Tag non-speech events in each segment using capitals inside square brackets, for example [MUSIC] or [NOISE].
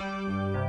Dos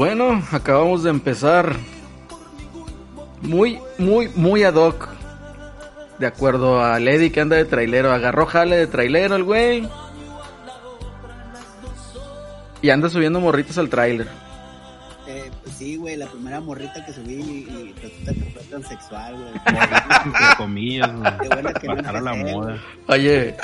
bueno, acabamos de empezar muy, muy, muy ad hoc. De acuerdo a Lady que anda de trailero. Agarró jale de trailero el güey. Y anda subiendo morritas al trailer. Eh, pues sí, güey, la primera morrita que subí y, y resulta que fue transexual, güey. [LAUGHS] Entre comillas, güey. Qué bueno que no Bajar a la moda. Oye,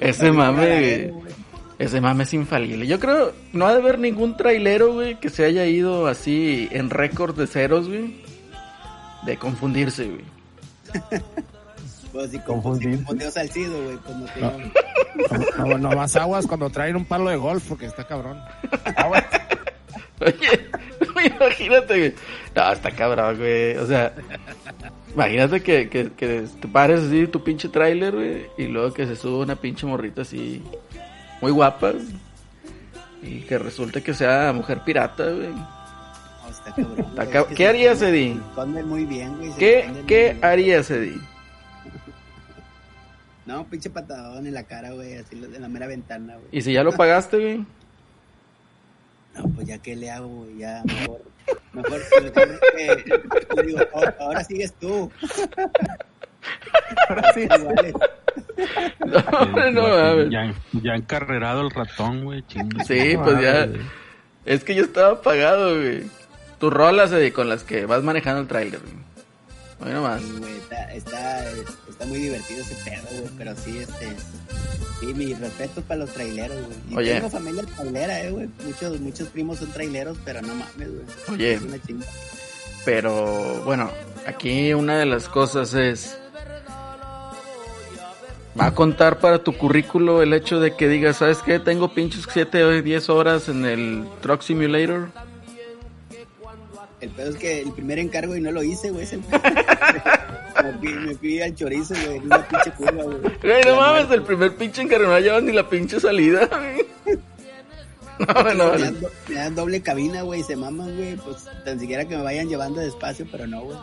ese mame, güey. Ese mame es infalible. Yo creo, no ha de haber ningún trailero, güey, que se haya ido así en récord de ceros, güey. De confundirse, güey. [LAUGHS] Pues si Confundir. confundió Salcido, güey, no tiene... No, no más aguas cuando traen un palo de golf porque está cabrón. [LAUGHS] Oye, [LAUGHS] imagínate, güey. No, está cabrón, güey. O sea, imagínate que, que, que te pares así tu pinche trailer, güey. Y luego que se suba una pinche morrita así, muy guapa, Y que resulte que sea mujer pirata, güey. No, está cabrón. Güey, cab- es que ¿Qué harías, Eddie? muy bien, güey. ¿Qué, qué harías, Eddie? No, pinche patadón en la cara, güey, así en la mera ventana, güey. ¿Y si ya lo pagaste, güey? No, pues ya qué le hago, güey, ya mejor. Mejor, mejor digo, "Oh, ahora sigues tú. Ahora sí. [LAUGHS] No, [LAUGHS] hombre, no, mames. ya, ya encarrerado el ratón, güey. Sí, pues ya. Es que yo estaba pagado, güey. Tus rolas, Eddie, con las que vas manejando el trailer, güey. Hoy nomás. Sí, güey, está, está, está muy divertido ese pedo, güey, pero sí, este... Sí, mis respetos para los traileros, güey. Y Oye. tengo familia trailera, eh, güey. Muchos, muchos primos son traileros, pero no mames, güey. Oye. Es una chinga. Pero bueno, aquí una de las cosas es... Va a contar para tu currículo el hecho de que digas, ¿sabes qué? Tengo pinches 7 o 10 horas en el Truck Simulator. El pedo es que el primer encargo y no lo hice, güey. [LAUGHS] me, me fui al chorizo, güey, en una pinche curva, güey. Güey, no mames, no, el primer pinche encargo no llevas ni la pinche salida, güey. [LAUGHS] No, Me no, dan, do- me dan doble cabina, güey, se maman, güey. Pues tan siquiera que me vayan llevando despacio, pero no, güey.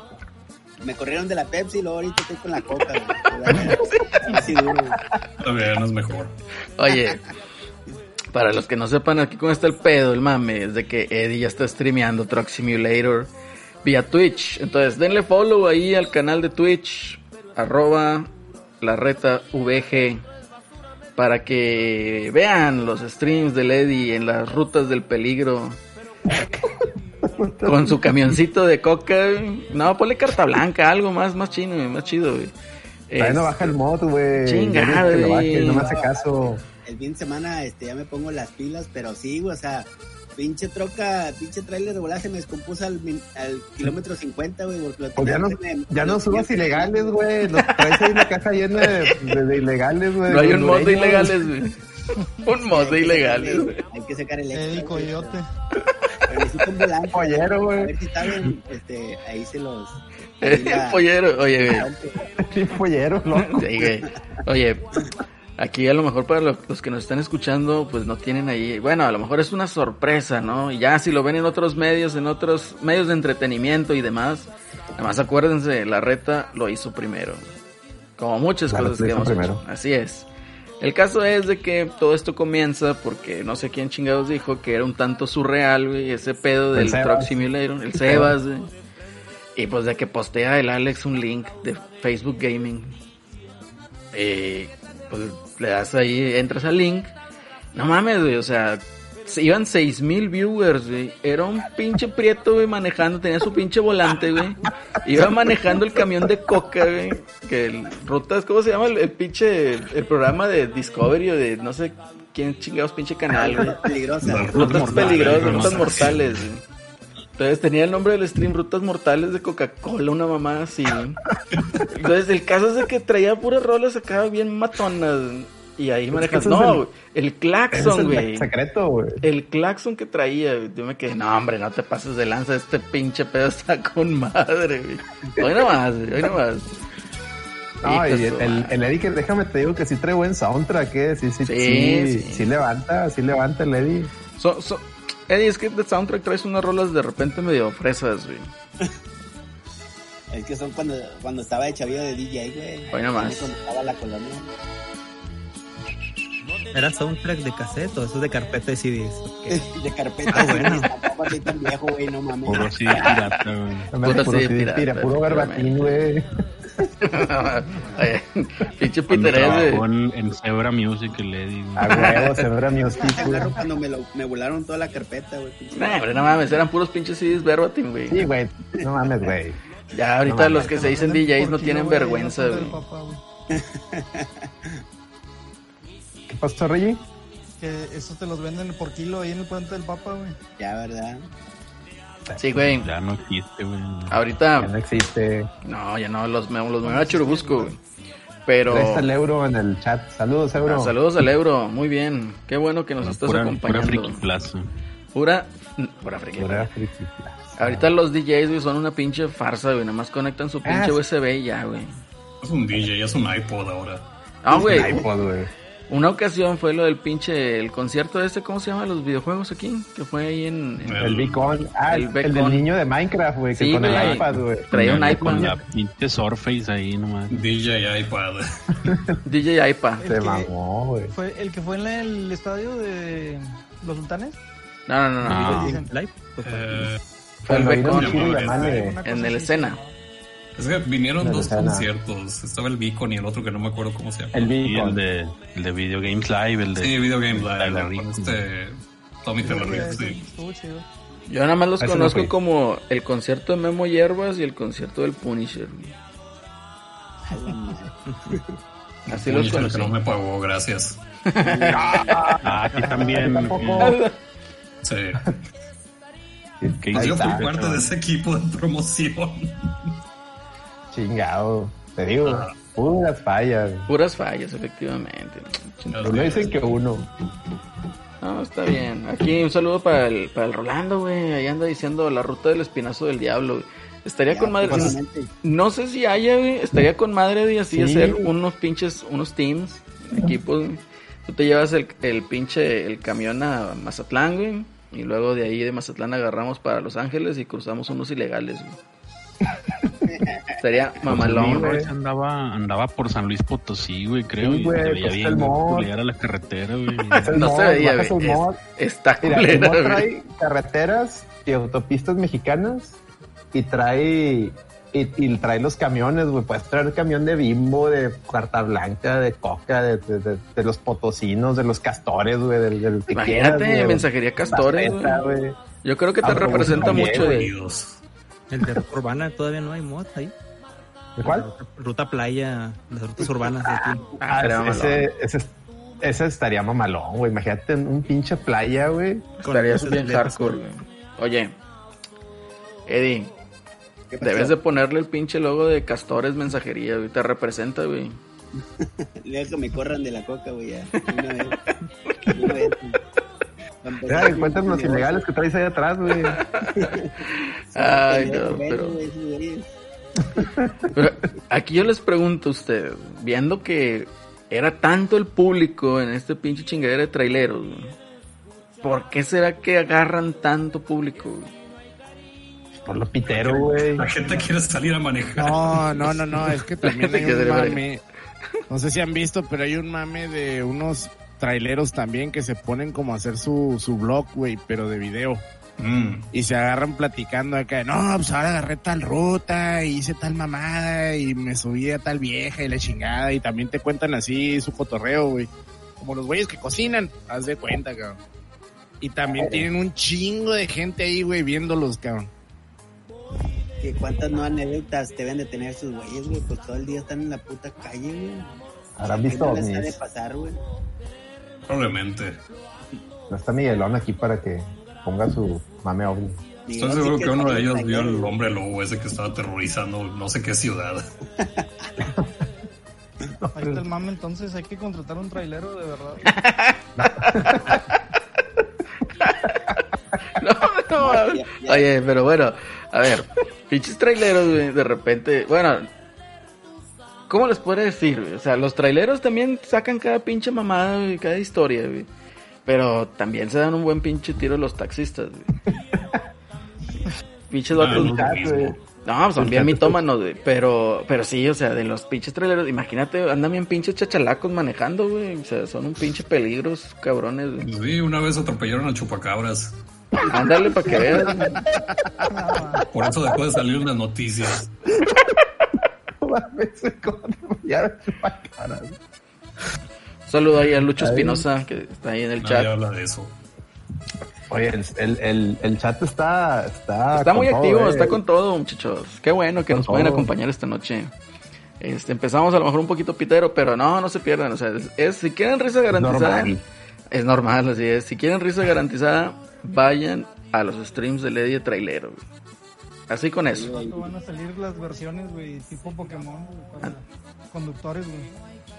Me corrieron de la Pepsi y luego ahorita estoy con la coca. [LAUGHS] Así duro. Todavía no es mejor. Oye, para los que no sepan aquí cómo está el pedo, el mame, es de que Eddie ya está streameando Truck Simulator vía Twitch. Entonces denle follow ahí al canal de Twitch, arroba la reta VG para que vean los streams de Lady en las rutas del peligro [LAUGHS] con su camioncito de coca. No, ponle carta blanca, algo más, más chino, más chido, güey. Todavía no baja el mod, güey. Chinga, Ya digo que lo baje, güey. No me hace caso. El fin de semana este, ya me pongo las pilas, pero sí, güey, o sea, pinche troca, pinche trailer de volada se me descompuso al, al kilómetro 50, güey, porque lo Pues ya no, me- ya no subas ilegales, güey. Los traes ahí en la caja llena de, de- de ilegales, güey. no hay un mod de ilegales, güey. [LAUGHS] Un mod de ilegales, güey. Hay que sacar el extra, El coyote. Necesito un volante. Pollero, güey. A ver si saben, este, ahí se los... ahí la- pollero, oye, güey. Sí, pollero, loco. Sí, güey. Oye, aquí a lo mejor para lo- los que nos están escuchando, pues no tienen ahí. Bueno, a lo mejor es una sorpresa, ¿no? Y ya si lo ven en otros medios, en otros medios de entretenimiento y demás, nada más acuérdense, la reta lo hizo primero. Como muchas La cosas que hemos hecho. Así es. El caso es de que todo esto comienza porque no sé quién chingados dijo que era un tanto surreal, güey, ese pedo El del. Truck Simulator, el Sebas, güey. Y pues de que postea el Alex un link de Facebook Gaming. Eh, pues le das ahí, entras al link. No mames, güey, o sea, se iban 6000 viewers, güey. Era un pinche prieto, güey, manejando, tenía su pinche volante, güey. Iba manejando el camión de coca, güey. Que el rutas, ¿cómo se llama el, el pinche el programa de Discovery o de no sé quién chingados pinche canal, güey? Peligrosa. Rutas mortales, peligrosas, rutas mortales, güey. Entonces tenía el nombre del stream Rutas Mortales de Coca-Cola, una mamá así. Entonces el caso es de que traía puras rolas acá bien matonas. Y ahí es No, el- el claxon, el güey. secreto, güey. El claxon que traía, güey. Yo me quedé, no, hombre, no te pases de lanza. Este pinche pedo está con madre, güey. Hoy nomás, güey, hoy nomás. No, y el, el, el Eddie, que déjame te digo que sí trae buen soundtrack, ¿eh? Sí, sí, Sí, sí, sí. sí, levanta, sí levanta el Eddie. So- so- Eddie, es que de soundtrack traes unas rolas de repente medio fresas, güey. Es que son cuando, cuando estaba de chavillo de DJ, güey. Hoy nomás. Cuando estaba la colonia. ¿Era soundtrack de cassette o eso de carpeta de CDs? [LAUGHS] De carpeta. Ah, bueno. [LAUGHS] Tampoco tan viejo, güey, no mames. Puro sí, pirata, güey. [LAUGHS] Puro sí, pirata, puro garbatín, güey. Pinche Peter de... en, en Zebra Music, Eddie, güey. A huevo, verá mi Te agarro cuando me, lo, me volaron toda la carpeta, güey. Nah, no mames, eran puros pinches CDs verbatim, güey. Sí, güey. No mames, güey. Ya ahorita No mames. los que se dicen DJs no tienen vergüenza, güey. ¿Qué pasó, Reggie? Que eso te los venden por kilo ahí en el puente del Papa, güey. Ya, ¿verdad? Sí, güey. Ya no existe, güey. Ya Ahorita, no existe. no, ya no, los, me- los mueve a Churubusco, güey. Pero... Ahí está el euro en el chat. Saludos, euro. Ah, saludos al Euro, muy bien. Qué bueno que nos estás Pura, pura acompañando. friki plaza. Pura, pura friki. Pura friki plaza. Ahorita los DJs, güey, son una pinche farsa, güey. Nada más conectan su pinche Ah, USB y ya, güey. Es un DJ, es un iPod ahora. Ah, güey. Un iPod, güey. Una ocasión fue lo del pinche, el concierto este, ¿cómo se llama? Los videojuegos aquí, que fue ahí en... en- El Beacon. Ah, El del niño de Minecraft, güey. Que Sí, con el iPad, güey. Traía un Con iPad, la pinche Surface ahí nomás. DJ iPad. [LAUGHS] DJ iPad. Se mamó, güey. Fue el que fue en el estadio de los sultanes. No, no, no, no. Ah. Dicen. Live, pues, Eh, Fue el cosa en el así. escena. Es que vinieron No, dos conciertos. Estaba el Beacon y el otro que no me acuerdo cómo se llama. El Y el Beacon. de, el de Video Games Live, el de... Sí, Video Game Tyler Live. Rick. Este. Tommy Taylor Rick, Estuvo- sí. estuvo chido. Yo nada más los conozco como el concierto de Memo Hierbas y el concierto del Punisher. [LAUGHS] Así los que no me pagó, gracias. [LAUGHS] Ah, aquí también. Tampoco. Sí. ¿Qué Ahí Yo fui parte de ese equipo de promoción. [LAUGHS] Chingado. Te digo, puras fallas. Puras fallas, efectivamente. No dicen que uno. No, está bien. Aquí un saludo para el, para el Rolando, güey. Ahí anda diciendo la ruta del espinazo del diablo, güey. Estaría Ya, con madre. No sé si haya, güey. Estaría con madre de así Sí. hacer unos pinches, unos teams, equipos. güey. Tú te llevas el, el pinche, el camión a Mazatlán, güey. Y luego de ahí de Mazatlán agarramos para Los Ángeles y cruzamos unos ilegales, güey. [LAUGHS] Sería mamalón, güey. güey, andaba, andaba por San Luis Potosí, güey, creo. Sí, y güey, se veía pues, bien el mod. la carretera, güey. [LAUGHS] No mod, se veía, güey. Es- está Mira, el mod trae carreteras y autopistas mexicanas y trae y, y trae los camiones, güey. Puedes traer camión de bimbo, de carta blanca, de coca, de, de- de- de los potosinos, de los castores, güey, del, del que Imagínate, quieras, güey. mensajería Castores, güey. Yo creo que te Ah, representa mucho de... Dios. El de urbana todavía no hay mod ahí. ¿De cuál? Ruta playa, las rutas urbanas de aquí. Ah, Estaría ese, ese, ese estaría mamalón, güey. Imagínate un pinche playa, güey. Estaría bien hardcore, güey. Oye, Eddie, debes de ponerle el pinche logo de Castores Mensajería, güey. Te representa, güey. [LAUGHS] Deja que me corran de la coca, güey, ya. Una vez. [LAUGHS] Una vez. Ya, los ilegales que traes ahí atrás, güey. [LAUGHS] Ay, no, güey, pero... [LAUGHS] Pero aquí yo les pregunto a ustedes, viendo que era tanto el público en este pinche chingadera de traileros, ¿por qué será que agarran tanto público? Por lo pitero, güey. La gente quiere salir a manejar. No, no, no, no, es que también hay un mame. No sé si han visto, pero hay un mame de unos traileros también que se ponen como a hacer su, su blog, güey, pero de video. Mm. Y se agarran platicando acá, no, pues ahora agarré tal ruta, y hice tal mamada, y me subí a tal vieja y la chingada, y también te cuentan así su cotorreo, güey. Como los güeyes que cocinan, haz de cuenta, cabrón. Y también tienen un chingo de gente ahí, güey, viéndolos, cabrón. Que cuántas no anécdotas deben de tener sus güeyes, güey. Pues todo el día están en la puta calle, güey. Habrán ¿Qué visto no les ha de ovnis. pasar, güey? Probablemente. No está Miguelón aquí para que ponga su mame ovni. Estoy seguro sí que uno de ellos vio el hombre lobo ese que estaba aterrorizando no sé qué ciudad. Ahí está el mame, entonces hay que contratar un trailero de verdad. [LAUGHS] No, no, ya. Oye, pero bueno, a ver, pinches traileros, güey, de repente, bueno, ¿cómo les puedo decir? güey? O sea, los traileros también sacan cada pinche mamada, güey, cada historia, güey. Pero también se dan un buen pinche tiro los taxistas, güey. [LAUGHS] Pinches vatos. no son bien mitómanos, güey. Pero, pero sí, o sea, de los pinches traileros, imagínate, andan bien pinches chachalacos manejando, güey. O sea, son un pinche peligro, esos cabrones, güey. Sí, una vez atropellaron a chupacabras. Ándale para que veas. Por eso dejó de salir en las noticias. Ya me chupa cara, güey. Saludo ahí a Lucho Espinosa, que está ahí en el Nadie chat. habla de eso. Oye, el, el, el, el chat está. Está, Está muy todo, activo, eh. está con todo, muchachos. Qué bueno que Con nos pueden acompañar esta noche. Este, empezamos a lo mejor un poquito pitero, pero no, no se pierdan. O sea, es, es- si quieren risa garantizada, normal. es normal, así es. Si quieren risa garantizada, vayan a los streams de Lady Trailero. güey. Así con eso. ¿Cuándo van a salir las versiones, güey, tipo Pokémon, güey, para conductores, güey?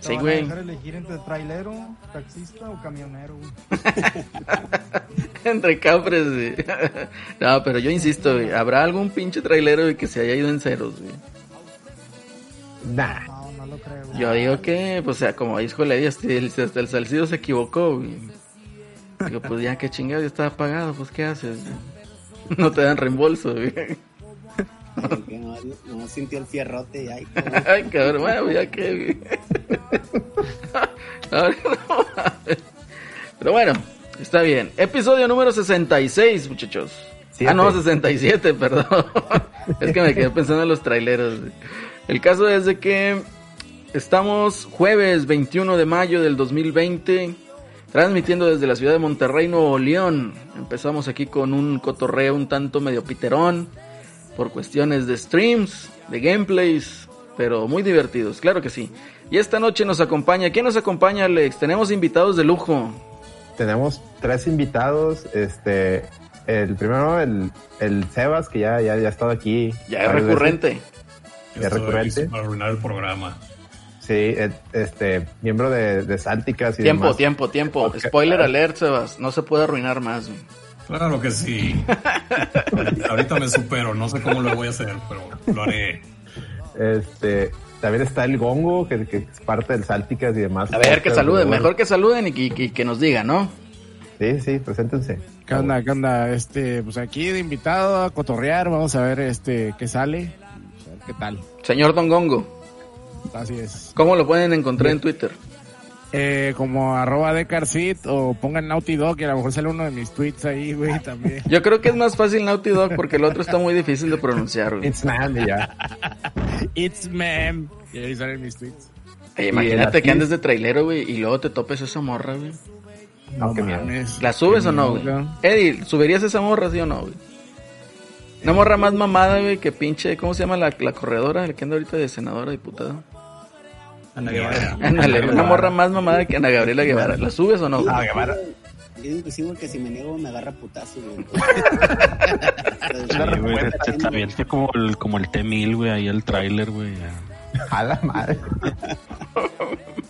Te Sí, van güey. a dejar elegir entre trailero, taxista o camionero, güey. [LAUGHS] Entre capres, güey. No, pero yo insisto, güey, ¿habrá algún pinche trailero güey, que se haya ido en ceros, güey? Nah. No, no lo creo, güey. Yo digo que, pues, o sea, como dijo Lady, hasta el, hasta el Salcido se equivocó, güey. Digo, pues ya que chingado, ya estaba pagado, pues, ¿qué haces? [LAUGHS] No te dan reembolso, güey. Porque no, no sintió el fierrote y ay, cabrón. [LAUGHS] Ay, cabrón, bueno, ya que. Pero bueno, está bien. Episodio número 66, muchachos. Siete. Ah, no, 67, [LAUGHS] perdón. es que me quedé pensando en los traileros. El caso es de que estamos jueves 21 de mayo del 2020, transmitiendo desde la ciudad de Monterrey, Nuevo León. Empezamos aquí con un cotorreo un tanto medio piterón, por cuestiones de streams, de gameplays, pero muy divertidos, claro que sí. Y esta noche nos acompaña, ¿quién nos acompaña, Alex? Tenemos invitados de lujo. Tenemos tres invitados. Este. El primero, el, el Sebas, que ya, ya, ya ha estado aquí. Ya es recurrente. Ya Esto recurrente. es Para arruinar el programa. Sí, este, miembro de, de Sálticas y Tiempo, demás. tiempo, tiempo. Spoiler alert, Sebas. No se puede arruinar más. Claro que sí. [LAUGHS] Ahorita me supero, no sé cómo lo voy a hacer, pero lo haré. Este, también está el Gongo, que, que es parte del Sálticas y demás. A ver, que saluden. bueno. Mejor que saluden y, que- que- que nos digan, ¿no? Sí, sí, preséntense. ¿Qué onda? ¿Qué onda? Este, pues aquí de invitado a cotorrear, vamos a ver este qué sale. A ver qué tal. Señor Don Gongo, Así es. ¿cómo lo pueden encontrar en Twitter? Eh, como arroba de Carcit o pongan Naughty Dog y a lo mejor sale uno de mis tweets ahí, güey, [LAUGHS] también. Yo creo que es más fácil Naughty Dog porque el otro está muy difícil de pronunciar, güey. It's man, y ya. [LAUGHS] It's mem. Y ahí salen mis tweets. Oye, imagínate el que andes de trailero, güey, y luego te topes esa morra, güey. No, qué miedo. mames. ¿La subes o no, güey? Eddie, ¿subirías esa morra, sí o no, güey? Una morra más mamada, güey, que pinche, ¿cómo se llama la, la corredora? La que anda ahorita de senadora, diputada. Ana Guevara. Ándale, [LAUGHS] una morra más mamada que Ana Gabriela Guevara. ¿La subes o no? Ah, Guevara. Yo digo que si me niego me agarra putazo, güey. [LAUGHS] Sí, güey, se, se te avienta como el, como el T-1000, güey, ahí el tráiler, güey. ya. A la madre.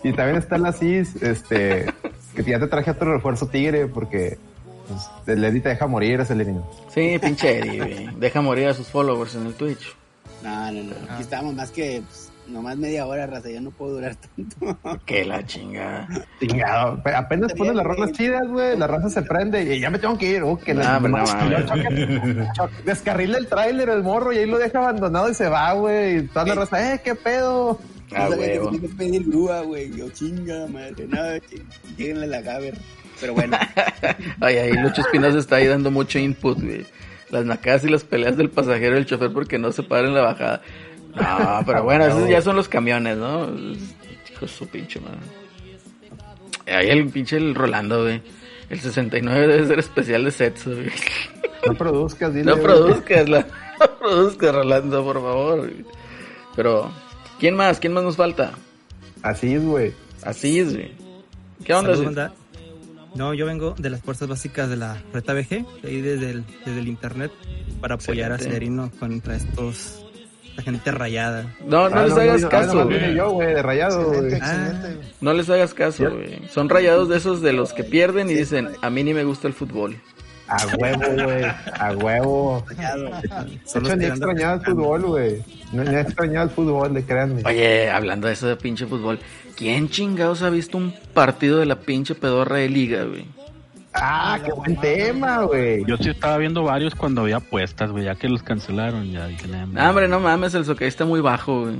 y también está la CIS, este, que ya te traje otro refuerzo tigre porque pues, el Eddie te deja morir, ese Lenino. Sí, pinche Eddie, güey. Deja morir a sus followers en el Twitch. No, no, no. Aquí estábamos más que pues, nomás media hora, raza. Ya no puedo durar [LAUGHS] tanto. Que la chingada. Chingado. Pe- Apenas pones las rolas chidas, güey, la raza se prende y ya me tengo que ir. Oh, que la- No, choque- descarrila el tráiler, el morro, y ahí lo deja abandonado y se va, güey. Y toda la raza, eh, qué pedo. Ah, no sabía que que pedir grúa, güey. Yo chinga, madre. No, ching- lléguenle la Gaber. Pero bueno, [LAUGHS] Ay, ahí Lucho Espinosa está ahí dando mucho input, güey. Las nacadas y las peleas del pasajero y el chofer porque no se paran en la bajada. No, pero bueno, esos ya son los camiones, ¿no? Hijo su pinche madre. Ahí el pinche el Rolando, güey. El 69 debe ser especial de sexo, güey. No produzcas, dile. No produzcas, la, [LAUGHS] no produzcas, Rolando, por favor. güey. Pero, ¿quién más? ¿Quién más nos falta? Así es, güey. Así es, güey. ¿Qué onda? Banda. No, yo vengo de las fuerzas básicas de la Reta BG, ahí desde el, desde el internet, para apoyar Excelente. a Severino contra estos, la gente rayada. No, no Ah, les hagas caso, nomás güey. vine yo, güey, de rayado, güey. Excelente, Ah. No les hagas caso, güey. Son rayados de esos de los que pierden y dicen, a mí ni me gusta el fútbol. A huevo, güey. A huevo. De hecho, ni extrañaba el fútbol, güey. No, ni extrañaba el fútbol, de créanme. Oye, hablando de eso de pinche fútbol, ¿quién chingados ha visto un partido de la pinche pedorra de liga, güey? Ah, qué buen tema, güey. Yo sí estaba viendo varios cuando había apuestas, güey, ya que los cancelaron, ya dije, nah, No, hombre, no mames, el soccer está muy bajo, güey.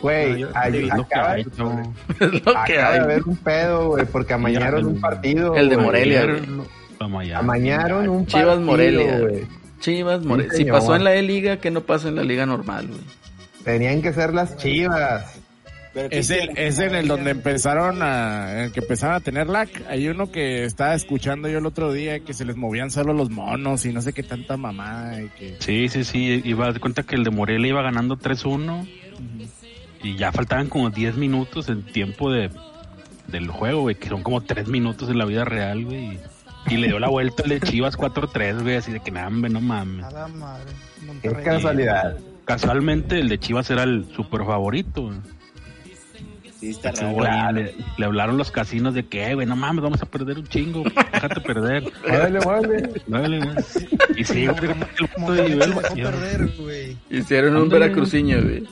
Güey, No, es lo que acaba, hay, no. [LAUGHS] Es lo que acaba de haber un pedo, güey, porque amañaron un partido. El de. Morelia, güey. Amañaron un Chivas partido, Morelia. güey. Chivas, Morelia. Sí, Si pasó en la E-Liga, que no pasa en la liga normal, güey. Tenían que ser las chivas. Pero ¿qué Es el, es en el donde empezaron a, en el que empezaron a tener lag. Hay uno que estaba escuchando yo el otro día que se les movían solo los monos y no sé qué tanta mamá y que Sí, sí, sí, iba de cuenta que el de Morelia iba ganando 3-1 y ya faltaban como 10 minutos en tiempo de del juego, güey, que son como 3 minutos en la vida real, güey. Y le dio la vuelta el de Chivas 4-3, güey, así de que nada, hombre, no mames. A la madre. Qué casualidad. Casualmente el de Chivas era el super favorito, güey. Sí, está Sí, raro. güey, le, le hablaron los casinos de que, "Eh, güey, no mames, vamos a perder un chingo, déjate perder. [LAUGHS] Órale, órale. Dale, güey. Y sí, güey. Hicieron un veracruciño, güey.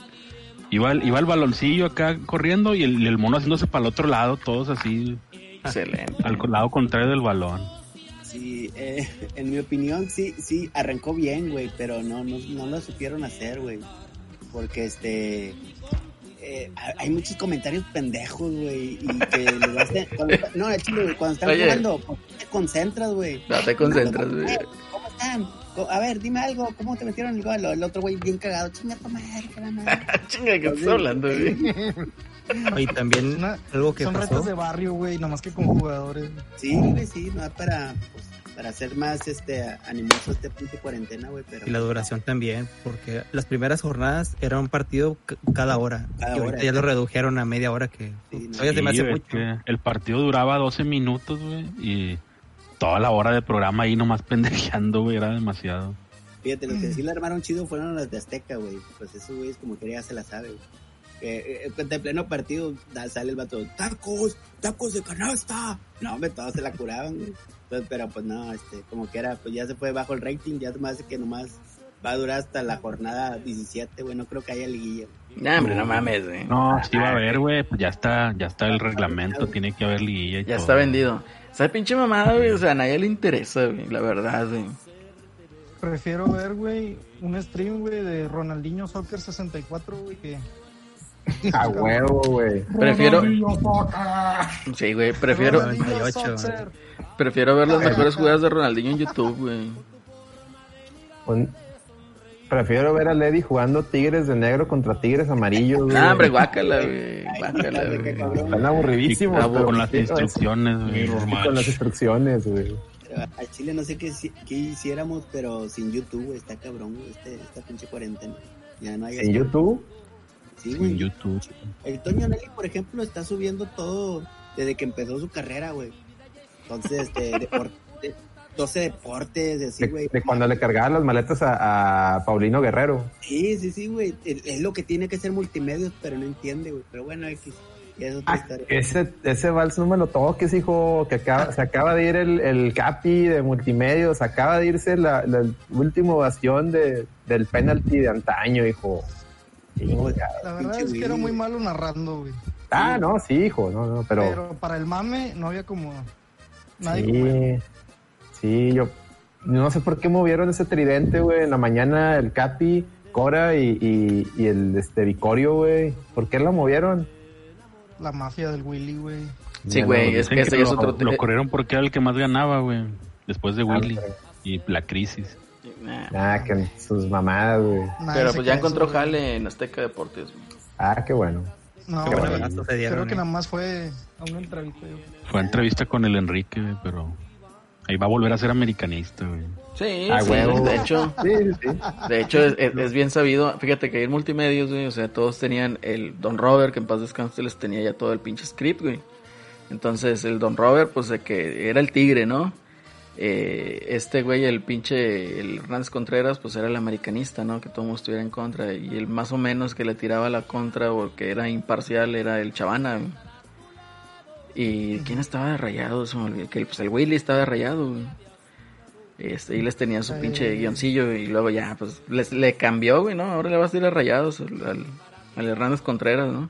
Iba, el- iba el baloncillo acá corriendo y el, el mono haciéndose para el otro lado, todos así, Excelente. al lado contrario del balón. Sí, eh, en mi opinión, sí, sí, arrancó bien, güey, pero no, no, no lo supieron hacer, güey. Porque, este, eh, ha- hay muchos comentarios pendejos, güey, y que les hacen, cuando, no, el chile, güey, cuando están Oye. jugando, pues, te concentras, güey. No te concentras, güey. ¿Cómo están? A ver, dime algo, ¿cómo te metieron el gol? El otro güey bien cagado, chinga tu madre, que la madre. [LAUGHS] Chinga, ¿qué estás hablando, güey? Y también Una- algo que Son pasó. retos de barrio, güey, nomás que con jugadores. Sí, güey, sí, no, para, pues, para hacer más, este, animoso este pinche cuarentena, güey, pero... Y la duración también, porque las primeras jornadas era un partido cada hora. Cada ahorita hora, ya lo sí. redujeron a media hora que Sí, no. todavía se me Sí, hace güey, mucho. que el partido duraba 12 minutos, güey, y toda la hora de programa ahí nomás [LAUGHS] pendejeando, güey, era demasiado. Fíjate, los que sí la armaron chido fueron los de Azteca, güey. Pues esos güeyes como que ya se la sabe, güey. Que, eh, de pleno partido da- sale el vato, tacos, tacos de canasta. No, hombre, todos se la curaban, güey. Entonces, pero pues no, este, como que era, pues ya se fue bajo el rating, ya más que nomás va a durar hasta la jornada 17, güey. No creo que haya liguilla. No, hombre, no mames, güey. No, sí va a haber, güey, pues ya está, ya está el reglamento, tiene que haber liguilla y Ya todo. está vendido. Esa pinche mamada, güey, o sea, a nadie le interesa, güey, la verdad, güey. Prefiero ver, güey, un stream, güey, de Ronaldinho Soccer 64, güey, que, A [LAUGHS] huevo, güey. Prefiero, sí, güey, prefiero, Ronaldinho 98, Soccer. prefiero ver las mejores jugadas de Ronaldinho en YouTube, güey. Un- Prefiero ver a Lady jugando tigres de negro contra tigres amarillos, güey. No, hombre, guácala, güey. Guácala, güey. Están aburridísimos. Pero con las instrucciones, güey. Con las instrucciones, güey. A Chile no sé qué, qué hiciéramos, pero sin YouTube, güey, está cabrón, güey, este, esta pinche cuarentena. Ya no hay En YouTube, Sí, güey. En YouTube. El Toño Nelly, por ejemplo, está subiendo todo desde que empezó su carrera, güey. Entonces, este, [LAUGHS] depor- de- 12 deportes, así, de, güey. de cuando le cargaban las maletas a, a Paulino Guerrero. Sí, sí, sí, güey. Es, es lo que tiene que ser multimedia, pero no entiende, güey. Pero bueno, X. Ah, ese, ese vals no me lo toques, hijo, que acaba, se acaba de ir el, el Capi de multimedios, acaba de irse la, la- el último bastión de, del penalti de antaño, hijo. La verdad Pinche es que era muy malo narrando, güey. Ah, no, sí, hijo, no, no, pero, Pero para el mame no había como nadie como él. sí, sí, yo no sé por qué movieron ese tridente, güey, en la mañana el Capi, Cora y, y, y el este Vicorio, güey, ¿por qué lo movieron? La mafia del Willy, güey. Sí, güey, no, es que ese ya es lo, otro... lo corrieron porque era el que más ganaba, güey. Después de Ah, Willy. Y la crisis. Nah. Ah, que sus mamadas, güey. Pero pues ya encontró jale en Azteca Deportes. güey. Ah, qué bueno. No, Qué dieron, creo que nada más fue a una entrevista. yo. Fue entrevista con el Enrique, güey, pero ahí va a volver a ser americanista, güey. Sí, Ah, sí, huevo. de hecho... Sí, sí, sí. De hecho, es, es- es bien sabido. Fíjate que ahí en multimedios, güey, o sea, todos tenían el Don Robert, que en paz descanse les tenía ya todo el pinche script, güey. Entonces, el Don Robert, pues, de que era el tigre, ¿no? Eh, este güey, el pinche, el Hernández Contreras, pues era el americanista, ¿no? Que todo el mundo estuviera en contra. Y el más o menos que le tiraba la contra o que era imparcial era el Chavana, güey. ¿Y quién estaba de rayado? Se me olvidó. Que pues el Willy estaba de rayado, güey. Este, y les tenía su Ay, pinche guioncillo y luego ya, pues les, le cambió, güey, ¿no? Ahora le vas a ir a rayados al, al, al Hernández Contreras, ¿no?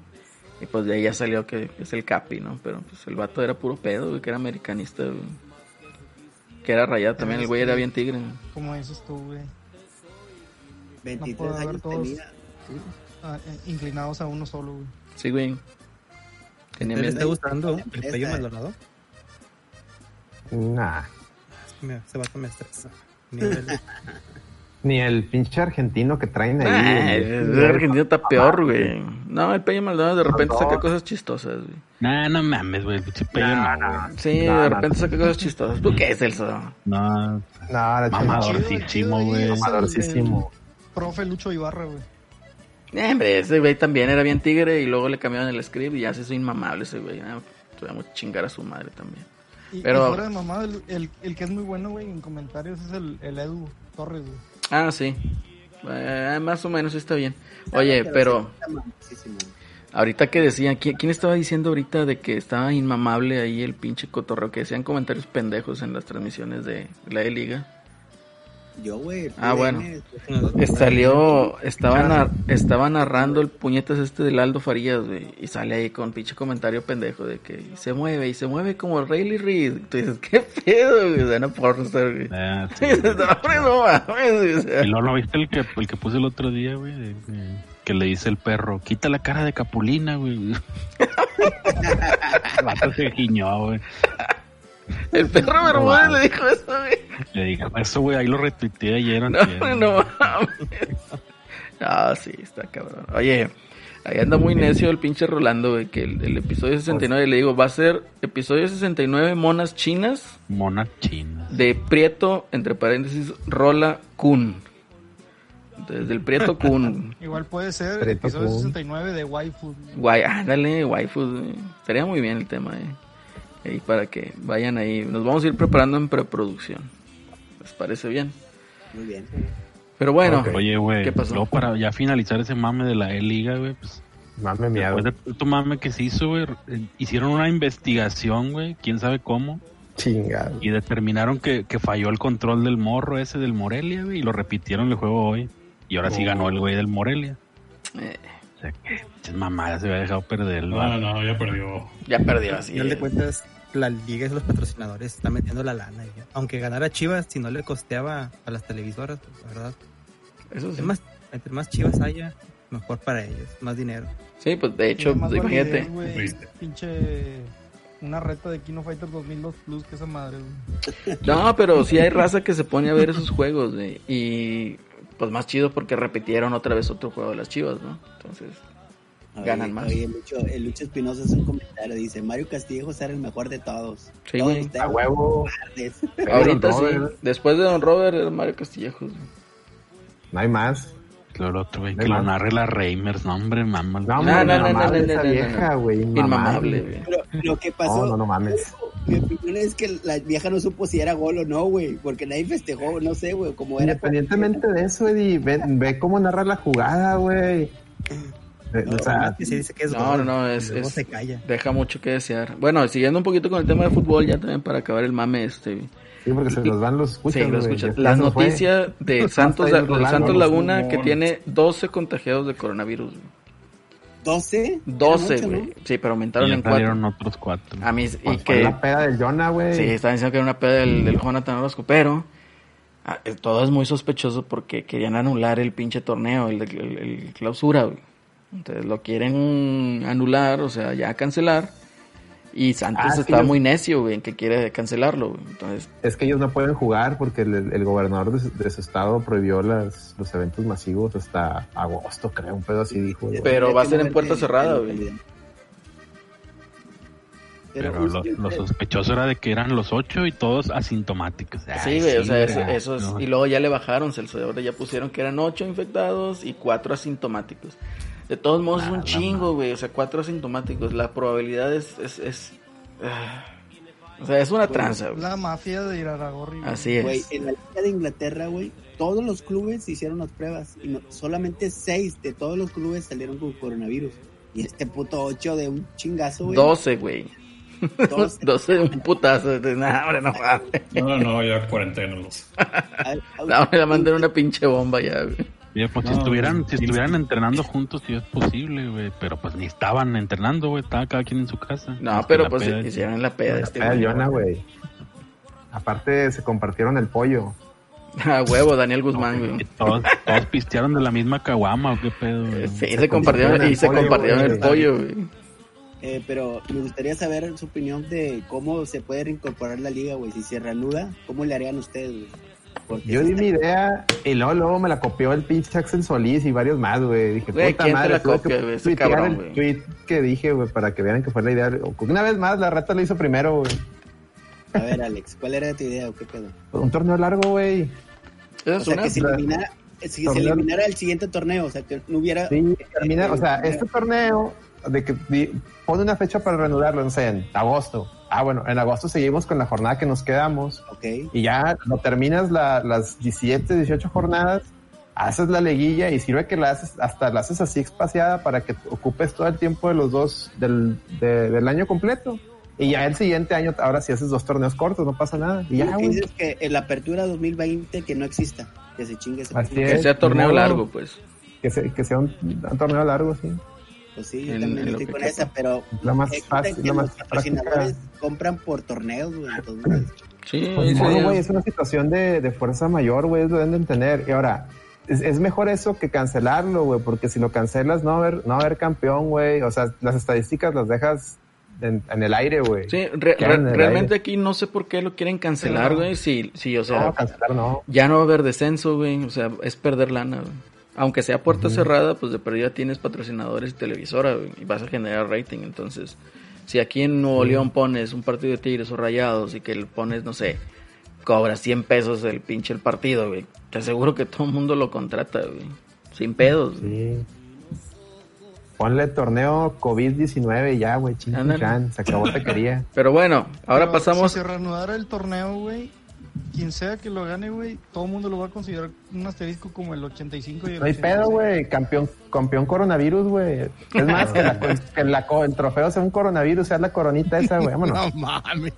Y pues de ahí ya salió que es el Capi, ¿no? Pero pues el vato era puro pedo, güey, que era americanista, güey. Que era rayado también, el güey era bien tigre. Como dices tú, güey. 23 puedo haber años todos. tenía. Ah, eh, inclinados a uno solo, güey. Sí, güey. Tenía ¿Te está gustando el pello Maldonado? Nah. Es que me- Ese vato me estresa. [LAUGHS] Nivel- Ni el pinche argentino que traen ahí. Ah, el argentino está peor, güey. No, el Peña Maldonado de repente saca cosas chistosas, güey. Nah, no mames, güey. no, güey. Sí, No, de no. repente saca cosas chistosas. ¿Tú qué es, Celso? No, No, la Mamadorcísimo, güey. Mamadorcísimo. Profe Lucho Ibarra, güey. Eh, hombre, ese güey también era bien tigre y luego le cambiaron el script y ya se hizo inmamable ese güey. Ah, Tuvimos chingar a su madre también. Y, Pero- y fuera de mamá, el, el, el que es muy bueno, güey, en comentarios es el, el Edu Torres, güey. Ah, sí. Eh, más o menos está bien. Oye, pero ahorita que decían, ¿quién, quién estaba diciendo ahorita de que estaba inmamable ahí el pinche cotorreo? Que decían comentarios pendejos en las transmisiones de la E-Liga. Yo, güey. Ah, bueno. No, Salió, estaba, nar- estaba narrando el puñetas este del Aldo Farías, güey, y sale ahí con pinche comentario pendejo de que se mueve y se mueve como Rayleigh Reid. Tú dices, ¿qué pedo, güey? Suena pornstar, güey. Ah, [LAUGHS] sí, Y no, no mames, güey, o sea. ¿Y no lo viste el que, el que puse el otro día, güey? De- de- Que le dice el perro, quita la cara de Capulina, güey. [LAUGHS] el vato se giñó, güey. El perro Bermúdez le dijo eso, güey. Le dije, eso, güey, ahí lo retuiteé ayer. No, [LAUGHS] no mames. Ah, sí, está cabrón. Oye, ahí anda muy necio el pinche Rolando, güey, que el, el episodio 69, le digo, va a ser episodio 69 monas chinas Mona china. de Prieto, entre paréntesis, Rola Kun. Entonces, del Prieto Kun. [LAUGHS] Igual puede ser Preto episodio Kun. 69 de Waifu. Guay, ándale, waifus, güey. Estaría muy bien el tema, eh. Ahí para que vayan ahí. Nos vamos a ir preparando en preproducción. ¿Les parece bien? Muy bien. Pero bueno, Oye, güey, ¿Qué pasó? luego para ya finalizar ese mame de la E-Liga, güey, pues Mame miedo. después de mame que se hizo, güey, eh, hicieron una investigación, güey, quién sabe cómo, Chingado. y determinaron que, que falló el control del morro ese del Morelia, güey, y lo repitieron el juego hoy. Y ahora sí Oh. ganó el güey del Morelia. eh, O sea, que mamadas se había dejado perder No, vato. no, ya perdió. ya perdió Al así. final de cuentas, la liga y los patrocinadores están metiendo la lana. y. Aunque ganara Chivas, si no le costeaba a las televisoras, pues, la verdad. Eso sí. Entre más, entre más Chivas haya, mejor para ellos, más dinero. Sí, pues de hecho, pues, imagínate. Pinche. Una reta de Kino Fighter 2002 Plus que esa madre, güey. No, pero sí hay raza que se pone a ver esos juegos, güey. Y pues más chido porque repitieron otra vez otro juego de las chivas, ¿no? Entonces, ganan Oye, más. Oye, Lucho, el Lucho Espinosa es un comentario. Dice: Mario Castillejos era el mejor de todos. Sí, Todos güey. ustedes A huevo. [LAUGHS] ahorita sí. Después de Don Robert era Mario Castillejos. No hay más. Lo otro, güey, que lo narre la Reimers, no, hombre, mamá. No, No, no, no, inmamable no, no, esa no, no, vieja, no. güey. Inmamable. Pero lo que pasó. No, no, no mames. Mi opinión es que la vieja no supo si era gol o no, güey. Porque nadie festejó, no sé, güey. Como era. Independientemente de eso, Eddie, ve, ve cómo narra la jugada, güey. Eh, o sea, Que se dice que es No, gol, no, no, es- luego es- se calla. Deja mucho que desear. Bueno, siguiendo un poquito con el tema de fútbol, ya también para acabar el mame este. sí, porque se los van los escuchan. Sí, lo güey. escuchan. Ya La nos fue. noticia de [LAUGHS] Santos, del rolando, Santos los Laguna que fumones. tiene 12 contagiados de coronavirus. güey. 12. 12, Era mucho, güey. Sí, pero aumentaron Y en 4. salieron otros cuatro. A mí, y Pues fue que. la peda del Jonah, güey. Sí, estaban diciendo que era una peda del, del Jonathan Orozco, pero ah, eh, todo es muy sospechoso porque querían anular el pinche torneo, el, de- el- el clausura, güey. Entonces lo quieren anular, o sea, ya cancelar. Y Santos Ah, está ellos- muy necio, güey, en que quiere cancelarlo, güey. Entonces, Es que ellos no pueden jugar porque el, el gobernador de, su- de su estado prohibió las, los eventos masivos hasta agosto, creo, un pedo así dijo. güey. Pero va a ser en puerta cerrada, güey. Pero, lo, lo sospechoso era de que eran los ocho y todos asintomáticos. sí, Ay, güey, o sea, sí, eso, eso es- No. Y luego ya le bajaron, Celso, ahora ya pusieron que eran 8 infectados y 4 asintomáticos. De todos modos es un chingo, güey, o sea, 4 asintomáticos. La probabilidad es... es, es- ah, o sea, es una tranza, güey. La mafia de Iraragorri. güey. Así Güey, es. en la Liga de Inglaterra, güey, todos los clubes hicieron las pruebas y no- solamente seis de todos los clubes salieron con coronavirus. Y este puto 8 de un chingazo, güey. 12, güey. 12. 12 [LAUGHS] de un putazo. De, nah, hombre, no. No, no, ya cuarentena los. [LAUGHS] Me la mandan una pinche bomba ya, güey. Pues si estuvieran, si estuvieran entrenando juntos, sí es posible, güey. Pero pues ni estaban entrenando, güey. Estaba cada quien en su casa. No, que pero la pues peda. hicieron la peda La este peda güey. Aparte se compartieron el pollo. [LAUGHS] A huevo, Daniel Guzmán, güey. [LAUGHS] todos, todos pistearon de la misma caguama, o qué pedo, güey. Sí, se compartieron y se pollo, compartieron el pollo, güey. eh, pero me gustaría saber su opinión de cómo se puede reincorporar la liga, güey. Si se reanuda, ¿cómo le harían ustedes, güey? Porque Yo di mi idea y luego, luego me la copió el pinche Axel Solís y varios más, güey. Dije, Güey, puta ¿quién te madre, la copia, que? Ese cabrón, el tweet que dije, güey, para que vean que fue la idea. Una vez más, la rata lo hizo primero, güey. A ver, Alex, ¿cuál era tu idea o qué pedo? Un torneo largo, güey. O es sea, una. que se eliminara, si se eliminara el siguiente torneo, o sea, que no hubiera... Sí, termina, o sea, este torneo, de que di- pone una fecha para reanudarlo, no sé, en agosto. Ah, bueno, en agosto seguimos con la jornada que nos quedamos Ok. y ya no terminas la- las 17, 18 jornadas, haces la liguilla y sirve que la haces, hasta la haces así espaciada para que ocupes todo el tiempo de los dos del, de- del año completo. Y ya el siguiente año, ahora sí haces dos torneos cortos, no pasa nada. Y ya, que dices que en la apertura 2020 que no exista, que se chingue ese Así Que sea torneo No. largo, pues. Que, se- que sea un, un torneo largo, sí. Pues sí, yo En- también en lo estoy con esa, pero La más fácil, la más los patrocinadores compran por torneos, güey, entonces... Sí, Pues, güey, es una situación de, de fuerza mayor, güey, es lo deben de entender. Y ahora, es, es mejor eso que cancelarlo, güey, porque si lo cancelas no va a haber, no va a haber campeón, güey. O sea, las estadísticas las dejas en, en el aire, güey. Sí, re- re- realmente aire. aquí no sé por qué lo quieren cancelar, güey. Sí, sí, o sea, no, cancelar no. ya no va a haber descenso, güey. O sea, es perder lana, güey. Aunque sea puerta cerrada, pues de perdida tienes patrocinadores y televisora, güey, y vas a generar rating. Entonces, si aquí en Nuevo León pones un partido de Tigres o Rayados y que le pones, no sé, cobras 100 pesos el pinche el partido, güey, te aseguro que todo el mundo lo contrata, güey. Sin pedos. güey. Sí. Ponle torneo COVID-19 y ya, güey, ching, Ándale. chan, se acabó taquería. [LAUGHS] Pero bueno, ahora Pero pasamos... Si se reanudara el torneo, güey, quien sea que lo gane, güey, todo el mundo lo va a considerar un asterisco como el 85 y el No hay 86. pedo, güey, campeón, campeón coronavirus, güey. Es más, que, la- que la co- el trofeo sea un coronavirus, sea la coronita esa, güey, vámonos. [LAUGHS] No mames.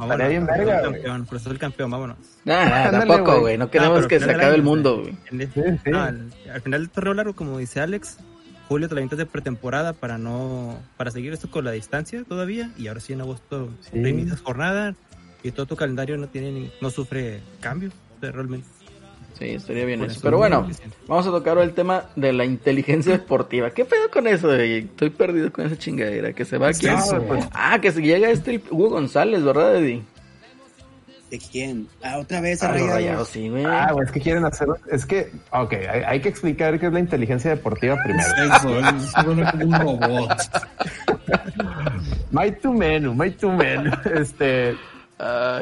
Estaría bien verga, el güey. campeón, por eso el campeón, vámonos. Nah, nah, Ándale, tampoco, güey. No queremos que se acabe el mundo, güey. Sí, sí. no, al, al final del torneo largo, como dice Alex, julio te la de pretemporada para no para seguir esto con la distancia todavía y ahora sí en agosto Sí. reinicias jornada y todo tu calendario no tiene ni- no sufre cambios o sea, realmente. Sí, estaría bien eso. eso Pero es bueno, 1900. vamos a tocar el tema de la inteligencia deportiva. ¿Qué pedo con eso? güey? Estoy perdido con esa chingadera. Que se va aquí. eso? Ah, que se llega este el Hugo González, ¿verdad, Eddie? ¿De quién? Ah, otra vez A a los Rayados. rayados, sí, güey. Ah, güey, es que quieren hacer. Es que, ok, hay, hay que explicar qué es la inteligencia deportiva primero. Eso, es un robot. [LAUGHS] My two men, my two men. Este,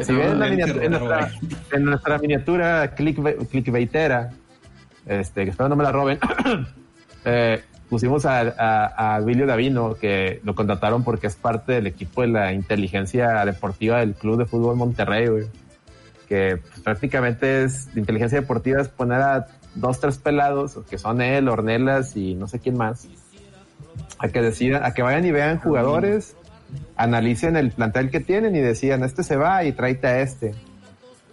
Si no, ven en, en nuestra, en nuestra miniatura clickba- clickbaitera, este, que espero no me la roben, [COUGHS] eh, pusimos a, a, a Billy Davino, que lo contrataron porque es parte del equipo de la inteligencia deportiva del Club de Fútbol Monterrey, güey. Que pues, prácticamente es, la inteligencia deportiva es poner a dos, tres pelados, que son él, Ornelas y no sé quién más, a que decidan, a que vayan y vean jugadores, analicen el plantel que tienen y decían, este se va y tráete a este.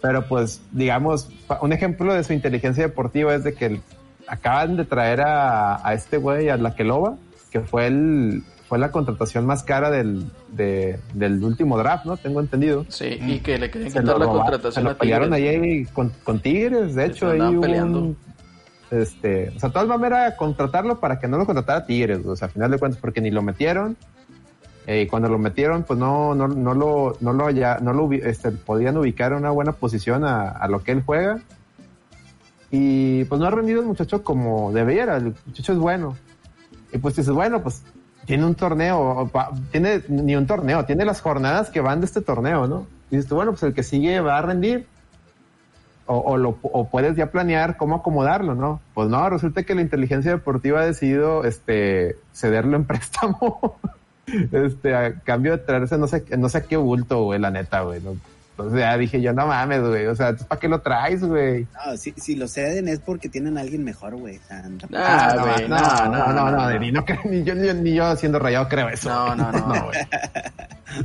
Pero pues, digamos, un ejemplo de su inteligencia deportiva es de que acaban de traer a, a este güey, a la Queloba, que fue el, fue la contratación más cara del, de- del último draft, ¿no? Tengo entendido. Sí, y que le querían quitar la roba- se contratación lo pelearon ahí con, con Tigres, de Se hecho, ahí peleando. un- este, o sea, todo el mame era contratarlo para que no lo contratara Tigres, o sea, a final de cuentas, porque ni lo metieron, eh, cuando lo metieron, pues no, no, no lo, no lo, ya, no lo, este, podían ubicar en una buena posición a, a lo que él juega, y pues no ha rendido el muchacho como debiera, el muchacho es bueno, y pues dices, bueno, pues tiene un torneo, tiene ni un torneo, tiene las jornadas que van de este torneo, ¿no? Y dices bueno, pues el que sigue va a rendir. O, o, lo, o puedes ya planear cómo acomodarlo, ¿no? Pues no, resulta que la inteligencia deportiva ha decidido este, cederlo en [LAUGHS] préstamo. Este, a cambio de traerse no sé, no sé qué bulto, güey, la neta, güey. ¿no? Entonces ya dije yo, no mames, güey. O sea, ¿para qué lo traes, güey? No, si, si lo ceden es porque tienen a alguien mejor, güey. O sea, tampoco- Ah, güey, no, no, no, no, ni, no creo- ni yo, ni, yo- ni yo siendo rayado creo eso. No, no, no. [LAUGHS] No, güey.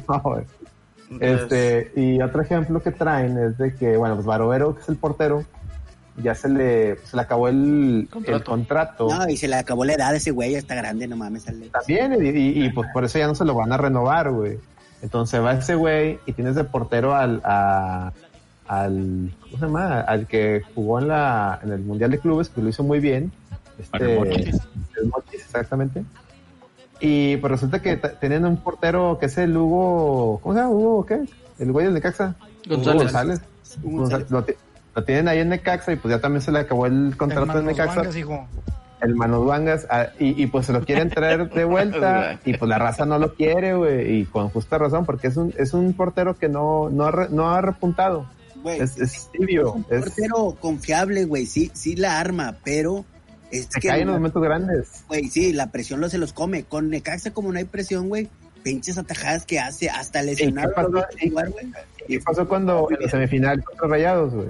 No, güey. Este, y otro ejemplo que traen es de que, bueno, pues Barovero, que es el portero, ya se le, se le acabó el Contrato. el contrato. No, y se le acabó la edad a ese güey, ya está grande, no mames. Sale. También, y, y- y, pues por eso ya no se lo van a renovar, güey. Entonces va ese güey y tienes de portero al, a- al, ¿cómo se llama? Al que jugó en la, en el Mundial de Clubes, que lo hizo muy bien. Este, Mochis. el Mochis, exactamente. Y pues resulta que tienen un portero que es el Hugo, ¿cómo se llama? Hugo, ¿qué? El güey del Necaxa. González. Hugo González. Hugo González. Lo, ti- lo tienen ahí en Necaxa y pues ya también se le acabó el contrato en Necaxa Vangas, hijo. el Manos Vangas ah, y, y pues se lo quieren traer de [LAUGHS] vuelta y pues la raza no lo quiere, güey, y con justa razón porque es un es un portero que no no ha, re- no ha repuntado. Güey, Es, es tibio, un es, portero confiable, güey. Sí, sí la arma, pero es se que, cae en los momentos grandes. güey, sí, la presión lo se los come. Con Necaxa, como no hay presión, güey, pinches atajadas que hace hasta lesionado. ¿Y qué pasó? jugar. ¿Y qué pasó cuando en la semifinal contra Rayados, güey?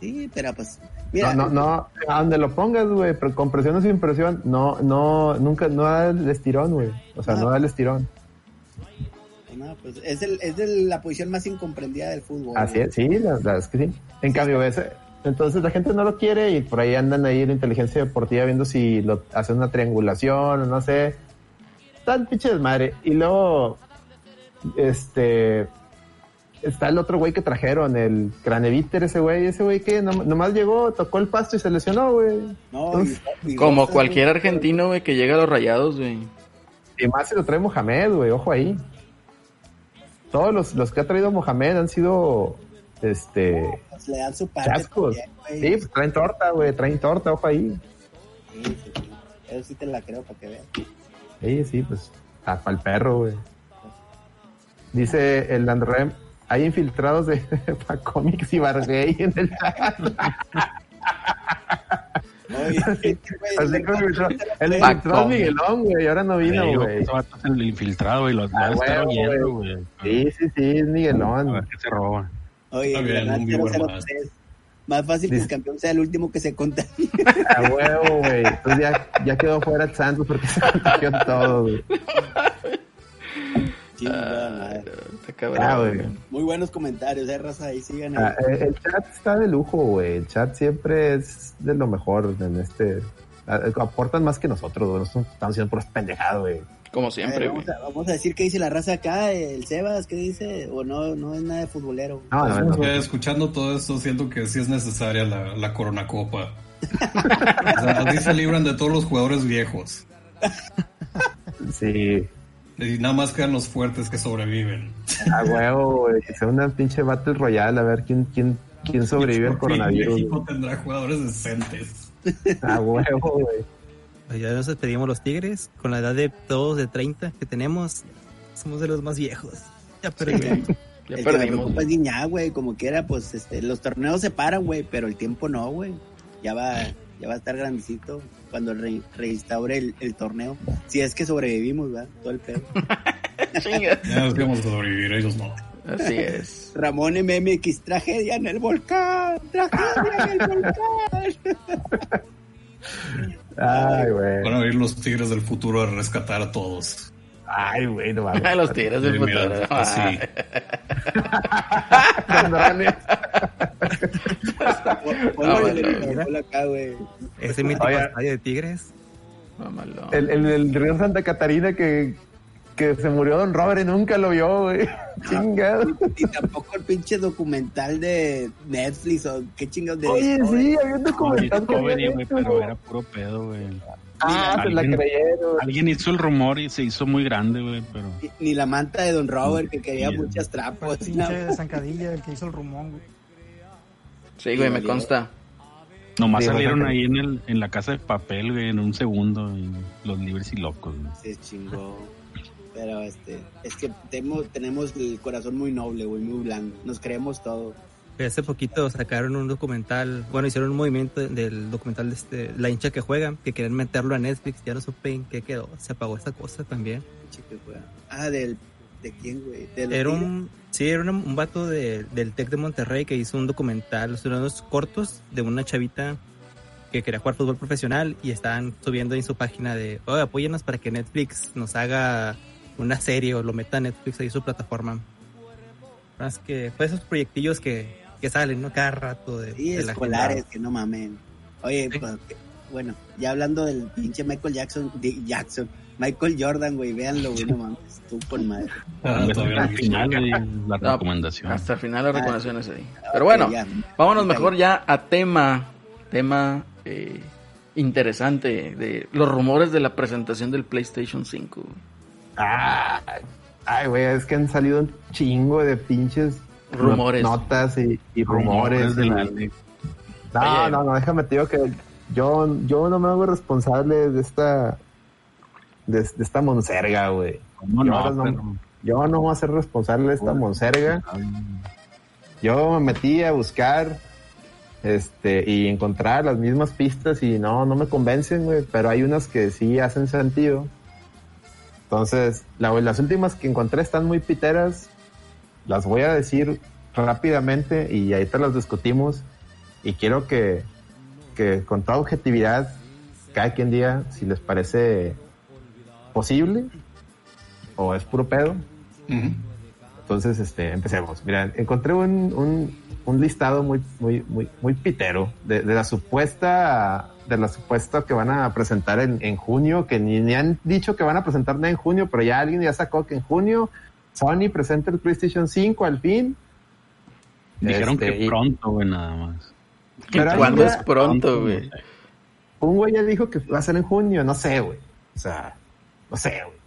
Sí, pero pues, mira, No, no, no, a donde lo pongas, güey, pero con presión o sin presión, no, no, nunca, no da el estirón, güey. O sea, No. no da el estirón. no, pues es, el, es de la posición más incomprendida del fútbol. Así güey. es, sí, la verdad es que sí. En cambio, ves, entonces la gente no lo quiere y por ahí andan ahí la inteligencia deportiva viendo si lo hacen una triangulación o no sé. Tan pinche desmadre. Y luego, este, está el otro güey que trajeron, el Craneviter, ese güey, ese güey que nom- nomás llegó, tocó el pasto y se lesionó, güey. No, y- y Como cualquier argentino, güey, que llega a los rayados, güey. Y más se lo trae Mohamed, güey, ojo ahí. Todos los, los que ha traído Mohamed han sido, este, Pues le dan su parte. chascos. también. Sí, pues traen torta, güey, traen torta, ojo ahí. Sí, sí, sí. Eso sí te la creo para que veas. Sí, sí, pues, para el perro, güey. Dice el Andrem, hay infiltrados de [LAUGHS] pa cómics y Bargay en el chat. Oye, [LAUGHS] Así le- como infiltró- el Pa' infiltrado. Miguelón, güey, y ahora no vino, Ey, güey. ese vato es el infiltrado, güey. Lo, lo Ah, oyendo, güey. Sí, sí, sí, es A Miguelón. ver qué se roba. Oye, Está bien, Granada un viewer 003. Más fácil que el campeón sea el último que se contagie. A huevo, güey. Entonces ya, ya quedó fuera el Santos porque se contagió todo, güey. Chingada. Está cabrón, Ah, güey. güey. Muy buenos comentarios, eh, raza, ahí sigan ahí. Ah, el chat está de lujo, güey. El chat siempre es de lo mejor en este, Aportan más que nosotros, güey. Nosotros estamos haciendo puras pendejadas, güey. Como A siempre, ver, güey. vamos, a, vamos a decir qué dice la raza acá, el Sebas, ¿qué dice? O no, no es nada de futbolero. No, no, no. Escuchando todo esto, siento que sí es necesaria la, la Corona Copa. [LAUGHS] O sea, así se libran de todos los jugadores viejos. Sí. Y nada más quedan los fuertes que sobreviven. A huevo, güey. Que sea una pinche Battle Royale, a ver quién, quién, quién sobrevive al coronavirus. México tendrá jugadores decentes. A huevo, güey. Pues ya nos despedimos los Tigres. Con la edad de todos de 30 que tenemos, somos de los más viejos. Ya perdimos. Ya el que me perdimos. preocupa es Guiñá, güey, como quiera, pues este, los torneos se paran, güey, pero el tiempo no, güey. Ya va, ya va a estar grandecito cuando re- reinstaure el, el torneo. Si es que sobrevivimos, ¿verdad? Todo el pedo. [LAUGHS] Ya nos vamos a sobrevivir, ellos no. Así es. Ramón MMX, tragedia en el volcán, tragedia en el volcán. [LAUGHS] Ay, güey. Van a venir los tigres del futuro a rescatar a todos. Ay, güey, no mames. Los tigres del Sí, mira, futuro. Ah, [LAUGHS] güey. Ese mítico Oye. estadio de Tigres. El, el, el río Santa Catarina que, que se murió Don Robert y nunca lo vio, güey. [LAUGHS] Chingado. Y tampoco el pinche documental de Netflix o qué chingados de Oye, Discovery. sí, había un documental que Discovery, había güey, hecho, pero güey. era puro pedo, güey. Ah, se la Alguien- creyeron. Alguien hizo el rumor y se hizo muy grande, güey, pero... Ni- Ni la manta de Don Robert que quería muchas trapos. el no. pinche Zancadilla el que hizo el rumón, güey. Sí, güey, me valió. consta. Nomás Sí, salieron ahí en, el, en la casa de papel, güey, en un segundo, y los libres y locos, güey. Se chingó. Pero este, es que temo- tenemos el corazón muy noble, güey, muy blanco. Nos creemos todo. Hace poquito sacaron un documental, bueno, hicieron un movimiento del documental de este, La hincha que juega, que querían meterlo a Netflix, ya no supe en qué quedó, se apagó esa cosa también. Ah, del. ¿De quién, güey? ¿De los Era un, sí, era un, un vato de- del TEC de Monterrey que hizo un documental, unos cortos de una chavita que quería jugar fútbol profesional y estaban subiendo en su página de, oye, apóyenos para que Netflix nos haga una serie o lo meta a Netflix ahí en su plataforma. Más que, pues esos proyectillos que, que salen, ¿no? Cada rato de, Sí, de la escolares, que no mamen. Oye, Sí. pues, bueno, ya hablando del pinche Michael Jackson, de Jackson, Michael Jordan, güey, véanlo, güey, no mames, tú con madre. Ah, todavía no al he visto. final, la No, recomendación. Hasta el final las recomendaciones ahí. Ah, Pero bueno, ya. vámonos mejor ya a tema, tema eh, interesante de los rumores de la presentación del PlayStation 5. güey. Ah, ay, güey, es que han salido un chingo de pinches Rumores. not- notas y, y rumores. De No, Oye. no, no, déjame te digo que yo, yo no me hago responsable de esta de, de esta monserga, güey. ¿Cómo yo, no? no, yo no voy a ser responsable de esta monserga. Yo me metí a buscar este y encontrar las mismas pistas y no, no me convencen, güey, pero hay unas que sí hacen sentido. Entonces, la- las últimas que encontré están muy piteras. Las voy a decir rápidamente y ahí te las discutimos. Y quiero que, que con toda objetividad, cada quien diga si les parece posible o es puro pedo. Entonces, este, empecemos. Mira, encontré un, un, un listado muy, muy, muy, muy pitero de, de la supuesta, de la supuesta que van a presentar en, en junio, que ni, ni han dicho que van a presentar nada en junio, pero ya alguien ya sacó que en junio Sony presenta el PlayStation 5 al fin. Dijeron Este, que y- pronto, güey, nada más. Pero ¿Cuándo es pronto, güey? Un güey ya dijo que va a ser en junio, no sé, güey. O sea, no sé, güey.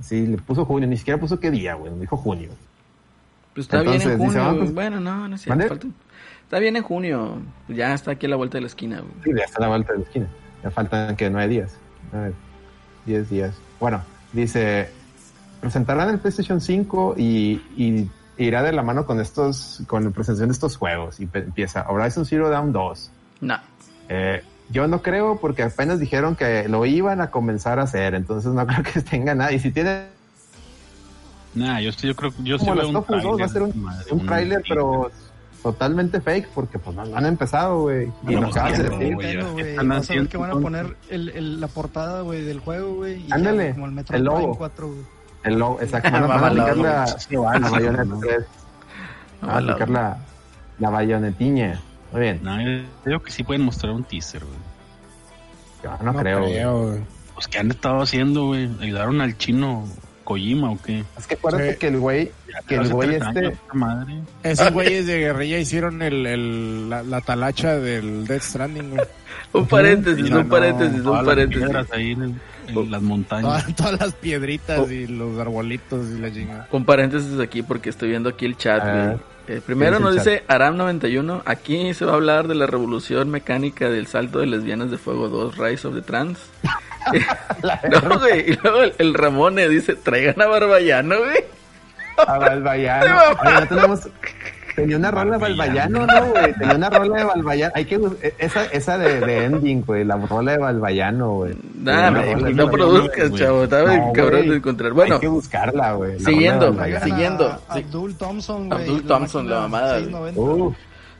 Sí, le puso junio, ni siquiera puso qué día, güey, dijo junio. Pues está bien en Entonces, dice, junio. ah, pues- Bueno, no, no es cierto. Falta- Está bien en junio. Ya está aquí a la vuelta de la esquina, güey. Sí, ya está a la vuelta de la esquina. Ya faltan que nueve días. A ver, diez días. Bueno, dice, presentarán el PlayStation 5 y, y irá de la mano con estos, con la presentación de estos juegos. Y empieza Horizon Zero Dawn 2. No. Eh, yo no creo porque apenas dijeron que lo iban a comenzar a hacer, entonces no [LAUGHS] creo que tenga nada. Y si tiene Nah, yo, yo creo yo sí como veo un Top 2, va a ser un, madre, un tráiler, pero totalmente fake porque pues no, han empezado, güey. Y lo acabas de decir. Están haciendo que van a poner el, el- la portada, güey, del juego, güey. Ándale, Como el Metro el logo. 4, güey. El logo, exacto. Van a, van a Mamalón, aplicar la, la bayoneta ¿no? 3. Van a aplicar la, la bayonetiña. Muy bien. No, creo que sí pueden mostrar un teaser, güey. Yo no, creo, güey. güey. Pues, ¿qué han estado haciendo, güey? ¿Ayudaron al chino Kojima o qué? Es que acuérdate Sí. que el güey, que el güey este, madre. Esos [LAUGHS] güeyes de guerrilla hicieron el, el- la, la talacha del Death Stranding, güey. Un paréntesis, Mira, un paréntesis, Todas un paréntesis. ahí en, el- en las montañas. Todas, [LAUGHS] todas las piedritas Oh. y los arbolitos y la chingada. Un paréntesis aquí porque estoy viendo aquí el chat, Ah. Eh, primero ¿Qué nos dice dice Aram91, aquí se va a hablar de la revolución mecánica del salto de lesbianas de fuego 2, Rise of the Trans. [LAUGHS] [LAUGHS] no, güey, y luego el, el Ramone dice, traigan a Barballano, güey. a Balbayano. Oye, no tenemos, tenía una rola de Balbayano, ¿no, güey? Tenía una rola de Balbayano. Hay que, bus- esa, esa de, de ending, güey, la rola de Balbayano, güey. De no Balbayano, produzcas, chavo, estaba No, cabrón de encontrar. Bueno, Hay que buscarla, güey. siguiendo, siguiendo. Abdul Thompson, güey. Abdul Thompson, la mamada, güey. 690. Uh,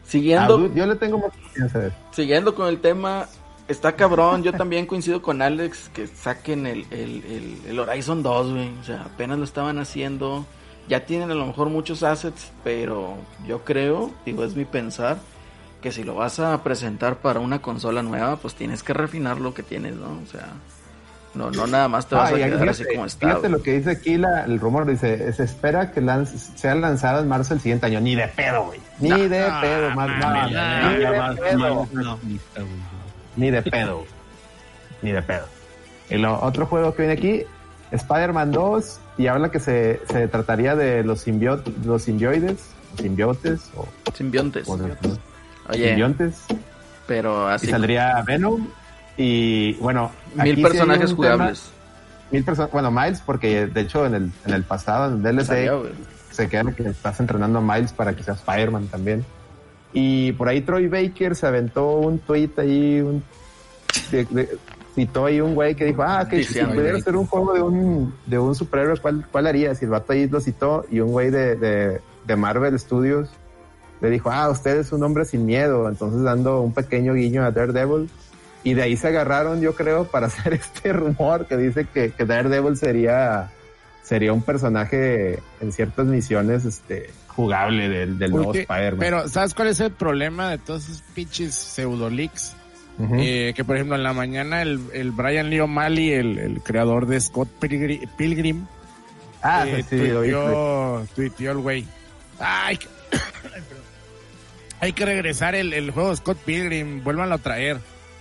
siguiendo, Abdul, yo le tengo más confianza. eh. siguiendo con el tema, está cabrón. Yo también coincido con Alex que saquen el, el, el, el Horizon 2, güey. O sea, apenas lo estaban haciendo. Ya tienen a lo mejor muchos assets, pero yo creo, digo, es mi pensar, que si lo vas a presentar para una consola nueva, pues tienes que refinar lo que tienes, ¿no? O sea, no, no nada más te vas Ah, a quedar así como está. Fíjate lo que dice aquí la- el rumor, dice, se espera que lance- sea lanzada en marzo del siguiente año. Ni de pedo, güey. Ni de pedo, más de pedo. Ni de pedo. Ni de pedo. Y lo otro juego que viene aquí, Spider-Man 2, y habla que se, se trataría de los, simbio- los simbioides, simbiotes, o, Simbiontes. o Oye, simbiontes, pero y así saldría Venom, y bueno, mil aquí sí hay personajes tema- jugables. mil personas, bueno, Miles, porque de hecho en el, en el pasado, en el DLC, Salió, se queda que estás entrenando a Miles para que sea Spider-Man también. Y por ahí Troy Baker se aventó un tweet ahí, un, de- de- citó ahí un güey que dijo, ah, que si pudiera hacer un juego de un, de un superhéroe, ¿cuál, ¿cuál harías? Y el vato ahí lo citó y un güey de, de, de Marvel Studios le dijo, ah, usted es un hombre sin miedo, entonces dando un pequeño guiño a Daredevil. Y de ahí se agarraron, yo creo, para [LAUGHS] hacer este rumor que dice que, que Daredevil sería, sería un personaje en ciertas misiones este, jugable del, del nuevo Spider-Man. pero, ¿sabes cuál es el problema de todos esos pinches Eh, que, por ejemplo, en la mañana el, el Brian Lee O'Malley, el, el creador de Scott Pilgrim, Pilgrim ah, eh, sí, tuiteó, tuiteó el güey. Ay. [COUGHS] Hay que regresar el, el juego de Scott Pilgrim, vuélvanlo a traer.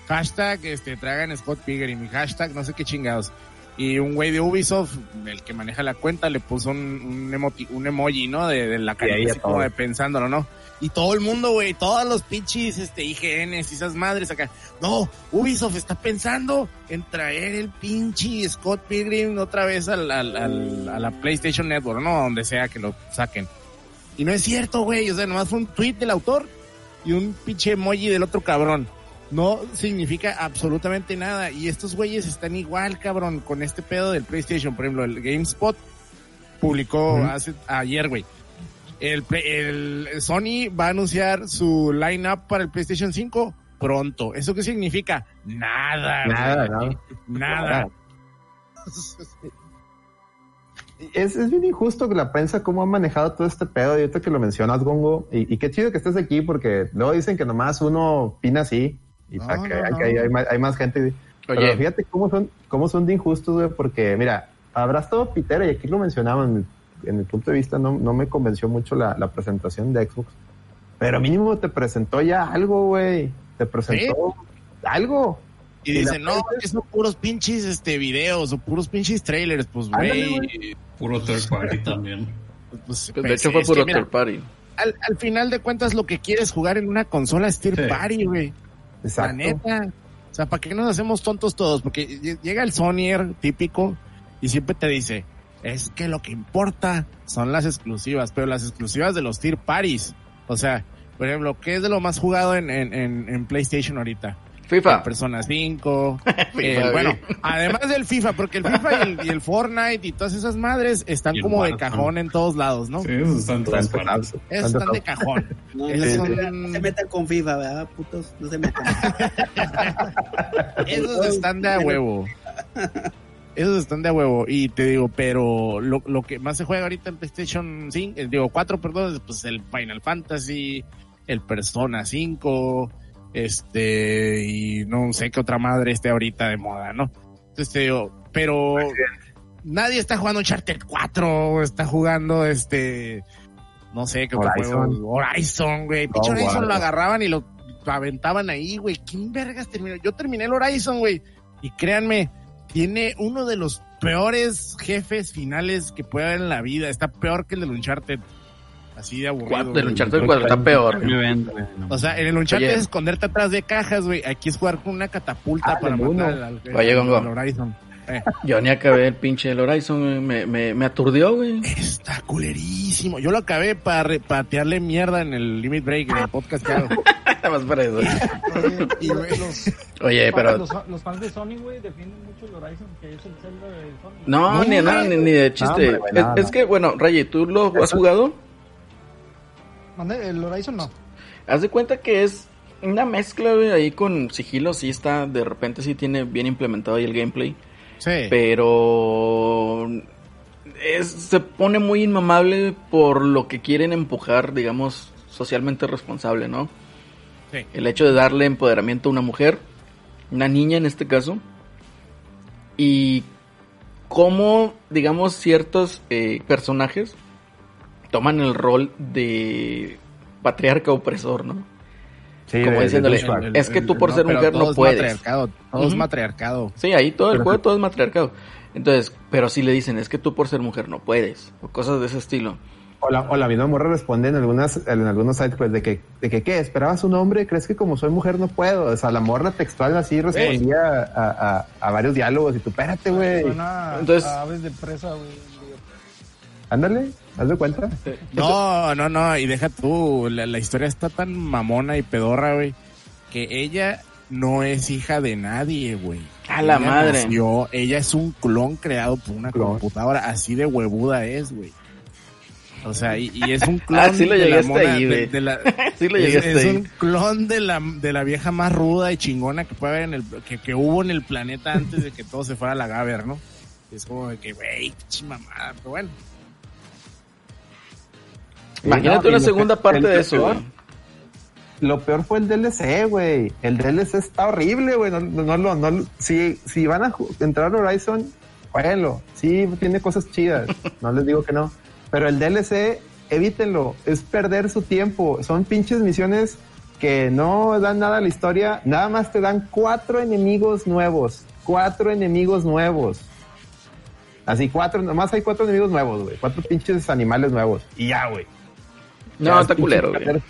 Hashtag, este, traigan Scott Pilgrim y hashtag no sé qué chingados. Y un güey de Ubisoft, el que maneja la cuenta, le puso un, un, emoti- un emoji, ¿no? De, de la carita como de pensándolo, ¿no? Y todo el mundo, güey, todos los pinches, este, IGNs y esas madres acá. No, Ubisoft está pensando en traer el pinche Scott Pilgrim otra vez al, al- al- a la PlayStation Network, ¿no? Donde sea que lo saquen. Y no es cierto, güey. O sea, nomás fue un tweet del autor y un pinche emoji del otro cabrón. No significa absolutamente nada. Y estos güeyes están igual, cabrón, con este pedo del PlayStation. Por ejemplo, el GameSpot publicó hace, ayer, güey. El, Sony va a anunciar su lineup para el PlayStation 5 pronto. ¿Eso qué significa? Nada. Nada, güey. nada. Es, es bien injusto que la prensa cómo ha manejado todo este pedo. Y ahorita que lo mencionas, Gongo, y, y qué chido que estés aquí porque luego dicen que nomás uno opina así. Y No, para que, no, hay, no. que hay, hay más, hay más gente. Pero fíjate cómo son, cómo son de injustos, güey, porque mira, habrás todo pitero y aquí lo mencionaban. En mi punto de vista, no, no me convenció mucho la, la presentación de Xbox. Pero mínimo te presentó ya algo, güey. Te presentó algo. Y Y dicen, no, que son puros pinches este, videos o puros pinches trailers. Pues, güey. Puro third party también. Pues, de pues, hecho fue es puro mira, third party. al, al final de cuentas, lo que quieres jugar en una consola es third Sí. party, güey. La neta. O sea, ¿para qué nos hacemos tontos todos? Porque lle- llega el Sonyer típico y siempre te dice, es que lo que importa son las exclusivas, pero las exclusivas de los tier parties. O sea, por ejemplo, ¿qué es de lo más jugado en, en, en, en PlayStation ahorita? FIFA. Persona 5. [LAUGHS] FIFA, eh, bueno, güey. además del FIFA, porque el FIFA y el, y el Fortnite y todas esas madres están como de cajón en todos lados, ¿no? Sí, esos están pesados. Esos están de cajón. [LAUGHS] No, Esos son- no se metan con FIFA, ¿verdad, putos? No se metan. [LAUGHS] Esos están de a huevo. Esos están de a huevo. Y te digo, pero lo, lo que más se juega ahorita en PlayStation 5, eh, digo 4, perdón, es, pues el Final Fantasy, el Persona 5, Este, y no sé qué otra madre esté ahorita de moda, ¿no? Entonces te digo, pero nadie está jugando Uncharted 4, o está jugando este, no sé qué Horizon. juego, Horizon, güey. Pinche Oh, Horizon lo agarraban y lo aventaban ahí, güey. ¿Quién vergas terminó? Yo terminé el Horizon, güey. Y créanme, tiene uno de los peores jefes finales que puede haber en la vida. Está peor que el del Uncharted. Así de aburrido. Güey. Uncharted 4 está peor. O sea, en el Uncharted es esconderte atrás de cajas, güey. Aquí es jugar con una catapulta Ah, para el matar al Horizon. Eh, Yo ni acabé el pinche el Horizon, güey. me, me, me aturdió, güey. está culerísimo. Yo lo acabé para patearle mierda en el Limit Break, en el podcast que hago. [LAUGHS] Nada más para eso. Oye, [LAUGHS] Y, güey, los, Oye, pero los, los fans de Sony, güey, defienden mucho el Horizon, que es el Zelda de Sony. no, No, ni, no, ni, ni de chiste. hombre, güey, es, no, es que, bueno, Rayi, ¿tú lo has jugado? Mande, el Horizon no. Haz de cuenta que es una mezcla, güey, ahí con sigilo, sí está, de repente sí tiene bien implementado ahí el gameplay, sí. pero es, se pone muy inmamable por lo que quieren empujar, digamos, socialmente responsable, ¿no? Sí. El hecho de darle empoderamiento a una mujer, una niña en este caso, y cómo, digamos, ciertos eh, personajes toman el rol de patriarca opresor, ¿no? Sí, Como de- de diciéndole. El- es que tú por ser mujer todo no es puedes. Matriarcado, todo es Ujú. matriarcado. Sí, ahí todo el juego todo es matriarcado. Entonces, pero sí le dicen, es que tú por ser mujer no puedes, o cosas de ese estilo. O la, o la misma morra responde en algunas, en algunos sites, pues, de que, de que, ¿qué? ¿Esperabas un hombre? ¿Crees que como soy mujer no puedo? O sea, la morra textual así respondía a, a, a varios diálogos y tú, espérate, güey. Entonces- a aves de presa, güey. Ándale, haz de cuenta. No, no, no, y deja tú, la, la historia está tan mamona y pedorra, güey, que ella no es hija de nadie, güey. A la Ella madre. nació- ella es un clon creado por una Clon. computadora, así de huevuda es, güey. O sea, y, y es un clon Ah, sí lo de la mona- ahí, de- la- [LAUGHS] sí lo es, llegaste es ahí. un clon de la, de la vieja más ruda y chingona que puede haber en el, que, que hubo en el planeta antes de que todo se fuera a la Gaber, ¿no? Es como de que, güey, mamada, pero bueno. Imagínate No, una segunda parte de eso, güey. Lo peor fue el DLC, güey. El DLC está horrible, güey. No, no, no, si, si van a entrar a Horizon, jueguenlo. Sí, tiene cosas chidas. [LAUGHS] No les digo que no. Pero el DLC, evítenlo. Es perder su tiempo. Son pinches misiones que no dan nada a la historia. Nada más te dan cuatro enemigos nuevos. Cuatro enemigos nuevos. Así, cuatro, nomás hay cuatro enemigos nuevos, güey. Cuatro pinches animales nuevos. Y ya, güey. No, está culero, güey.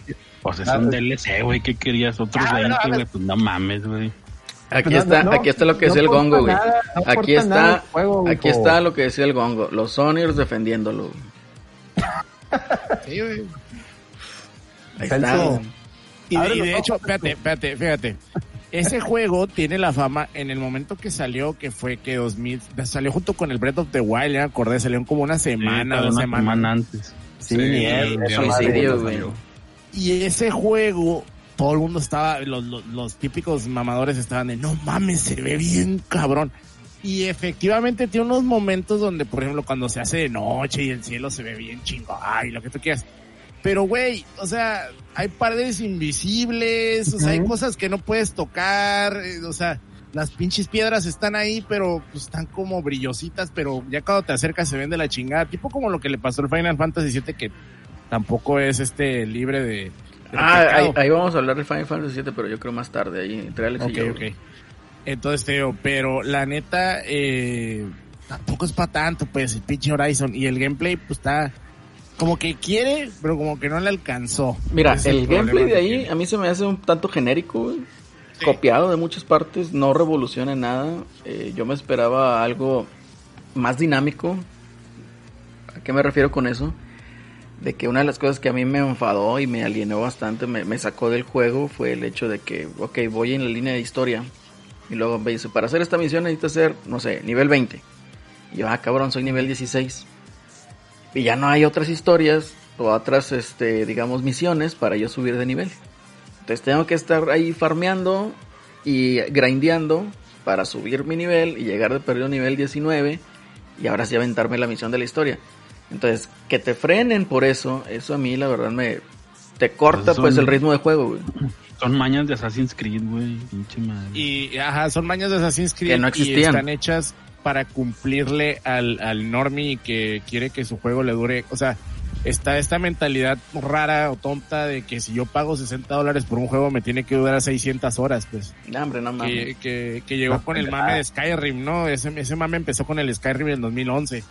Pues es Ah, un DLC, güey. ¿Qué querías? Otros Ah, 20, no, güey. Pues no mames, güey. Aquí está, no, aquí está lo que no decía el gongo, güey. nada, no aquí está, juego, aquí está lo que decía el gongo. Los Sonyers defendiéndolo. Sí, güey. Ahí está. Y de, y hecho, espérate, espérate, fíjate. Ese juego tiene la fama en el momento que salió, que fue que 2000, salió junto con el Breath of the Wild, ya me acordé, salió como una semana, Sí, dos una semanas. semana antes. Sí, Sí, madre, suicidio, güey. Y ese juego, todo el mundo estaba, los, los, los típicos mamadores estaban de, no mames, se ve bien cabrón. Y efectivamente tiene unos momentos donde, por ejemplo, cuando se hace de noche y el cielo se ve bien chingón, ay, lo que tú quieras. Pero, güey, o sea, hay paredes invisibles, o sea, hay cosas que no puedes tocar, eh, o sea, las pinches piedras están ahí, pero pues, están como brillositas, pero ya cuando te acercas se ven de la chingada, tipo como lo que le pasó al Final Fantasy VII, que tampoco es este libre de... de Ah, ahí, vamos a hablar del Final Fantasy 7, pero yo creo más tarde, ahí entre Alex y yo. ok. Entonces te digo, pero la neta, eh, tampoco es para tanto, pues, el pinche Horizon. Y el gameplay, pues está como que quiere, pero como que no le alcanzó. Mira, el problema gameplay de ahí a mí se me hace un tanto genérico, güey. Copiado de muchas partes, no revoluciona nada. Eh, yo me esperaba algo más dinámico. ¿A qué me refiero con eso? De que una de las cosas que a mí me enfadó y me alienó bastante, me, me sacó del juego, fue el hecho de que, ok, voy en la línea de historia. Y luego me dice, para hacer esta misión necesitas ser, no sé, nivel 20. Y yo, ah, cabrón, soy nivel 16. Y ya no hay otras historias o otras, este, digamos, misiones para yo subir de nivel. Entonces tengo que estar ahí farmeando y grindeando para subir mi nivel y llegar de perdido a nivel 19 y ahora sí aventarme la misión de la historia. Entonces, que te frenen por eso, eso a mí la verdad me, te corta Son- pues el ritmo de juego, güey. Son mañas de Assassin's Creed, güey. Pinche madre. Y, ajá, son mañas de Assassin's Creed Que no y existían. están hechas para cumplirle al, al normie que quiere que su juego le dure. O sea, está esta mentalidad rara o tonta de que si yo pago 60 dólares por un juego me tiene que durar 600 horas, pues. No, hombre, no mames. Que, que, que llegó con el mame de Skyrim, ¿no? Ese, ese mame empezó con el Skyrim en 2011.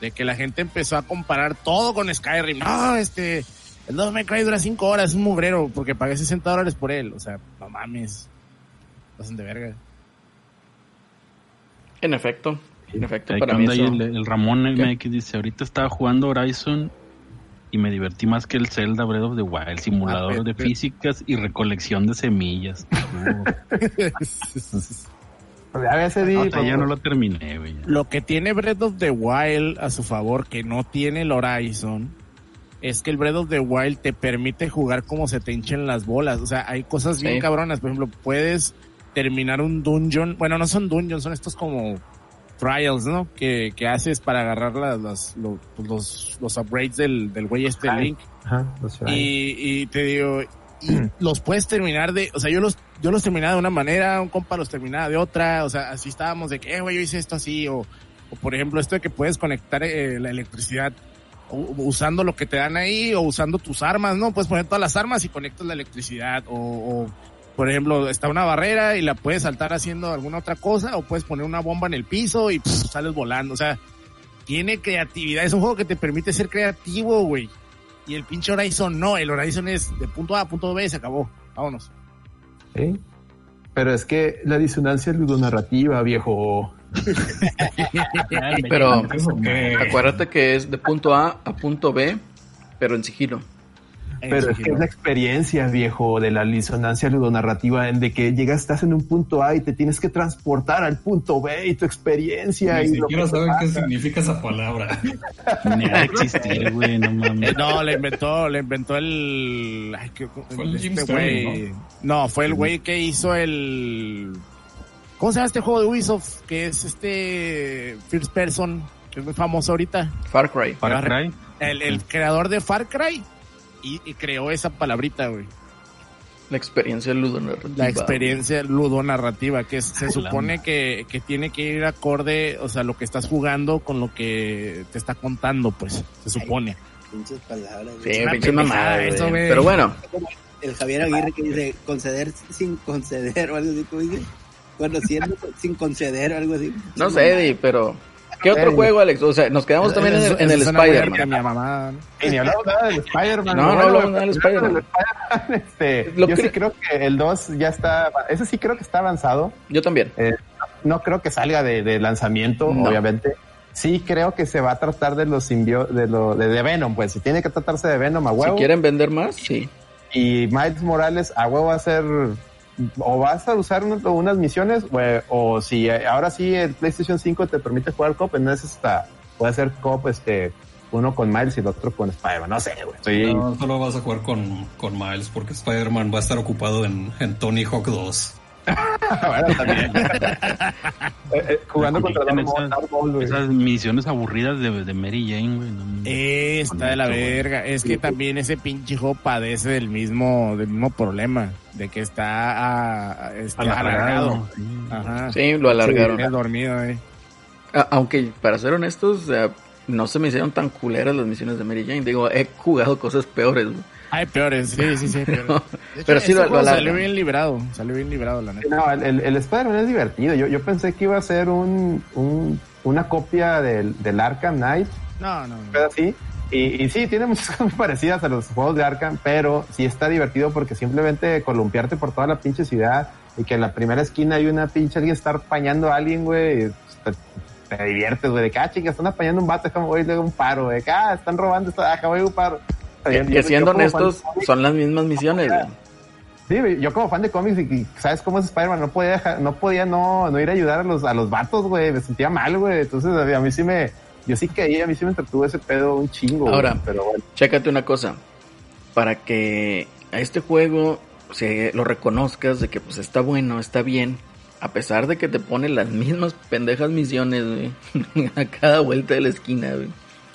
De que la gente empezó a comparar todo con Skyrim. No, este, el Devil May Cry dura 5 horas, es un mugrero, porque pagué 60 dólares por él. O sea, no mames. Pasan de verga. En efecto, en efecto, para mí eso... el, el Ramón. MX dice, ahorita estaba jugando Horizon y me divertí más que el Zelda Breath of the Wild, simulador Ah, de pero- físicas y recolección de semillas. [LAUGHS] A veces di, ya no lo terminé, güey. Lo que tiene Breath of the Wild a su favor, que no tiene el Horizon, es que el Breath of the Wild te permite jugar como se te hinchen las bolas. O sea, hay cosas bien Sí. cabronas. Por ejemplo, puedes terminar un dungeon. Bueno, no son dungeons, son estos como trials, ¿no? Que, que haces para agarrar las, las- lo- los, los upgrades del, del güey este Ay. Link. Ajá, o sea, Y, y te digo, y [CLEARS THROAT] los puedes terminar de, o sea, yo los, yo los terminaba de una manera, un compa los terminaba de otra, o sea, así estábamos de que, eh, güey, yo hice esto así, o, o por ejemplo, esto de que puedes conectar eh, la electricidad usando lo que te dan ahí o usando tus armas, ¿no? Puedes poner todas las armas y conectas la electricidad, o, o, por ejemplo, está una barrera y la puedes saltar haciendo alguna otra cosa, o puedes poner una bomba en el piso y pff, sales volando, o sea, tiene creatividad, es un juego que te permite ser creativo, güey. Y el pinche Horizon no, el Horizon es de punto A a punto B y se acabó. Vámonos. Pero es que la disonancia ludonarrativa, viejo. [LAUGHS] Pero acuérdate que es de punto A a punto B, pero en sigilo. Pero es que es la experiencia, viejo, de la disonancia ludonarrativa, en de que llegas, estás en un punto A y te tienes que transportar al punto B y tu experiencia. Ni y siquiera saben qué significa esa palabra. [LAUGHS] Ni ha existir, güey, no mames. Eh, no, le inventó, le inventó el... Ay, qué- Fue el Jim este güey. ¿no? fue el güey que hizo el... ¿Cómo se llama este juego de Ubisoft? Que es este First Person, que es muy famoso ahorita. Far Cry. Far Cry. El, el creador de Far Cry. Y, y creó esa palabrita, güey. La experiencia ludonarrativa. La experiencia ludonarrativa, que es- se supone que, que tiene que ir acorde, o sea, lo que estás jugando con lo que te está contando, pues, se supone. Pinches palabras. Sí, pinche mamada, eso, güey. güey. Pero bueno, El Javier Aguirre que dice conceder sin conceder o algo así, ¿cómo dice? Conociendo sin conceder o algo así. no sé, Eddie, pero... ¿Qué otro juego, Alex? O sea, nos quedamos también en el, en el Spider-Man. mamá, ni hablamos nada del Spider-Man. No, no hablamos nada del Spider-Man. este, Lo yo que- sí creo que el 2 ya está, ese sí creo que está avanzado. Yo también. Eh, no creo que salga de, de lanzamiento, No. obviamente. Sí creo que se va a tratar de los simbio de lo de, de Venom, pues si tiene que tratarse de Venom a Si huevo. quieren vender más, sí. Y Miles Morales a huevo va a ser o vas a usar un- unas misiones o, o si eh, ahora sí el PlayStation 5 te permite jugar cop, entonces hasta puede ser cop este uno con Miles y el otro con Spider-Man. No sé, güey. Estoy No, solo vas a jugar con, con Miles porque Spider-Man va a estar ocupado en, en Tony Hawk 2. [LAUGHS] bueno, también. [LAUGHS] Eh, eh, jugando contra Esas- misiones aburridas de, de Mary Jane, güey. no. Eh, está de la güey. verga. Es que también ese pinche juego padece del mismo, del mismo problema. De que está ah, este, alargado. Sí. Ajá. Sí, lo alargaron. Sí, dormido, eh. Aunque, para ser honestos, no se me hicieron tan culeras las misiones de Mary Jane. Digo, he jugado cosas peores. güey. Hay peores, sí, sí, sí. Peores. [LAUGHS] De hecho, Pero sí lo- lo salió bien librado. Salió bien librado, la neta. No, el, el, el Spider-Man es divertido. Yo, yo pensé que iba a ser un, un- una copia del, del Arkham Knight, No, no, no. pero así. Y, y sí, tiene muchas [LAUGHS] cosas parecidas a los juegos de Arkham, pero sí está divertido porque simplemente columpiarte por toda la pinche ciudad y que en la primera esquina hay una pinche alguien está apañando a alguien, güey. y Te, te diviertes, güey. De que, ah, chicas, están apañando un vato, déjame voy un paro. De que, ah, están robando, esta, ah, voy a un paro. Que, que siendo fan honestos, son las mismas misiones. Sí, yo como fan de cómics y, sabes cómo es Spider-Man, no podía dejar- no podía no, no ir a ayudar a los, a los vatos, güey, me sentía mal, güey, entonces a mí, sí me, yo sí caí, a mí sí me entretuvo ese pedo un chingo, Ahora. pero bueno. Chécate una cosa. Para que a este juego se lo reconozcas de que pues está bueno, está bien. A pesar de que te pone las mismas pendejas misiones, güey. [LAUGHS] a cada vuelta de la esquina, güey.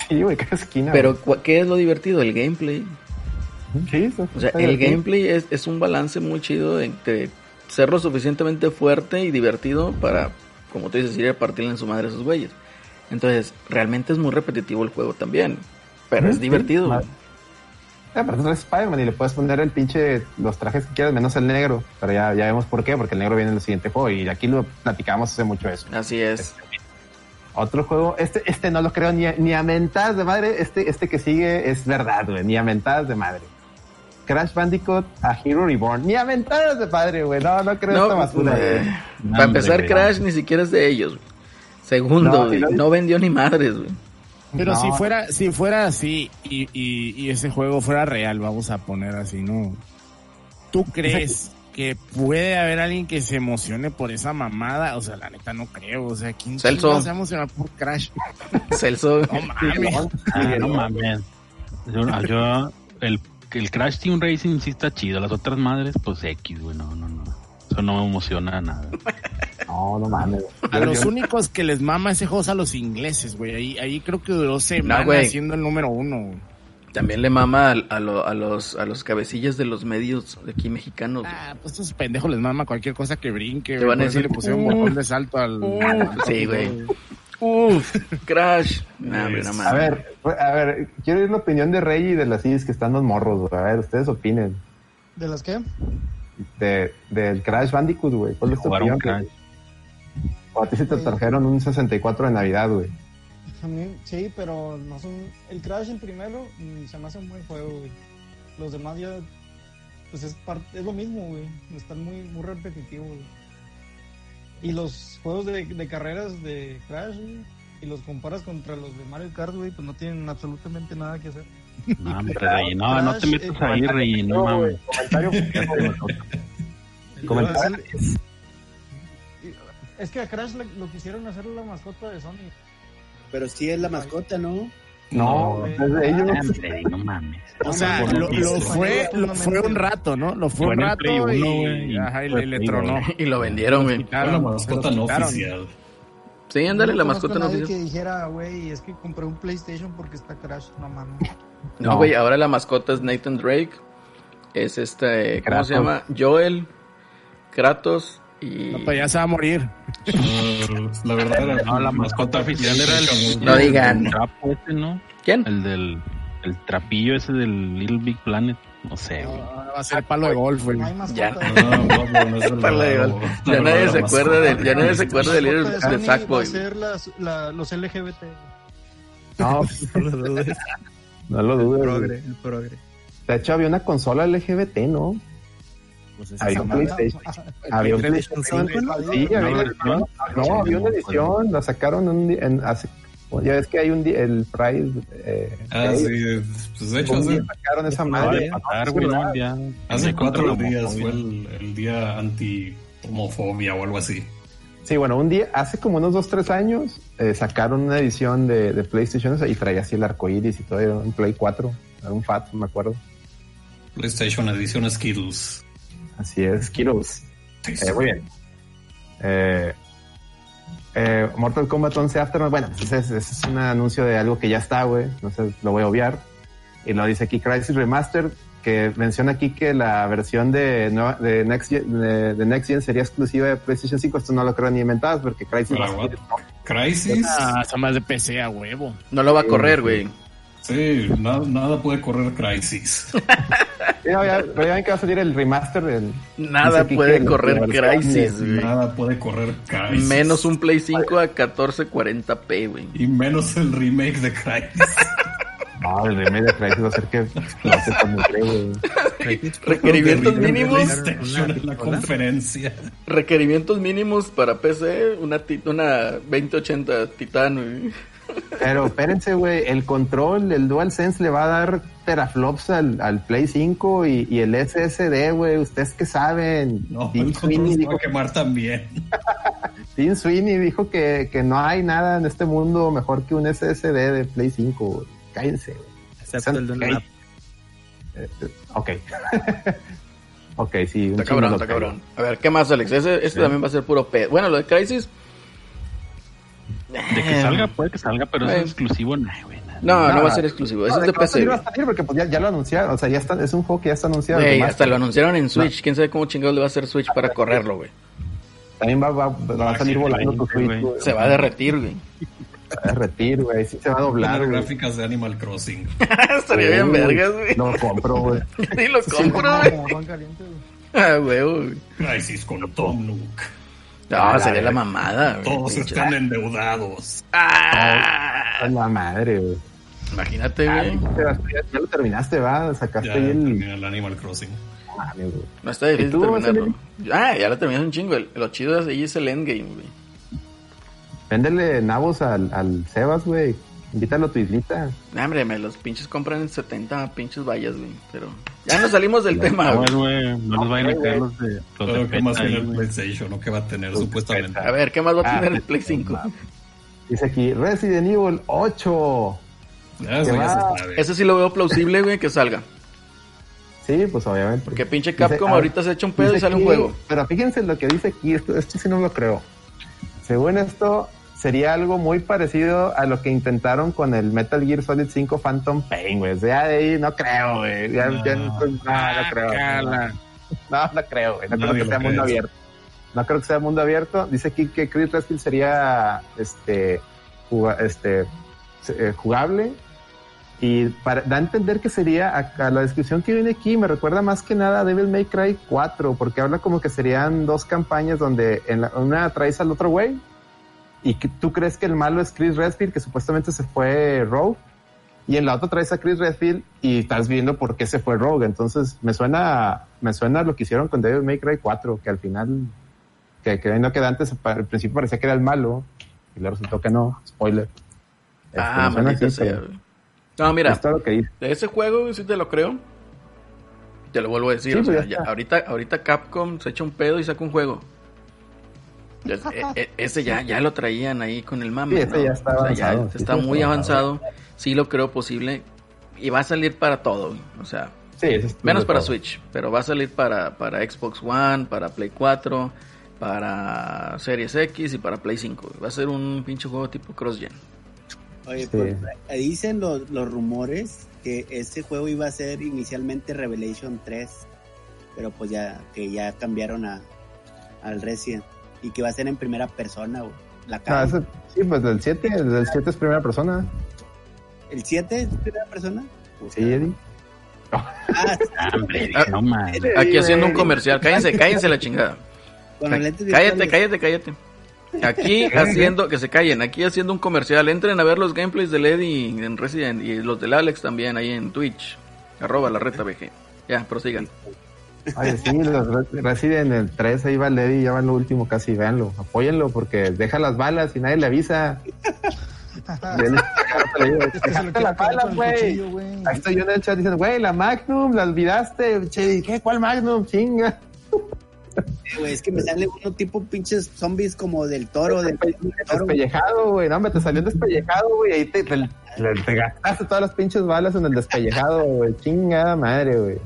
Sí, güey, cada esquina. Pero, ¿cu- ¿qué es lo divertido? El gameplay. Sí, eso O sea, el gameplay es, es un balance muy chido entre ser lo suficientemente fuerte y divertido para, como tú dices, ir a partirle en su madre a esos güeyes. Entonces, realmente es muy repetitivo el juego también. Pero es Sí, divertido. Ah, pero tú eres Spider-Man y le puedes poner el pinche, los trajes que quieras, menos el negro. Pero ya, ya vemos por qué, porque el negro viene en el siguiente juego y aquí lo platicamos hace mucho eso. Así es. Otro juego, este, este no lo creo ni a, ni a mentadas de madre, este, este que sigue es verdad, güey, ni a mentadas de madre. Crash Bandicoot a Hero Reborn, ni a mentadas de padre, güey, no, no creo esta basura, eh, güey. para hombre, empezar, güey. Crash ni siquiera es de ellos. güey. Segundo, No, güey, no vendió ni madres, güey. Pero No. si fuera, si fuera así y, y, y ese juego fuera real, vamos a poner así, ¿no? ¿Tú crees que puede haber alguien que se emocione por esa mamada? O sea, la neta no creo. O sea, ¿quién se va a emocionar por Crash? [LAUGHS] Celso, No mames. Ah, no mames. Yo, yo- el, el Crash Team Racing sí está chido. Las otras madres, pues X, güey. No, no, no. Eso no me emociona nada. [LAUGHS] No, no mames. A los yo- únicos que les mama ese juego es a los ingleses, güey. Ahí, ahí creo que duró semanas güey. siendo el número uno. güey. También le mama a, a lo- a los, a los cabecillas de los medios de aquí mexicanos. Ah, pues estos pendejos les mama cualquier cosa que brinque. Te van a decir, le pusieron un "Uh, botón de salto al... Sí, güey. Uf, Crash. Nah. A ver, a ver, quiero oír la opinión de Rey y de las IS que están los morros, güey. A ver, ustedes opinen. ¿De las qué? De, del Crash Bandicoot, güey. ¿Cuál es tu opinión? Crash. O a ti se te trajeron un 64 de Navidad, güey. A mí, sí, pero no son. El Crash, el primero, mm, se me hace un buen juego, güey. Los demás ya. Pues es, parte, es lo mismo, güey. Están muy, muy repetitivos, güey. Y los juegos de, de carreras de Crash, güey, y los comparas contra los de Mario Kart, güey, pues no tienen absolutamente nada que hacer. No, hombre, Rey. No, no te metas ahí, Rey. No mames. Comentario. [LAUGHS] Comentario. Es que a Crash lo quisieron hacer la mascota de Sony. Pero sí es la mascota, ¿no? No, es de ellos. No mames. O sea, lo, lo fue, lo fue un rato, ¿no? Lo fue Fue un rato Play uno, y, güey, y ajá, y le, le Play tronó. [LAUGHS] Y lo vendieron, güey. La mascota no oficial. Sí, ándale, la conozco mascota no oficial. que dijera, güey, es que compré un PlayStation porque está Crash. No mames. No, güey, ahora la mascota es Nathan Drake. Es este, ¿cómo Kratos. se llama? Joel, Kratos y... No, pues ya se va a morir. Ah, La verdad era [LAUGHS] No, la mascota oficial era el- No digan. El trapo ese, ¿no? ¿Quién? El del el trapillo ese del Little Big Planet. No sé, güey. Ahora va a ser palo de golf, güey. No. Ya. Bueno, no es el [LAUGHS] Palo de verdadero- gol. la Ya nadie se acuerda de, ya nadie se acuerda del mascota de Sackboy. Va a ser las- la- los LGBT. No, [LAUGHS] No lo dudes. no lo El dudes. progre, el progre. De hecho, había una consola LGBT, ¿no? Pues esa Había un. PlayStation. [LAUGHS] Había un PlayStation ¿no? Sí, había una edición. No, había una edición. La sacaron un en hace. Ya ves que hay un el Pride. Eh, Ah, Day. sí. Pues de hecho, hace, sacaron esa madre. güey, no, ya. hace cuatro días fue el, el día anti-homofobia o algo así. Sí, bueno, un día, hace como unos dos, tres años, eh, sacaron una edición de, de PlayStation y traía así el arco iris y todo, era un Play 4, era un FAT, me acuerdo. PlayStation Edición Skittles. Así es, Kiros. Eh, muy bien. Eh, eh, Mortal Kombat 11 Aftermath, bueno, pues ese, es- ese es un anuncio de algo que ya está, güey, entonces lo voy a obviar. Y lo dice aquí Crisis Remastered, que menciona aquí que la versión de, nueva- de, Next, Gen, de, de Next Gen sería exclusiva de PlayStation 5. Esto no lo creo ni inventadas porque Crisis va a Crisis. Ah, esa más de PC a huevo. No lo va a correr, güey. Sí, nada, nada puede correr Crisis. [LAUGHS] No, ya, pero ya ven que va a salir el remaster del... Nada puede que correr versión Crisis, güey. Nada puede correr Crisis. Menos un Play 5 a 1440p, güey. Y menos el remake de Crisis. No, [LAUGHS] el remake de Crisis va a ser que lo hace como güey. Requerimientos mínimos. En la conferencia. Requerimientos mínimos para PC, una, ti- una 2080 Titan, güey. Pero espérense, güey, el control, el DualSense le va a dar teraflops al, al Play 5 y, y el SSD, güey, ustedes que saben. No, Tim, el control Sweeney se dijo, va a quemar también. [LAUGHS] Tim Sweeney dijo que, que no hay nada en este mundo mejor que un SSD de Play 5, güey. Cállense, güey. Excepto el de una Ok. Eh, eh, ok. [LAUGHS] ok, sí. un Está cabrón, está cabrón. A ver, ¿qué más, Alex? Ese, Sí. también va a ser puro pedo. Bueno, lo de Crisis. De que salga, puede que salga, pero es exclusivo, nah, güey. No, no, No. va a ser exclusivo. Eso No, es de PC. va a salir porque pues ya, ya lo anunciaron. O sea, ya está, es un juego que ya está anunciado. Hasta lo anunciaron en Switch. ¿Quién sabe cómo chingados le va a hacer Switch para correrlo, güey? También va, va, va a salir volando tu Switch. Se va a derretir, güey. Se va a derretir, güey. Sí se va a doblar, gráficas de Animal Crossing. [LAUGHS] Estaría bien vergas, güey. No lo compro, güey. [LAUGHS] Ni lo compro, güey. Ah, güey. Crisis con Tom Nook. No, sería la mamada, güey. Todos Pinche- están endeudados. Ah, A la madre, güey. Imagínate, Ah, güey. Ya, lo terminaste, va. Sacaste Ya ahí el. terminé el Animal Crossing. Güey. No está difícil ¿Y tú, terminarlo. Ah, ya lo terminas un chingo. Lo chido es, ahí es el endgame, güey. Véndele nabos al, al Sebas, güey. Invítalo a tu islita. Nah, hombre, me los pinches compran en 70 pinches vallas, güey. Pero ya nos salimos del tema, No, güey. güey, no les vayan a caer los de, los de que más tiene el. PlayStation, ¿no? Que va a tener supuestamente. A ver, ¿qué más va a Ah, tener el Play 5? Dice aquí, Resident Evil 8. Ya, eso Que ya va- se sabe. Ese sí lo veo plausible, güey, que salga. Sí, pues obviamente. Porque pinche Dice- Capcom ah, ahorita se echa un pedo y sale un juego. Pero fíjense lo que dice aquí, esto, esto sí no lo creo. Según esto, sería algo muy parecido a lo que intentaron con el Metal Gear Solid 5 Phantom Pain, güey. O sea, de ahí no creo, güey. Ya, No. ya no, no, no creo. No, no creo, güey. No creo que sea mundo abierto. No creo que sea mundo abierto. Dice aquí que Chris Redfield sería este, juga- este eh, jugable. Y para, da a entender que sería, acá, la descripción que viene aquí me recuerda más que nada a Devil May Cry 4, porque habla como que serían dos campañas donde en la- una traes al otro güey y que tú crees que el malo es Chris Redfield, que supuestamente se fue Rogue, y en la otra traes a Chris Redfield y estás viendo por qué se fue Rogue. Entonces me suena, me suena lo que hicieron con Devil May Cry 4, que al final, que, que no queda antes, pa- al principio parecía que era el malo, y luego resultó que no, spoiler. Este, Ah, maldita así, sea. No, mira, que ese juego, sí te lo creo. Te lo vuelvo a decir. Sí, o pues sea, ya ahorita, ahorita Capcom se echa un pedo y saca un juego. E- e- ese ya, ya lo traían ahí con el mame. Sí, ese ¿no? ya está O sea, ya avanzado, sí, está sí, muy está avanzado. Sí lo creo posible. Y va a salir para todo. O sea, Sí, eso es menos para todo. Switch. Pero va a salir para, para Xbox One, para Play 4, para Series X y para Play 5. güey. Va a ser un pinche juego tipo cross-gen. Oye, Sí. pues, dicen los, los rumores que este juego iba a ser inicialmente Revelation 3, pero pues ya que ya cambiaron a al Resident y que va a ser en primera persona, güey. La No, cara. sí, pues del 7, el 7 es primera persona. ¿El 7 es primera persona? Sí, Eddie. Ah, Hombre, [LAUGHS] Ah, no mames. Aquí haciendo un comercial. Cállense, cállense la chingada. Cállate, cállate, cállate. Aquí [LAUGHS] haciendo, que se callen, aquí haciendo un comercial. Entren a ver los gameplays de Eddie en Resident y los del Alex también ahí en Twitch. Arroba la reta BG. Ya, prosigan. Ay, sí, los Re- Resident el 3, ahí va el Eddie, ya va en lo último casi, véanlo, apóyenlo porque deja las balas y nadie le avisa. Ven, te le digo, Es que se lo "Dejaste quiere las pegar balas, con el güey. cuchillo, güey. Ahí estoy yo en el chat diciendo, güey, la Magnum, la olvidaste. Che, ¿qué? ¿Cuál Magnum? Chinga. Sí, güey, es que me sale uno tipo pinches zombies como del toro, del. Despellejado, güey. No, me te salió un despellejado, güey. Ahí te, te, te- te gastaste todas las pinches balas en el despellejado, güey. Chingada madre, güey.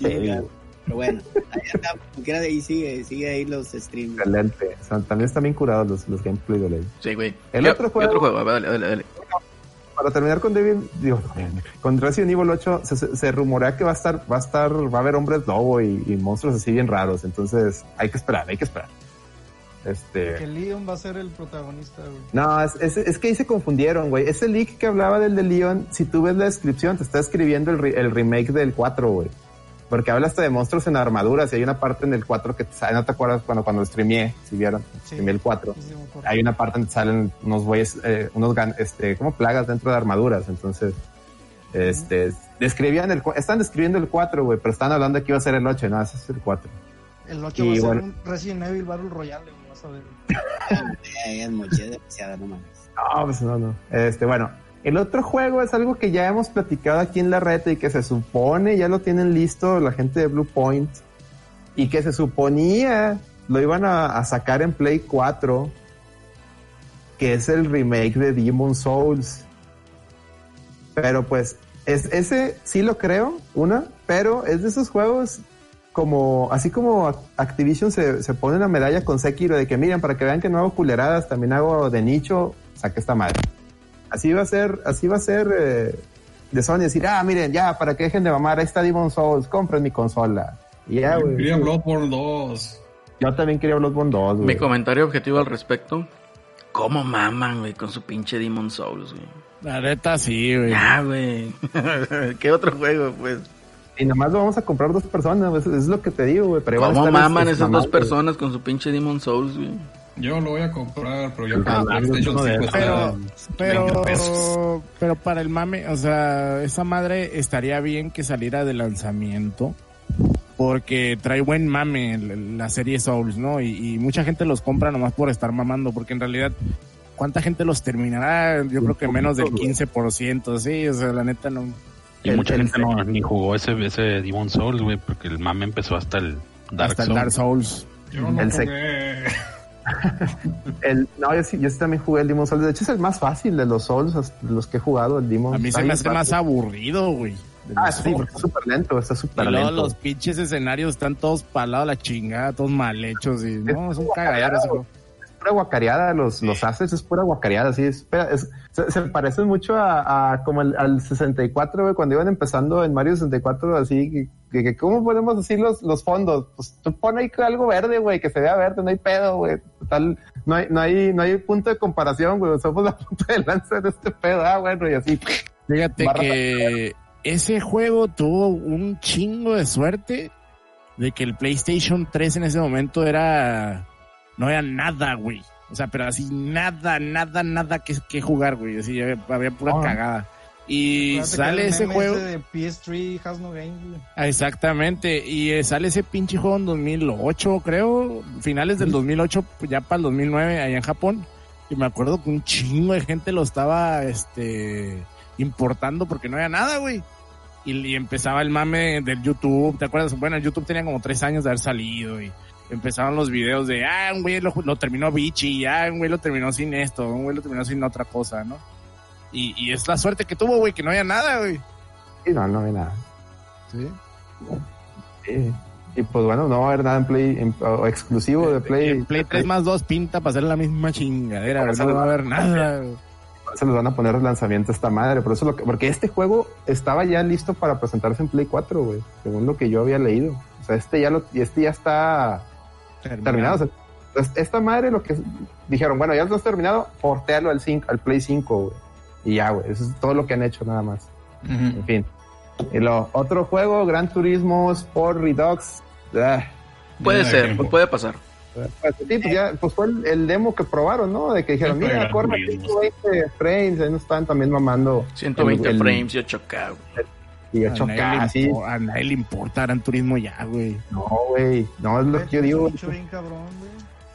Pero bueno, ahí está, de ahí sigue, sigue ahí los streams. Excelente. Son- también están bien curados los, los gameplays de ley. Sí, güey. El ¿Qué- otro juego- otro juego? Dale, dale, dale. Para terminar con Devil, digo, con Resident Evil 8, se, se, se rumorea que va a estar, va a estar, va a haber hombres lobo y, y monstruos así bien raros. Entonces, hay que esperar, hay que esperar. Este. Que Leon va a ser el protagonista, güey. No, es, es, es que ahí se confundieron, güey. Ese leak que hablaba del de Leon, si tú ves la descripción, te está escribiendo el, re- el remake del 4, güey. Porque habla hasta de monstruos en armaduras y hay una parte en el 4 que no te acuerdas cuando, cuando streameé, si vieron, Sí. el 4. Sí, sí, me acuerdo. Hay una parte donde salen unos güeyes, eh, unos gan- este, como plagas dentro de armaduras. Entonces, este, describían el, cu- están describiendo el 4, güey, pero están hablando de que iba a ser el 8, no, ese es el 4. El 8 Y va a ser un Resident Evil Battle Royale, güey, vas a ver. [LAUGHS] Es moche demasiada, no mames. No, pues no, no. Este, bueno, el otro juego es algo que ya hemos platicado aquí en la red y que se supone ya lo tienen listo la gente de Blue Point y que se suponía lo iban a, sacar en Play 4, que es el remake de Demon Souls. Pero pues, es, ese sí lo creo, una, pero es de esos juegos como, así como Activision se, se pone una medalla con Sekiro de que miren, para que vean que no hago culeradas, también hago de nicho, saque esta madre. Así va a ser, así va a ser eh, de Sony decir, ah, miren, ya, para que dejen de mamar, ahí está Demon Souls, compren mi consola. Y ya, güey. Quería Bloodborne 2. Yo también quería Bloodborne 2, Mi güey. comentario objetivo al respecto. ¿Cómo maman, güey, con su pinche Demon Souls, güey? La neta, sí, güey. Ya, güey. [LAUGHS] ¿Qué otro juego, pues? Y nomás lo vamos a comprar dos personas, güey, eso es lo que te digo, güey. ¿Cómo maman esas dos personas con su pinche Demon Souls, güey? Yo lo voy a comprar, pero ya Ah, para PlayStation uno de 5 esos. está Pero, 20 pesos. pero, pero para el mame, o sea, esa madre estaría bien que saliera de lanzamiento. Porque trae buen mame la- serie Souls, ¿no? Y, y mucha gente los compra nomás por estar mamando. Porque en realidad, ¿cuánta gente los terminará? Yo creo que menos del 15%, sí. O sea, la neta no. Y El- mucha el- gente no, ni jugó ese, ese Demon Souls, güey, porque el mame empezó hasta el Dark hasta el Souls. Dark Souls. Yo no El jugué. [LAUGHS] [LAUGHS] El, no, yo sí, yo sí también jugué el Demon Souls. De hecho, es el más fácil de los Souls, de los que he jugado, el Demon A mí se me hace más aburrido, güey. Ah, los sí, porque está súper lento, está súper lento. los pinches escenarios están todos palados a la chingada, todos mal hechos y no, es un como cagadero ese cagado. juego. Es pura guacareada, los, los assets es pura guacareada, sí. Es, espera, es- se, se parecen mucho a, a como el, al 64, güey, cuando iban empezando en Mario 64, así, que, ¿cómo podemos decir los, los fondos? Pues tú pon ahí algo verde, güey, que se vea verde, no hay pedo, güey. Total, no hay, no hay, no hay punto de comparación, güey. Somos la [LAUGHS] punta de lanza de este pedo, ah, bueno, y así. Fíjate que ese juego tuvo un chingo de suerte de que el PlayStation 3 en ese momento era no era nada, güey. O sea, pero así nada, nada, nada que, que jugar, güey. Así había, había pura cagada. Y Acuérdate sale el ese juego. de PS3 has no game, güey. Ah, Exactamente, y eh, sale ese pinche juego en 2008, creo, finales del 2008, pues, ya para el 2009, allá en Japón. Y me acuerdo que un chingo de gente lo estaba este importando porque no había nada, güey. Y, y empezaba el mame del YouTube, ¿te acuerdas? Bueno, el YouTube tenía como tres años de haber salido y empezaban los videos de, ah, un güey lo, lo terminó bichi, ah, un güey lo terminó sin esto, un güey lo terminó sin otra cosa, ¿no? Y, y es la suerte que tuvo, güey, que no había nada, güey. Y no, no hay nada. Sí. Sí. Y pues bueno, no va a haber nada en Play, en- o exclusivo de Play. El Play 3 más 2 pinta para hacer la misma chingadera, ¿verdad? no va a haber nada. se los van a poner de lanzamiento a esta madre. Por eso lo que- porque este juego estaba ya listo para presentarse en Play 4, güey. Según lo que yo había leído. O sea, este ya lo, y este ya está terminado. O sea, entonces, esta madre lo que dijeron, bueno, ya lo has terminado, portealo al 5, al Play 5, güey. Y ya, güey. Eso es todo lo que han hecho nada más. En fin. Y lo otro juego, Gran Turismo Sport Redux. Ah, Puede ser, tiempo. puede pasar. pues, sí, pues ya, pues fue el, el demo que probaron, ¿no? De que dijeron, Siempre mira, corre Turismo. 120 frames, ahí nos estaban también mamando. 120 el- el- frames y 8K, güey. Y A 8K, nadie, le sí. impo- a nadie le importa Gran Turismo ya, güey. No, güey, no es lo que yo digo. Es un bicho bien cabrón, güey.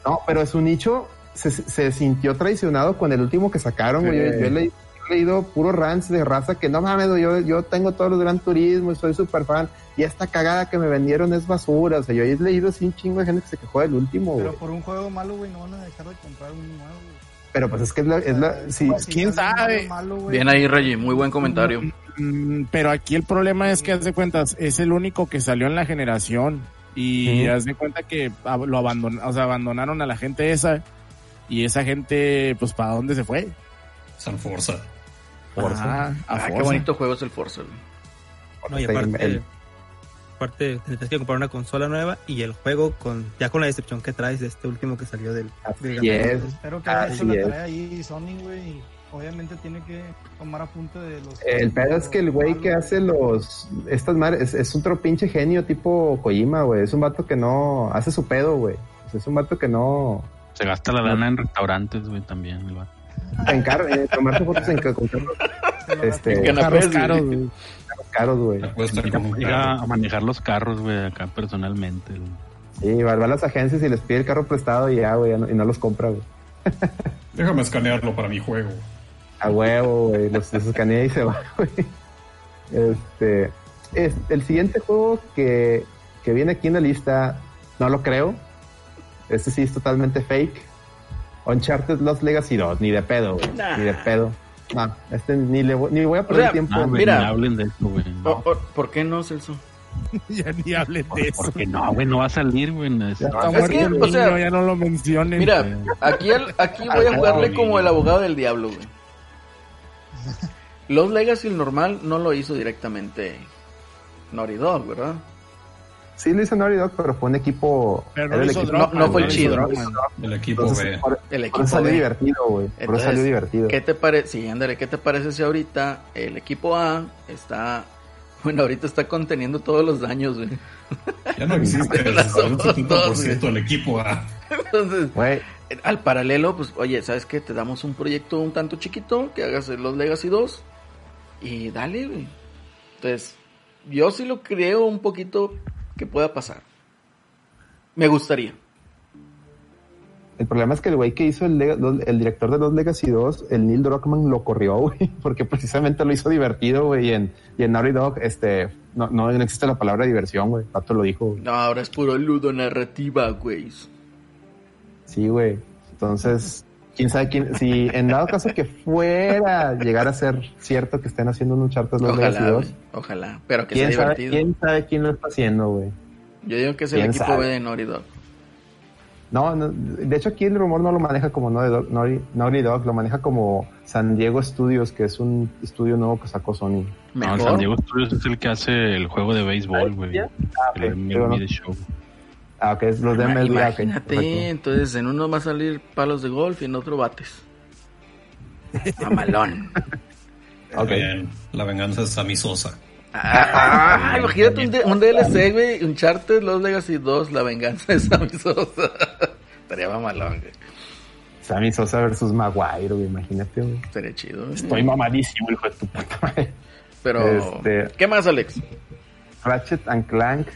No, pero su nicho se, se sintió traicionado con el último que sacaron, güey. Yo, Sí. yo he leído, he leído puro rants de raza que no mames, yo, yo tengo todos los Gran Turismo y soy súper fan. Y esta cagada que me vendieron es basura. O sea, yo he leído así un chingo de gente que se quejó del último, Pero, por un juego malo, güey, no van a dejar de comprar un nuevo, güey. Pues es que es la, es la sí, Pues, ¿quién sabe? malo, Bien ahí, Reggie, muy buen comentario. Mm, pero aquí el problema es que, haz de cuentas, es el único que salió en la generación. Y haz de cuenta que lo abandonaron, o sea, abandonaron a la gente esa. Y esa gente, pues, ¿para dónde se fue? San Forza. Forza. A Ah, qué bonito juego es el Forza, güey. No, y aparte, el- aparte tendrías que comprar una consola nueva y el juego con ya con la decepción que traes de este último que salió del, del Así es. Espero que haya Así hecho la es. tarea ahí Sony, güey. Obviamente tiene que tomar apunte de los. El pedo es que el güey que hace los. Estas madres. Es, es otro pinche genio tipo Kojima, güey. Es un vato que no. Hace su pedo, güey. Es un vato que no. Se gasta la lana en restaurantes, güey, también. el vato. Se encarga. eh, tomarse fotos en, con este, En canapés, Carros caros, güey. caros, güey. Llega, a manejar los carros, güey, acá personalmente. güey. Sí, va, va a las agencias y les pide el carro prestado y ya, güey. Y no los compra, güey. [LAUGHS] Déjame escanearlo para mi juego. A huevo, güey. Los, los escanea y se va, [LAUGHS] güey. Este. Es, el siguiente juego que, que viene aquí en la lista, no lo creo. Este sí es totalmente fake. Uncharted Lost Legacy 2, ni de pedo, güey. Nah. Ni de pedo. No, este ni le voy, ni voy a perder O sea, tiempo. Ah, güey, mira. ni hablen de eso, güey. No. ¿Por qué no, Celso? [LAUGHS] ya ni hablen de eso. Porque no, güey, no va a salir, güey. Es- Ya. Está Es que, o sea, ya no lo mencionen. Mira, aquí, el- aquí voy a jugarle como el abogado del diablo, güey. [LAUGHS] Los Legacy, el normal, no lo hizo directamente Naughty Dog, ¿verdad? Sí lo hizo Naughty Dog, pero fue un equipo... Pero no era lo el equipo- No, no fue el chido. El equipo Entonces, B. por, El equipo eso salió B. divertido, güey. Por eso Entonces, salió divertido. ¿Qué te parece? Sí, ándale, ¿qué te parece si ahorita el equipo A está... Bueno, ahorita está conteniendo todos los daños, güey. Ya no [LAUGHS] existe el somos dos, 70% del equipo A. Entonces, Güey, al paralelo, pues, oye, ¿sabes qué? Te damos un proyecto un tanto chiquito, que hagas los Legacy 2, y dale, güey. Entonces, yo sí lo creo un poquito que pueda pasar. Me gustaría. el problema es que el güey que hizo el, el director de los Legacy 2, el Neil Druckmann, lo corrió, [LAUGHS] güey, porque precisamente lo hizo divertido, güey, y en, y en Naughty Dog, este, no, no, no existe la palabra diversión, güey, Pato lo dijo. güey. No, ahora es puro ludo narrativa, güey. Sí, güey. Entonces, quién sabe quién, si en dado caso que fuera llegar a ser cierto que estén haciendo un Uncharted los Legacy Ojalá, 2, güey. Ojalá. Pero que sea quién sabe, divertido. quién sabe quién lo está haciendo, güey. Yo digo que es el equipo sabe. B de Naughty Dog. No, no, de hecho aquí el rumor no lo maneja como Naughty Dog, Naughty, Naughty Dog, lo maneja como San Diego Studios, que es un estudio nuevo que sacó Sony. No, Mejor. San Diego Studios es el que hace el juego de béisbol, güey. Ah, ok. El Pero no- Show. Ah, ok, es los de MLB, Imagínate, entonces en uno va a salir palos de golf y en otro bates. [LAUGHS] Mamalón. Ok. Bien, La venganza de Sammy Sosa. Ah, ah, imagínate un, un DLC, güey, Uncharted, Los Legacy 2, La venganza de Sammy Sosa. [LAUGHS] Estaría mamalón, güey. Sammy Sosa versus Maguire, güey, imagínate, güey. Estaría chido. güey. Estoy mamadísimo, hijo de tu puta madre. Pero, Este- ¿qué más, Alex? Ratchet and Clank.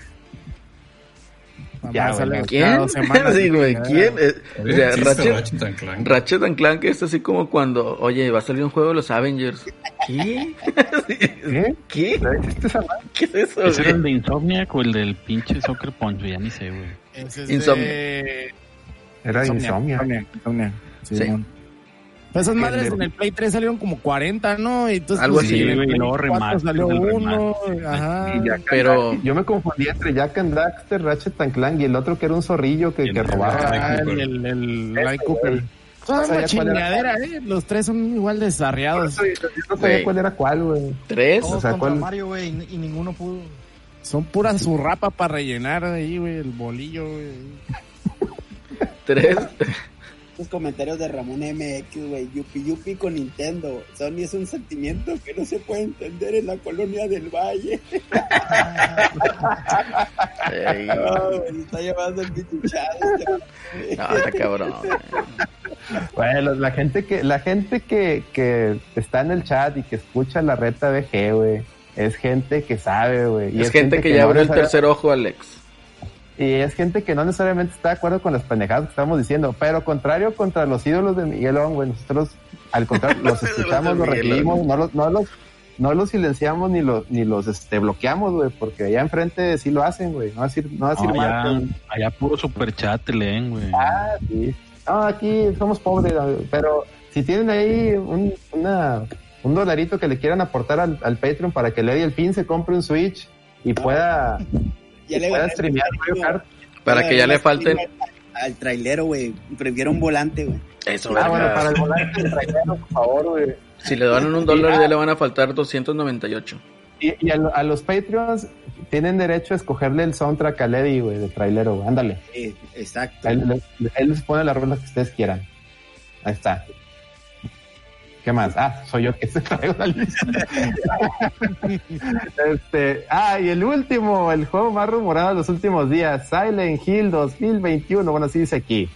Ya, güey, ¿Quién? [LAUGHS] sí, güey. ¿quién? Eh, o sea, ¿Existe Ratchet, Ratchet and Clank? Ratchet and Clank es así como cuando, oye, va a salir un juego de los Avengers. ¿Qué? [LAUGHS] ¿Qué? ¿Qué? ¿Existe esa madre? ¿Qué es eso, ¿Ese era el de Insomniac o el del pinche Soccer Punch? Ya ni sé, güey. Ese es Insomnia. de- Era Insomnia. Insomnia. Insomnia. Sí, esas madres le- en el Play 3 salieron como 40, ¿no? Y entonces, Algo pues, así, en el güey, Play luego 4 remaster salió uno. Ajá. Y Jack and Pero- Dax- yo me confundí entre Jack and Daxter, Ratchet and Clank y el otro que era un zorrillo que, el que robaba. Ah, el, el, el Ray Cooper. No una chingadera, ¿eh? Los tres son igual desarriados. Yo no sabía Güey. cuál era cuál, güey. ¿Tres? Todos O sea, ¿cuál? Mario, güey, y, y ninguno pudo. Son puras zurrapa para rellenar ahí, güey, el bolillo, güey. ¿Tres? [LAUGHS] Los comentarios de Ramón MX, güey. Yupi Yupi con Nintendo. Sony es un sentimiento que no se puede entender en la colonia del Valle. No, güey, está llevando el pichuchado. este- no, está cabrón. Bueno, la gente que, la gente que, que está en el chat y que escucha la reta BG, güey, es gente que sabe, güey. Es gente que ya no abrió el tercer ojo, Alex. Y es gente que no necesariamente está de acuerdo con las pendejadas que estamos diciendo, pero contrario contra los ídolos de Miguelón, güey, nosotros al contrario los [LAUGHS] escuchamos, los recibimos, no los, no los, no los silenciamos ni los, ni los este, bloqueamos, güey, porque allá enfrente sí lo hacen, güey, no va a decir, no va a decir No, allá, allá puro superchat te leen, güey. Ah, sí. No, aquí somos pobres, pero si tienen ahí un, una, un dolarito que le quieran aportar al, al Patreon para que Lady el fin se compre un Switch y pueda, Ya y le pueda gané el streamear premio. Mario Kart. Para que ya le falten. Al trailero, güey. Prefiero un volante, güey. Eso, Ah, bueno, para el volante del trailero, por favor, güey. Si le donan un dólar, ya le van a faltar 298. Y, y a, lo- a los Patreons tienen derecho a escogerle el soundtrack a Lady, güey, de trailero, güey. Ándale. Eh, exacto. Él, él- él les pone la rola que ustedes quieran. Ahí está. ¿Qué más? Ah, soy yo que se traigo la lista. [LAUGHS] este, ah, y el último, el juego más rumorado de los últimos días, Silent Hill 2021. Bueno, así dice aquí.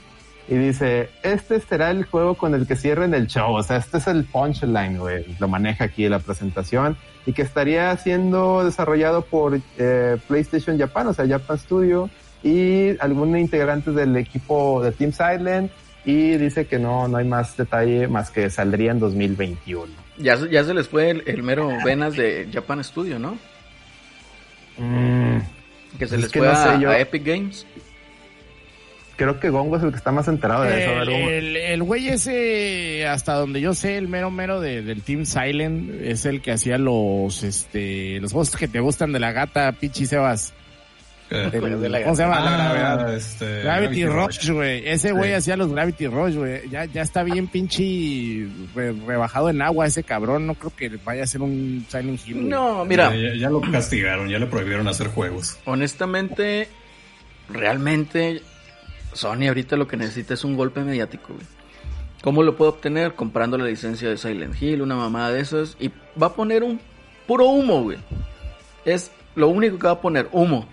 Y dice, este será el juego con el que cierren el show. O sea, este es el punchline, güey. Lo maneja aquí la presentación. Y que estaría siendo desarrollado por eh, PlayStation Japan, o sea, Japan Studio. Y algún integrante del equipo de Team Silent. Y dice que no, no hay más detalle más que saldría en 2021. Ya, se- ya se les fue el, el mero venas de Japan Studio, ¿no? Mm, Que se Es les que fue no sé, a, yo- a Epic Games. creo que Gongo es el que está más enterado de eso. El güey ese, hasta donde yo sé, el mero mero de- del Team Silent es el que hacía los, este, los juegos que te gustan de la gata, Pichi Sebas. El- la ¿Cómo se llama? La gravedad. este, Gravity Rush, güey. Ese güey Sí. hacía los Gravity Rush, güey. Ya, ya está bien pinche re- rebajado en agua ese cabrón. No creo que vaya a ser un Silent Hill. No, mira, Ya, ya- ya lo castigaron, ya le prohibieron hacer juegos. honestamente, realmente, Sony ahorita lo que necesita es un golpe mediático, güey. ¿Cómo lo puedo obtener? Comprando la licencia de Silent Hill, una mamada de esas. Y va a poner un puro humo, güey. Es lo único que va a poner, humo.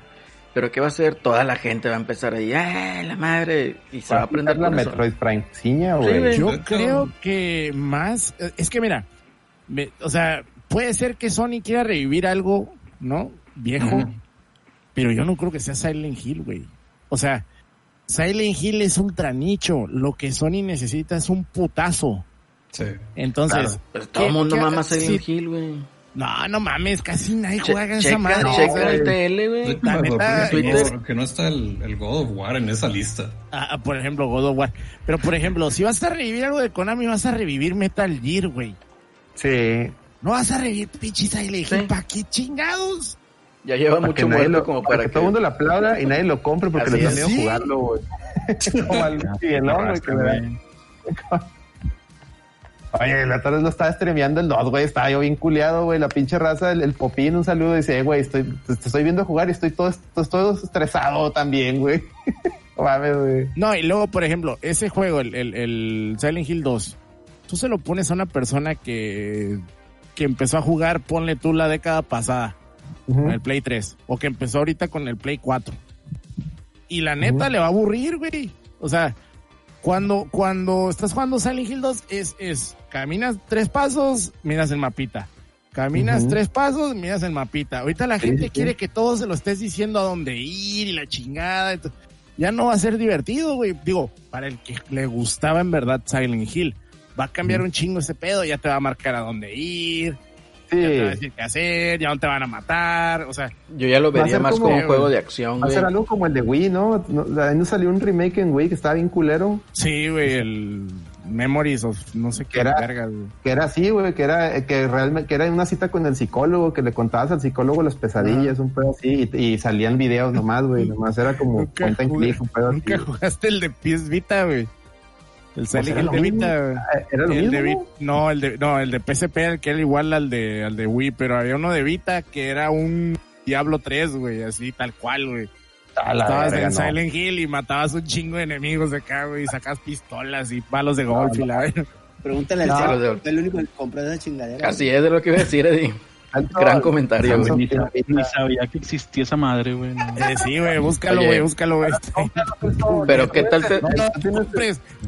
Pero ¿qué va a hacer? Toda la gente va a empezar ahí, ¡eh, la madre! Y se va a aprender la. Metroid Prime Sí, güey. güey. Yo creo que más, es que mira, me- o sea, puede ser que Sony quiera revivir algo, ¿no? Viejo, pero yo no creo que sea Silent Hill, güey. O sea, Silent Hill es ultra nicho, lo que Sony necesita es un putazo. Sí. Entonces, Pues todo el ¿qué- mundo mama sí, Silent Hill, güey. No, no mames, casi nadie Che- juega esa checa, madre. checa el TL, güey. La neta, sorprende que no- que no está el, el God of War en esa lista. Ah, por ejemplo, God of War. Pero, por ejemplo, si vas a revivir algo de Konami, vas a revivir Metal Gear, güey. Sí. No vas a revivir pinche Silent Sí. Hill. ¿Para qué chingados? Ya lleva Para mucho muerto como para para que que... todo el mundo lo aplauda y nadie lo compre porque les da miedo Sí. jugarlo, güey. Como al Miguelón, Oye, la tarde lo estaba streameando el 2, güey. Estaba yo bien culeado, güey. La pinche raza, el, el popín, un saludo. Dice, eh, güey, estoy, te, estoy viendo jugar y estoy todo, estoy todo estresado también, güey. [LAUGHS] No mames, güey. No, y luego, por ejemplo, ese juego, el, el, el Silent Hill 2, tú se lo pones a una persona que, que empezó a jugar, ponle tú la década pasada, con el Play 3, o que empezó ahorita con el Play 4. Y la neta le va a aburrir, güey. O sea, cuando, cuando estás jugando Silent Hill 2, es, es, caminas tres pasos, miras el mapita. Caminas tres pasos, miras el mapita. Ahorita la gente sí, sí. quiere que todo se lo estés diciendo a dónde ir y la chingada. Ya no va a ser divertido, güey. Digo, para el que le gustaba en verdad Silent Hill, va a cambiar un chingo ese pedo. Ya te va a marcar a dónde ir, ya te va a Sí. decir qué hacer, ya no te van a matar. O sea, Yo ya lo vería más como- como un juego de acción, Va a güey. ser algo como el de Wii, ¿no? no ahí no salió un remake en Wii que estaba bien culero. sí, güey, el Memories of no sé qué Era- vergas, güey. Que era así, güey, que era, que realmente, que era una cita con el psicólogo, que le contabas al psicólogo las pesadillas, un pedo así, y, y salían videos nomás, güey, nomás era como Nunca cuenta en jugué- clic, un pedo así. Nunca jugaste el de PS Vita, güey. El Silent era Hill de. Vita, güey. Era lo el mismo. de Vi- ¿no? no, el de, no, el de PSP, el que era igual al de, al de Wii, pero había uno de Vita que era un Diablo 3, güey, así tal cual, güey. Estabas en no. Silent Hill y matabas un chingo de enemigos de acá, güey, y sacas pistolas y palos de golf y la. Pregúntale al No, el único que compró esa chingadera. Así es de lo que iba a decir, Eddie. Gran comentario, güey. Ni, sabía que existía esa madre, güey. no. Eh, sí, güey, búscalo, güey, búscalo, güey. [LAUGHS] Pero qué tal te... No, no,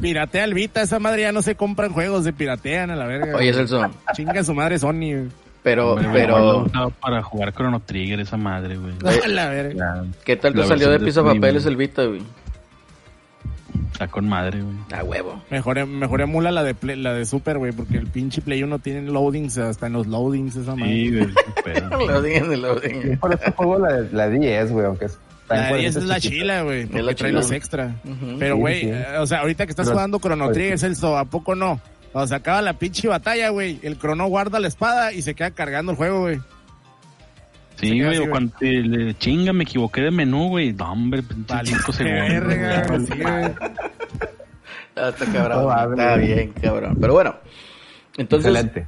piratea el Vita, esa madre ya no se compran juegos, se piratean a la verga. Oye, Celso, Chinga su madre Sony, güey. pero, Hombre, pero, para jugar Chrono Trigger esa madre, güey. [LAUGHS] A la verga. ¿qué tal te La salió de piso papeles güey. el Vita, güey? Está con madre, güey. A huevo. Mejor, mejor emula la de Play- la de Super, güey, porque el pinche Play 1 tiene loadings, hasta en los loadings esa madre. Sí, güey, qué pedo. [LAUGHS] Lo digan, lo digan. Por eso juego la, la 10, güey, aunque es... La también 10 por es la chila, güey, porque la trae los extra. Ujú. Pero, güey, sí. eh, o sea, ahorita que estás Pero- jugando Chrono Trigger, Celso, ¿a poco no? Cuando se acaba la pinche batalla, güey, el Chrono guarda la espada y se queda cargando el juego, güey. Sí, güey, así, o cuando te le chinga, me equivoqué de menú, güey. No, hombre, pinche Vale, cinco segundos. verga, güey. sí, güey. [LAUGHS] [LAUGHS] Está cabrón. No, está bien, cabrón. Pero bueno, entonces Excelente.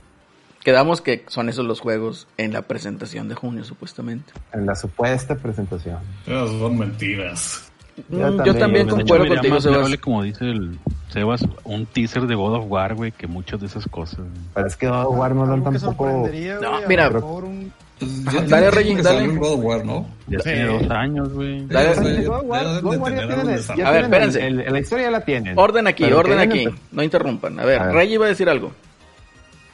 quedamos que son esos los juegos en la presentación de junio, supuestamente. En la supuesta presentación. Esas son mentiras. Mm, Yo también, también yo concuerdo contigo, Sebas. como dice el Sebas, un teaser de God of War, güey, que muchas de esas cosas. Pero es que God of War no dan tampoco... No, mira. mejor un- Pues ya Dale, Reggie, dale. God of War, ¿no? Ya Sí. tiene dos años, güey. Dale. God of War- God War ya ya desarrollo. A ver, espérense. el- el- la historia ya la tienen. Orden aquí, Pero orden aquí. No interrumpan. A ver, A ver. Rey iba a decir algo.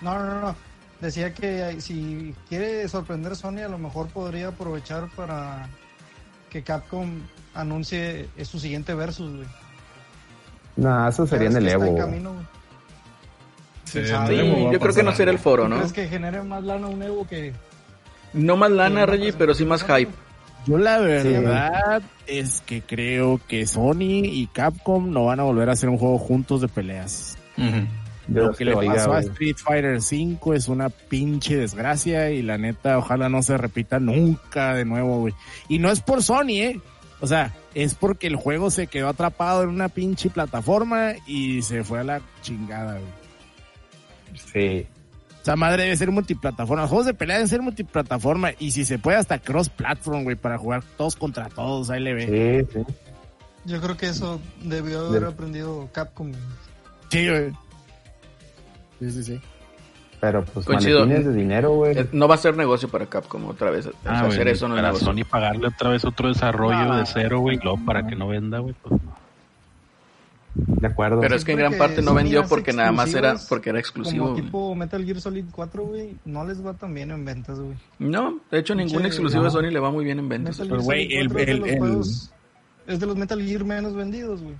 No, no, no, no. Decía que si quiere sorprender Sony, a lo mejor podría aprovechar para que Capcom anuncie eh, su siguiente versus, güey. No, eso sería en el Evo. camino, güey. Sí, Sí, yo creo que no será el foro, ¿Tú ¿no? ¿Crees que genere más lana un Evo que... No más lana, Reggie, pero sí más hype. Yo la verdad es que creo que Sony y Capcom no van a volver a hacer un juego juntos de peleas. Lo que le oiga, pasó a. Street Fighter 5 es una pinche desgracia y la neta, ojalá no se repita nunca de nuevo, güey. Y no es por Sony, ¿eh? O sea, es porque el juego se quedó atrapado en una pinche plataforma y se fue a la chingada, güey. Sí. O sea, madre debe ser multiplataforma. Los juegos de pelea deben ser multiplataforma y si se puede hasta cross-platform, güey, para jugar todos contra todos, ahí le ve. Sí, sí. Yo creo que eso debió haber aprendido Capcom. Sí, güey. Sí, sí, sí. Pero pues Coincido. maletines de dinero, güey. Eh, No va a ser negocio para Capcom otra vez. O sea, Ah, hacer eso no es para negocio. Sony pagarle otra vez otro desarrollo Ah. de cero, güey, y luego para que no venda, güey, pues no. De acuerdo. Pero es que en gran parte no vendió porque nada más era porque era exclusivo. Como tipo Metal Gear Solid 4, güey, no les va tan bien en ventas, güey. No, de hecho ningún exclusivo de no. Sony le va muy bien en ventas. Metal Pero, güey, el- 4 es de el- los el- juegos- Es de los Metal Gear menos vendidos, güey.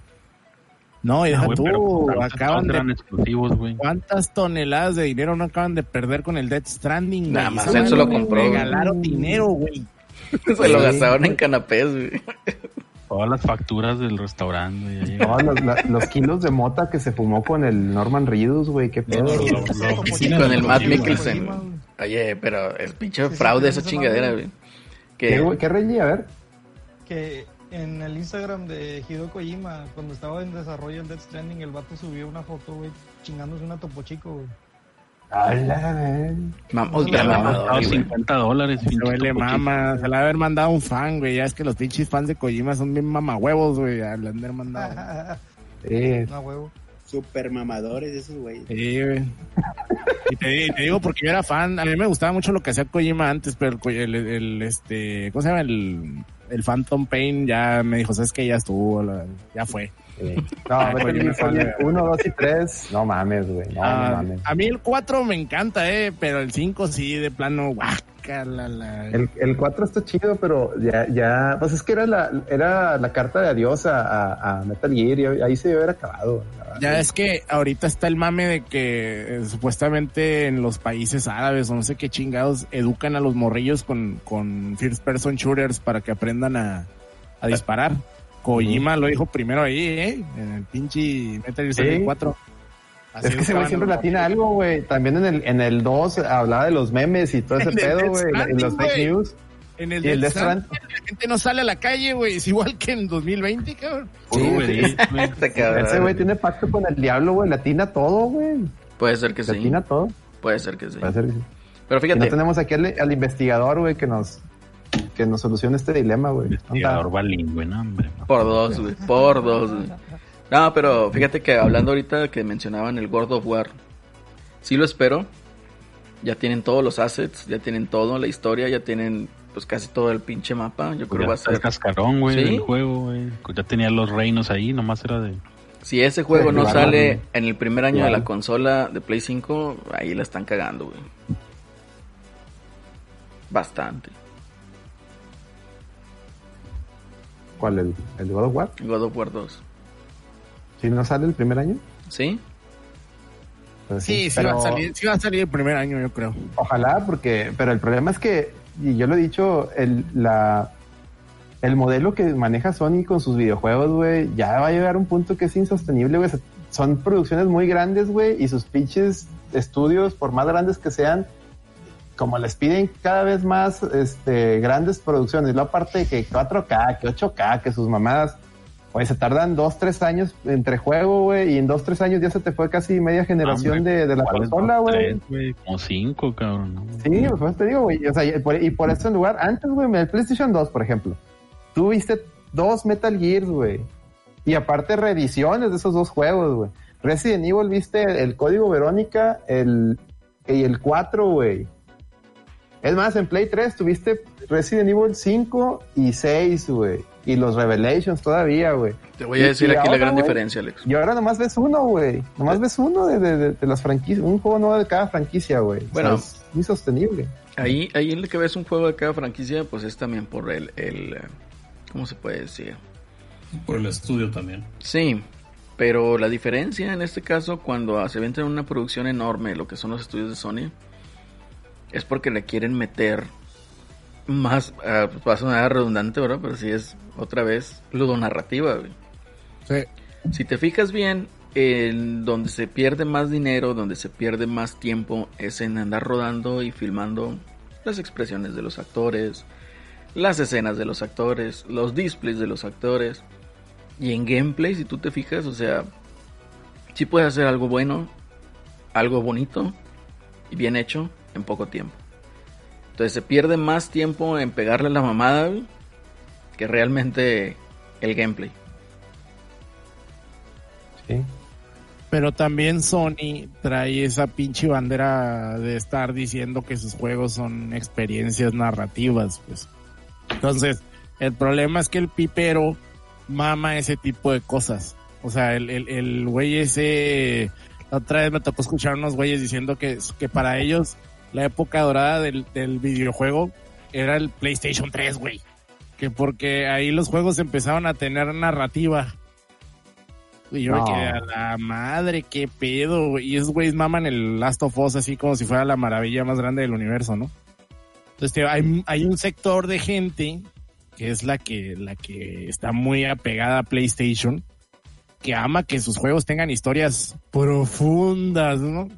No, y Ah, deja güey, pero tú, acaban de exclusivos, güey. ¿Cuántas toneladas de dinero no acaban de perder con el Death Stranding? Nada más él se lo compró, regalaron dinero, güey. [LAUGHS] Se lo gastaron en canapés, güey. Todas las facturas del restaurante. No, los, la- los kilos de mota que se fumó con el Norman Reedus, güey, qué pedo. Lo- güey. lo- lo- Sí, con el Matt Mikkelsen. Oye, pero es pinche Sí, fraude esa chingadera, güey. ¿Qué, Que güey? ¿Qué Reggie? A ver. Que en el Instagram de Hideo Kojima, cuando estaba en desarrollo el Death Stranding, el vato subió una foto, güey, chingándose una topo chico, güey. Güey. costado güey. 50 dólares. Se le mama, se la ha haber mandado un fan, güey. Ya es que los pinches fans de Kojima son bien mamahuevos, güey. Ya le han de haber mandado. [LAUGHS] Sí. no, huevo. Super mamadores esos güeyes. Sí, güey. Y te, digo porque yo era fan. A mí me gustaba mucho lo que hacía Kojima antes, pero el, el, el, este, ¿cómo se llama? El, el Phantom Pain ya me dijo, ¿sabes qué? Ya estuvo, la- ya fue. Sí. No, Ay, Metal Kojima Gear Solid sale. 1, 2 y 3. No mames, güey. No, no Ah, mames. a mí el 4 me encanta, eh, pero el 5 sí, de plano, guácala. La... El, el 4 está chido, pero ya, ya, pues es que era la, era la carta de adiós a, a, a Metal Gear y ahí se debe haber acabado. Ya es que ahorita está el mame de que eh, supuestamente en los países árabes o no sé qué chingados educan a los morrillos con, con first person shooters para que aprendan a, a disparar. Kojima lo dijo primero ahí, ¿eh? En el pinche Metal Gear Solid Sí. 4. Así Es que ese güey siempre latina algo, güey. También en el, en el 2 hablaba de los memes y todo [LAUGHS] ese En pedo, güey. Y los fake news. En el, Y el Death Death Stranding, la gente no sale a la calle, güey. Es igual que en 2020, cabrón. Sí, güey, güey. Este. Ese güey tiene pacto con el diablo, güey. Latina todo, güey. Puede ser que sí. Latina todo. Puede ser que sí. Puede ser que sí. Pero Y no fíjate, tenemos aquí al, al investigador, güey, que nos, que nos solucione este dilema, güey. Investigador bilingüe, no, hombre. por dos, güey. Por dos, güey. No, pero fíjate que hablando ahorita que mencionaban el God of War. Sí lo espero. Ya tienen todos los assets, ya tienen todo, la historia, ya tienen pues casi todo el pinche mapa. Yo creo que Ya va a está el ser. cascarón, güey, ¿Sí? del juego, güey. Ya tenía los reinos ahí, nomás era de... Si ese juego Sí, no sale güey. en el primer año de la consola de Play 5, ahí la están cagando, güey. Bastante. ¿Cuál? ¿El, el de God of War? God of War 2. Si no sale el primer año. ¿Sí? Pues Sí, sí, pero va a salir, sí va a salir el primer año, yo creo. Ojalá, porque, pero el problema es que, y yo lo he dicho, el, la, el modelo que maneja Sony con sus videojuegos, güey, ya va a llegar a un punto que es insostenible, güey. Son producciones muy grandes, güey, y sus pinches estudios, por más grandes que sean, como les piden cada vez más este, grandes producciones, y luego aparte de que 4K, que 8K, que sus mamadas, güey, se tardan dos, tres años entre juego, güey, y en dos, tres años ya se te fue casi media generación Hombre, de, de la ¿cuáles consola, güey. Como cinco, cabrón. ¿no? Sí, pues te digo, güey. O sea, y por, y por eso en lugar, antes, güey, el PlayStation 2, por ejemplo, tú viste dos Metal Gears, güey. Y aparte reediciones de esos dos juegos, güey. Resident Evil viste el código Verónica, el, y el 4, güey. Es más, en Play 3 tuviste Resident Evil 5 y 6, güey. Y los Revelations todavía, güey. Te voy a decir y aquí la ahora, gran diferencia, Alex. Y ahora nomás ves uno, güey. Nomás ves uno de, de- de- de las franquicias. Un juego nuevo de cada franquicia, güey. O sea, Bueno. es muy sostenible. Ahí, ahí en el que ves un juego de cada franquicia, pues es también por el, el eh, ¿cómo se puede decir? Por el estudio también. Sí, pero la diferencia en este caso, cuando se vende una producción enorme, lo que son los estudios de Sony, es porque le quieren meter más, pues va a sonar redundante, ¿verdad? Pero sí es otra vez ludonarrativa, güey. Sí. Si te fijas bien, en donde se pierde más dinero, donde se pierde más tiempo, es en andar rodando y filmando las expresiones de los actores, las escenas de los actores, los displays de los actores. Y en gameplay, si tú te fijas, o sea, sí puedes hacer algo bueno, algo bonito y bien hecho en poco tiempo. Entonces se pierde más tiempo en pegarle la mamada güey, que realmente el gameplay. Sí. Pero también Sony trae esa pinche bandera de estar diciendo que sus juegos son experiencias narrativas, pues. Entonces, el problema es que el pipero mama ese tipo de cosas. O sea, el, el, el güey ese, la otra vez me tocó escuchar unos güeyes diciendo que, que para ellos la época dorada del, del videojuego era el PlayStation 3, güey. Que porque ahí los juegos empezaron a tener narrativa. Y yo No. me quedé a la madre, qué pedo, güey. Y esos güeyes maman el Last of Us así como si fuera la maravilla más grande del universo, ¿no? Entonces, tío, hay, hay un sector de gente que es la que, la que está muy apegada a PlayStation, que ama que sus juegos tengan historias profundas, ¿no?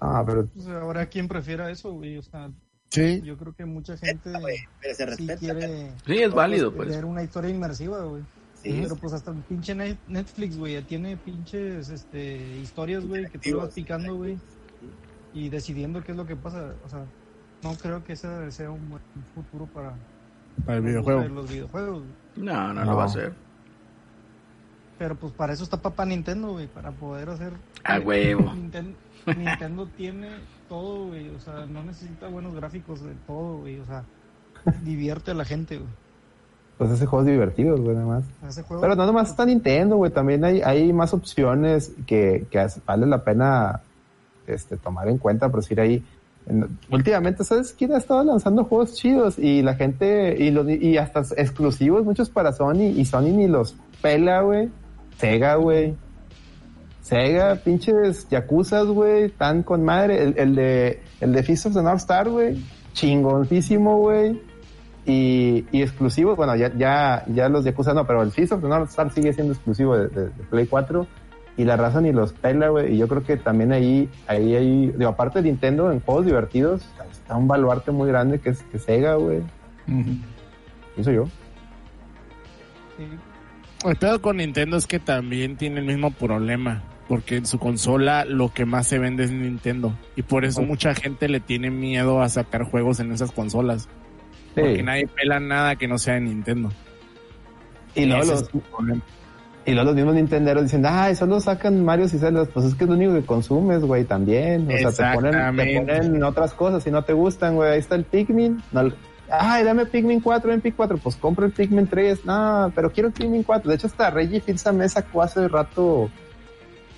Ah, pero Pues ahora, ¿quién prefiera eso, güey? O sea, Sí. yo creo que mucha gente güey, pero se sí quiere Sí, es válido, pues. ver una historia inmersiva, güey. Sí. Pero pues hasta el pinche Net- Netflix, güey, ya tiene pinches este, historias, güey, que tú vas picando, güey, y decidiendo qué es lo que pasa. O sea, no creo que ese sea un buen futuro para Para el para videojuego. los videojuegos. güey. No, no, No. lo va a hacer. Pero pues para eso está papá Nintendo, güey, para poder hacer... A huevo. Ninten- Nintendo tiene todo, güey, o sea, no necesita buenos gráficos de todo, güey, o sea, divierte a la gente, güey. pues ese juego es divertido, güey, nada más. Pero no nomás está Nintendo, güey, también hay, hay más opciones que, que vale la pena este, tomar en cuenta, por decir ahí. en- últimamente, ¿sabes quién ha estado lanzando juegos chidos? Y la gente, y, los, y hasta exclusivos, muchos para Sony, y Sony ni los pela, güey. Sega, güey. Sega, pinches Yakuzas, güey, tan con madre. El, el de, el de Fist of the North Star, güey, chingoncísimo, güey. Y, y exclusivos, bueno, ya, ya, ya los Yakuza no, pero el Fist of the North Star sigue siendo exclusivo de, de- de Play 4 y la raza ni los pela, güey. Y yo creo que también ahí, ahí, ahí, digo, aparte de Nintendo, en juegos divertidos, está un baluarte muy grande que es que Sega, güey. Eso yo. Sí, El pedo con Nintendo es que también tiene el mismo problema. Porque en su consola lo que más se vende es Nintendo. Y por eso mucha gente le tiene miedo a sacar juegos en esas consolas. Porque nadie pela nada que no sea de Nintendo. Y luego los, es. Y luego los mismos Nintenderos dicen, ay, solo sacan Mario y Zelda. Pues es que es lo único que consumes, güey, también. O sea, te ponen, te ponen otras cosas si no te gustan, güey. Ahí está el Pikmin. No, ay, dame Pikmin 4, en Pikmin 4. Pues compra el Pikmin 3. No, pero quiero el Pikmin 4. De hecho, hasta Reggie Fils-Aimé sacó hace rato,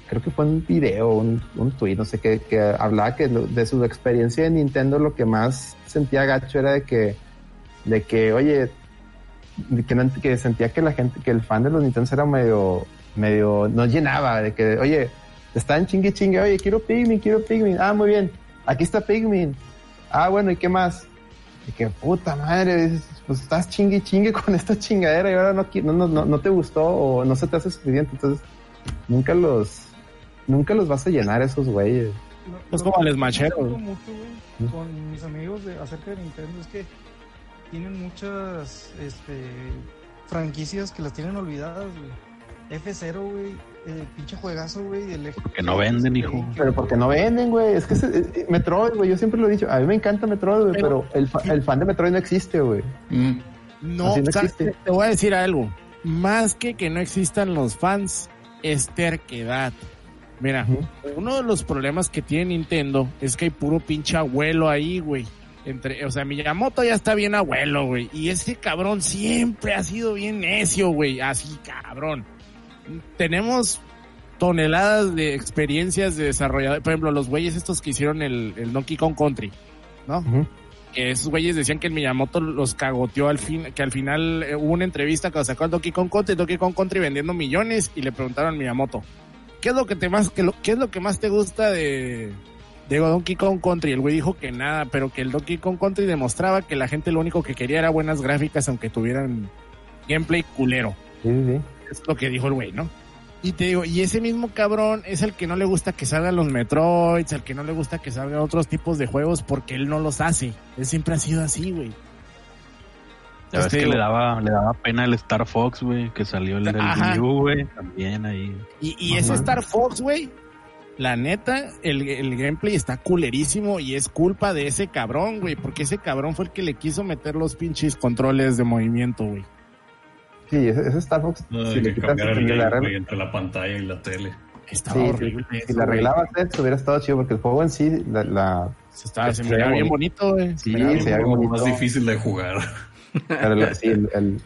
creo que fue un video, un, un tweet, no sé qué, que hablaba que de su experiencia de Nintendo lo que más sentía gacho era de que, de que, oye, que, que sentía que la gente, que el fan de los Nintendo era medio, medio, no llenaba, de que, oye, están chingue chingue, oye, quiero Pikmin, quiero Pikmin, ah, muy bien, aquí está Pikmin, ah, bueno, ¿y qué más? Y que puta madre, pues estás chingue chingue con esta chingadera y ahora no, no, no, no te gustó o no se te hace suficiente, entonces nunca los, nunca los vas a llenar esos güeyes. Es como el Bros. mucho, güey, con mis amigos de, acerca de Nintendo es que tienen muchas este, franquicias que las tienen olvidadas, güey. F0, güey, el pinche juegazo, güey, del F- Porque no venden, hijo. Pero porque no venden, güey. Es que ese- eh, Metroid, güey, yo siempre lo he dicho. A mí me encanta Metroid, güey, pero, Pero- el, fa- el fan de Metroid no existe, güey. Mm. No, Así no ¿sabes existe. te voy a decir algo. Más que que no existan los fans, es terquedad. Mira, uno de los problemas que tiene Nintendo es que hay puro pinche abuelo ahí, güey. Entre, o sea, Miyamoto ya está bien abuelo, güey. Y ese cabrón siempre ha sido bien necio, güey. Así, cabrón. Tenemos toneladas de experiencias de desarrollador. Por ejemplo, los güeyes estos que hicieron el, el Donkey Kong Country, ¿no? Que esos güeyes decían que el Miyamoto los cagoteó al fin, que al final eh, hubo una entrevista que sacó al Donkey Kong Country, Donkey Kong Country vendiendo millones y le preguntaron al Miyamoto, ¿qué es lo que te más, que lo- qué es lo que más te gusta de, de Donkey Kong Country? El güey dijo que nada, pero que el Donkey Kong Country demostraba que la gente lo único que quería era buenas gráficas aunque tuvieran gameplay culero. Sí, sí, sí. Es lo que dijo el güey, ¿no? Y te digo, y ese mismo cabrón es el que no le gusta que salgan los Metroids, el que no le gusta que salgan otros tipos de juegos porque él no los hace. Él siempre ha sido así, güey. Ya ves Este, que le daba, le daba pena el Star Fox, güey, que salió el U, güey, también ahí. Y, y ese Star Fox, güey, la neta, el, el gameplay está culerísimo y es culpa de ese cabrón, güey, porque ese cabrón fue el que le quiso meter los pinches controles de movimiento, güey. Sí, ese, ese Star Fox, No, si hay le que quitas cambiar el si le gameplay arreglas- entre la pantalla y la tele. Estaba sí, horrible. si, eso, si arreglabas esto hubiera estado chido porque el juego en sí, la, la- Se, estaba, se se me veía veía bien bonito, güey. Sí, me veía bien se veía bonito. bonito. Más difícil de jugar. Pero sí, el, el,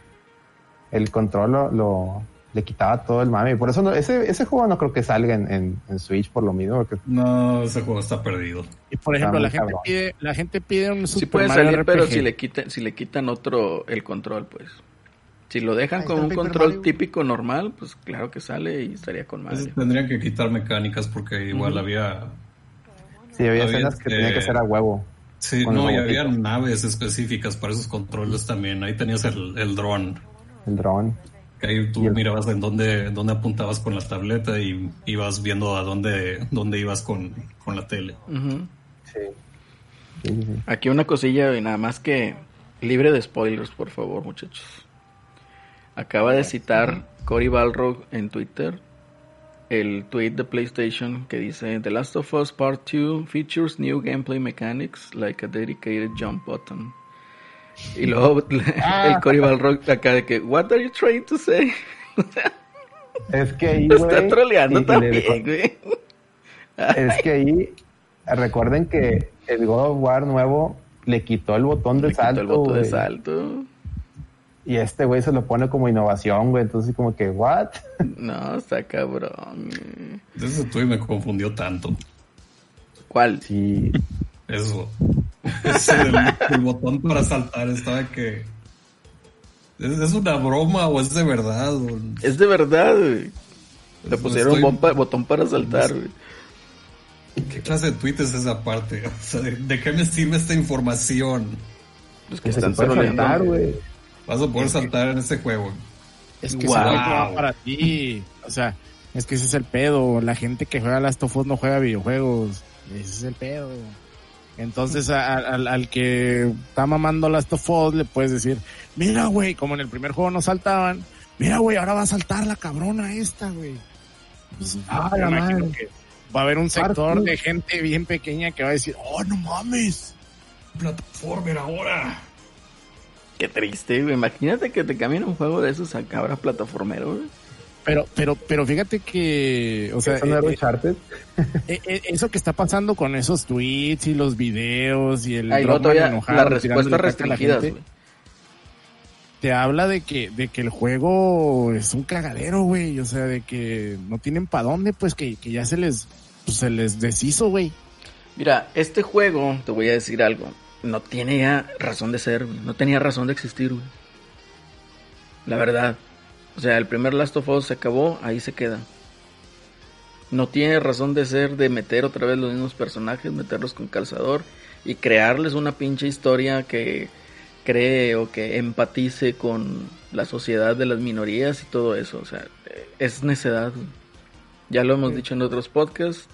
el control lo, lo- le quitaba todo el mame. Por eso no, ese, ese juego no creo que salga en, en, en Switch por lo mismo, porque No, ese juego está perdido. Y por ejemplo, la gente cabrón. pide, la gente pide un Sí Super puede Mario salir, pero si le quitan, si le quitan otro el control, pues. Si lo dejan con un Paper control Mario. típico normal, pues claro que sale y estaría con Ese madre. tendrían que quitar mecánicas porque igual había... sí había Había, escenas que este, tenía que ser a huevo. Sí, no, y había naves específicas para esos controles también. Ahí tenías el, el dron. El dron. Que ahí tú el- mirabas en dónde, dónde apuntabas con la tableta y ibas viendo a dónde, dónde ibas con, con la tele. Sí. Aquí una cosilla y nada más que libre de spoilers, por favor, muchachos. Acaba de citar Cory Balrog en Twitter el tweet de PlayStation que dice The Last of Us Part 2 features new gameplay mechanics like a dedicated jump button. Y luego [LAUGHS] el Cory Balrog acá de que What are you trying to say? [LAUGHS] Es que ahí, [LAUGHS] está troleando y- también, güey. Es que ahí, recuerden que el God of War nuevo le quitó el botón de Le quitó el botón de salto. Y este güey se lo pone como innovación, güey. Entonces, como que, ¿what? [LAUGHS] No, está cabrón. Ese tweet me confundió tanto. ¿Cuál? Sí. Eso. [LAUGHS] Ese del- el botón para saltar estaba que... ¿Es, es una broma o es de verdad? o- Es de verdad, güey. Le pusieron estoy- bomba- botón para saltar, güey. ¿Qué clase de tweet es esa parte? [LAUGHS] O sea, ¿de, de qué me sirve esta información? Los que Que se están puede troleando. saltar, güey. Vas a poder saltar en ese juego. Es que Wow. va para ti. O sea, es que ese es el pedo. La gente que juega Last of Us no juega videojuegos. Ese es el pedo. Entonces, a- a- al, al que está mamando Last of Us, le puedes decir, mira, güey, como en el primer juego no saltaban, mira, güey, ahora va a saltar la cabrona esta, güey. Pues, Ah, la imagino madre. que va a haber un sector de gente bien pequeña que va a decir, oh, no mames. Plataformer ahora. Qué triste, güey. Imagínate que te cambien un juego de esos a cabra plataformero, güey. Pero, pero, pero fíjate que, o sea, Eso no era eh. Eh, eh, eso que está pasando con esos tweets y los videos y el Dropman todavía enojado la gente, güey. te habla de que de que el juego es un cagadero, güey, o sea, de que no tienen para dónde, pues que, que ya se les pues, se les deshizo, güey. Mira, este juego, te voy a decir algo, no tiene ya razón de ser, güey. No tenía razón de existir, güey. La verdad. O sea, el primer Last of Us se acabó, ahí se queda. No tiene razón de ser de meter otra vez los mismos personajes, meterlos con calzador y crearles una pinche historia que cree o que empatice con la sociedad de las minorías y todo eso. O sea, es necedad. güey. Ya lo hemos dicho en otros podcasts.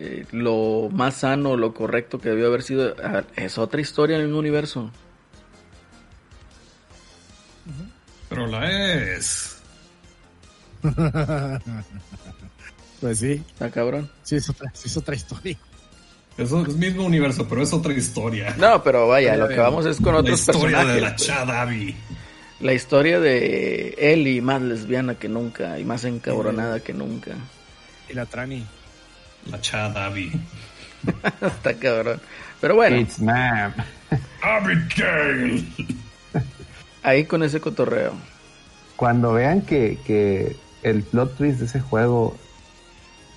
Eh, lo más sano, lo correcto que debió haber sido es otra historia en el mismo universo. Pero la es. [LAUGHS] Pues sí, Está cabrón. sí es otra, sí es otra historia. Es el mismo universo, pero es otra historia. No, pero vaya, lo que vamos es con la otros historia personajes. de la. Chad Abby. La historia de Ellie, más lesbiana que nunca y más encabronada que nunca. Y la Trani. La Chad Abby. Está cabrón. Pero bueno, It's man. Abigail. ahí con ese cotorreo. Cuando vean que, que el plot twist de ese juego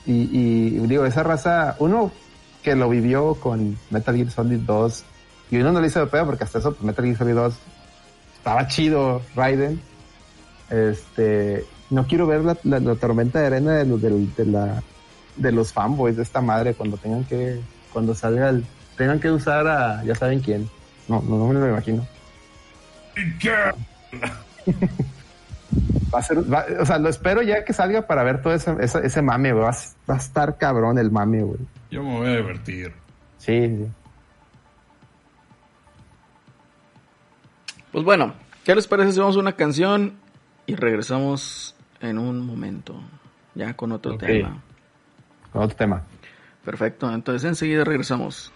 y, y digo, esa raza, uno que lo vivió con Metal Gear Solid 2 y uno no le hizo de pedo porque hasta eso pues, Metal Gear Solid 2 estaba chido, Raiden. Este, no quiero ver la, la- la tormenta de arena de, del- de la, de los fanboys de esta madre cuando tengan que, cuando salga el, tengan que usar a, ya saben quién. No, no, no me lo imagino. [LAUGHS] Va a ser, va- o sea, lo espero ya que salga para ver todo ese, ese, ese mame. Va, a- va a estar cabrón el mame, güey. Yo me voy a divertir. Sí, sí. Pues bueno, ¿qué les parece si vamos a una canción y regresamos en un momento? Ya con otro tema. Otro tema. Perfecto, entonces enseguida regresamos.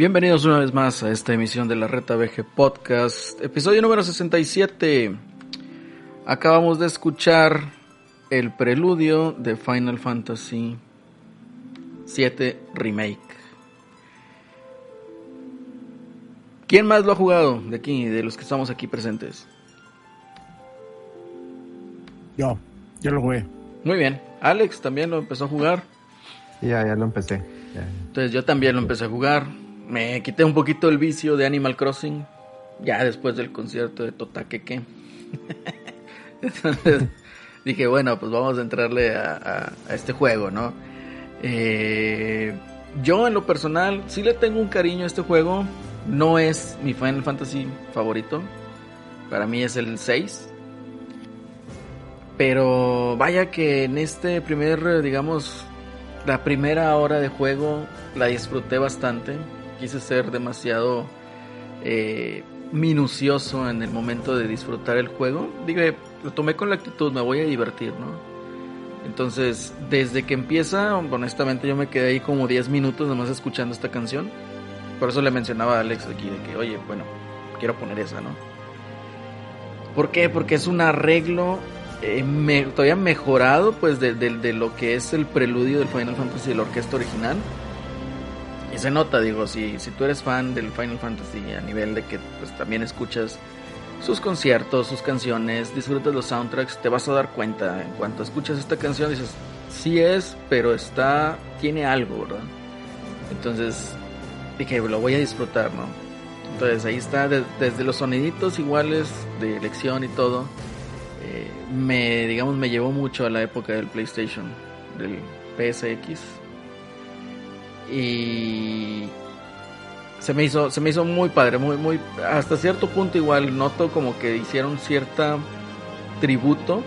Bienvenidos una vez más a esta emisión de la Reta VG Podcast, episodio número 67. Acabamos de escuchar el preludio de Final Fantasy VII Remake. ¿Quién más lo ha jugado de aquí, de los que estamos aquí presentes? Yo, yo lo jugué. Muy bien, Alex también lo empezó a jugar. Ya, ya lo empecé. Ya. Entonces yo también lo empecé a jugar. Me quité un poquito el vicio de Animal Crossing. Ya después del concierto de Totakeke. [LAUGHS] Entonces dije, bueno, pues vamos a entrarle a, este juego, ¿no? Eh, yo en lo personal sí le tengo un cariño a este juego. No es mi Final Fantasy favorito. Para mí es el 6. Pero vaya que en este primer, digamos, la primera hora de juego la disfruté bastante. Quise ser demasiado eh, minucioso en el momento de disfrutar el juego. Dije, lo tomé con la actitud, me voy a divertir, ¿no? Entonces, desde que empieza, honestamente yo me quedé ahí como 10 minutos nomás escuchando esta canción. Por eso le mencionaba a Alex aquí de que, oye, bueno, quiero poner esa, ¿no? ¿Por qué? Porque es un arreglo eh, me- todavía mejorado pues de, de- de lo que es el preludio del Final Fantasy de la orquesta original. Y se nota, digo, si, si tú eres fan del Final Fantasy a nivel de que pues también escuchas sus conciertos, sus canciones, disfrutas los soundtracks, te vas a dar cuenta. En cuanto escuchas esta canción dices, sí es, pero está, tiene algo, ¿verdad? Entonces dije, lo voy a disfrutar, ¿no? Entonces ahí está, de- desde los soniditos iguales de elección y todo, eh, me, digamos, me llevó mucho a la época del PlayStation, del PSX. Y se me hizo, se me hizo muy padre, muy, muy, hasta cierto punto igual noto como que hicieron cierta tributo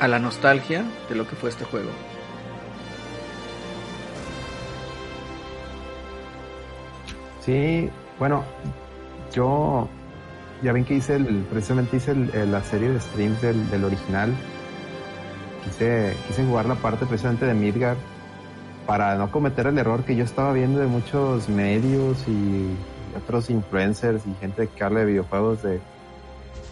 a la nostalgia de lo que fue este juego. Sí, bueno, yo ya ven que hice el, precisamente hice el- la serie de streams del, del original. Quise, quise jugar la parte precisamente de Midgard para no cometer el error que yo estaba viendo de muchos medios y otros influencers y gente que habla de videojuegos de,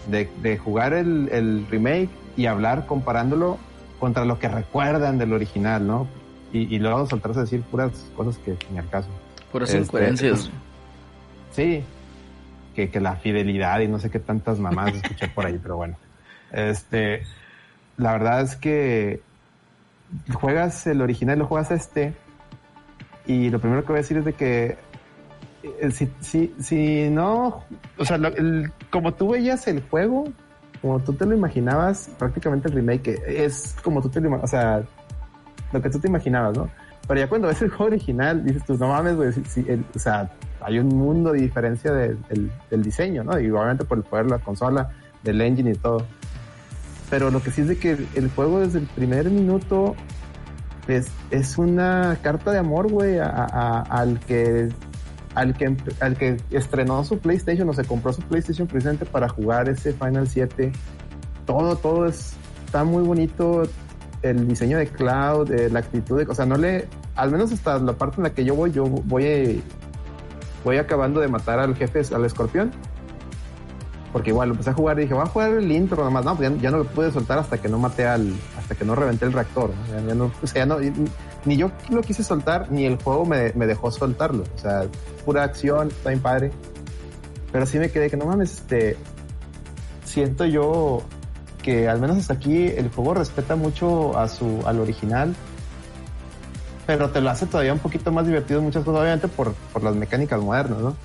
de, de jugar el, el remake y hablar comparándolo contra lo que recuerdan del original, ¿no? Y, y luego soltarse a decir puras cosas que ni al caso. Puras Este, incoherencias. [LAUGHS] Sí, que, que la fidelidad y no sé qué tantas mamás escuché por ahí, pero bueno. Este, la verdad es que juegas el original, lo juegas este, y lo primero que voy a decir es de que eh, si, si, si no, o sea, lo- como tú veías el juego, como tú te lo imaginabas, prácticamente el remake es como tú te lo ima- o sea, lo que tú te imaginabas, ¿no? Pero ya cuando ves el juego original, dices tú, no mames, güey, si- si o sea, hay un mundo de diferencia de- del, del diseño, ¿no? Y obviamente por el poder de la consola, del engine y todo. Pero lo que sí es de que el, juego desde el primer minuto es, es una carta de amor, güey, a- al que al que al que estrenó su PlayStation o se compró su PlayStation precisamente para jugar ese Final 7. Todo, todo es, está muy bonito. El diseño de Cloud, eh, la actitud de, o sea, no le, al menos hasta la parte en la que yo voy, yo voy, voy acabando de matar al jefe, al escorpión. Porque igual empecé a jugar y dije, voy a jugar el intro nomás. No, pues ya, no lo pude soltar hasta que no maté al, hasta que no reventé el reactor. [LAUGHS] o sea, ni yo lo quise soltar, ni el juego me, me dejó soltarlo. O sea, pura acción, está bien padre. Pero sí me quedé que no mames, este, siento yo que al menos hasta aquí el juego respeta mucho a su, al original. Pero te lo hace todavía un poquito más divertido en muchas cosas, obviamente por, por las mecánicas modernas, ¿no?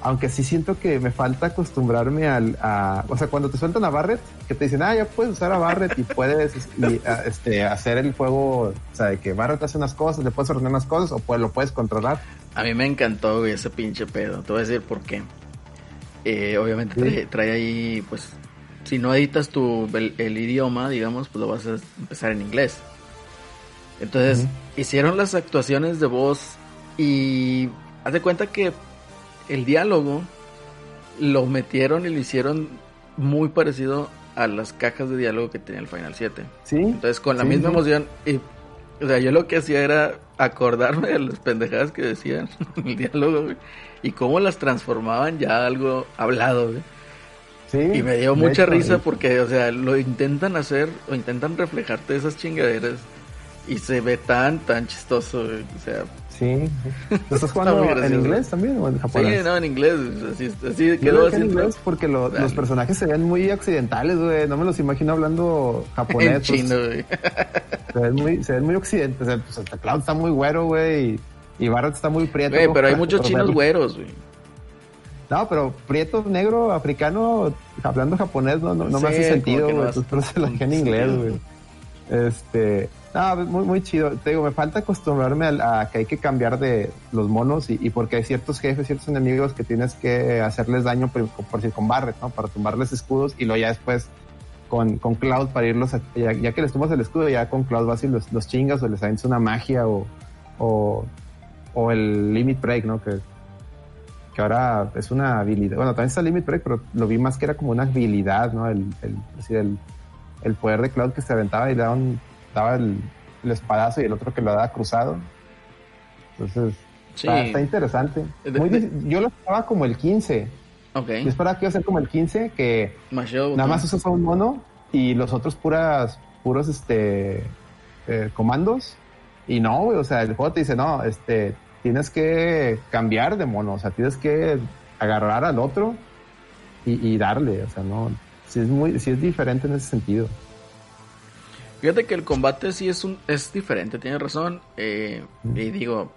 Aunque sí siento que me falta acostumbrarme al, a, o sea, cuando te sueltan a Barret, que te dicen, ah, ya puedes usar a Barret y puedes y, a- este, hacer el juego, o sea, de que Barret hace unas cosas, le puedes ordenar unas cosas o pues lo puedes controlar. A mí me encantó, güey, ese pinche pedo. Te voy a decir por qué. Eh, obviamente Sí. trae, trae ahí, pues, si no editas tu, el, el idioma, digamos, pues lo vas a empezar en inglés. Entonces, hicieron las actuaciones de voz y haz de cuenta que el diálogo lo metieron y lo hicieron muy parecido a las cajas de diálogo que tenía el Final 7. Sí. Entonces, con la Sí, misma sí. emoción, y, o sea, yo lo que hacía era acordarme de las pendejadas que decían [LAUGHS] en el diálogo, güey, y cómo las transformaban ya a algo hablado, güey. Sí. Y me dio mucha hecho, risa porque, o sea, lo intentan hacer o intentan reflejarte esas chingaderas y se ve tan, tan chistoso, güey. O sea, Sí. ¿Lo estás Está jugando en inglés también o en sí, japonés? no, en inglés, así, así quedó así. en inglés porque lo- los personajes se ven muy occidentales, güey. No me los imagino hablando [LAUGHS] japonés. En pues, chino, güey. se ven muy, se ven muy occidentales. O sea, pues Cloud está muy güero, güey. Y, y Barrett está muy prieto. Güey, pero hay [LAUGHS] muchos chinos güeros, güey. No, pero prieto, negro, africano, hablando japonés no, no, no me Sí, hace como sentido, güey. Entonces, lo dejé en inglés, güey. Este, no, muy, muy chido. Te digo, me falta acostumbrarme al- a, que hay que cambiar de los monos y, y porque hay ciertos jefes, ciertos enemigos que tienes que hacerles daño, por, por decir, con Barret, ¿no? Para tumbarles escudos y luego ya después con, con Cloud para irlos, a- ya, que les tumbas el escudo, ya con Cloud vas y los, los chingas o les avientas una magia o, o, el Limit Break, ¿no? Que, que ahora es una habilidad. Bueno, también está Limit Break, pero lo vi más que era como una habilidad, ¿no? El, el, el, el poder de Cloud que se aventaba y daba, un- daba el, el espadazo y el otro que lo daba cruzado. Entonces, Sí. está, está interesante. Muy yo lo estaba como el 15. Ok. Yo esperaba que iba a ser como el 15, que nada más usas a un mono y los otros puras, puros este eh, comandos. Y no, güey, o sea, el juego te dice, no, este, tienes que cambiar de mono, o sea, tienes que agarrar al otro y, y darle, o sea, no, sí es muy, sí es diferente en ese sentido. Fíjate que el combate sí es un es diferente, tienes razón. eh. Y digo,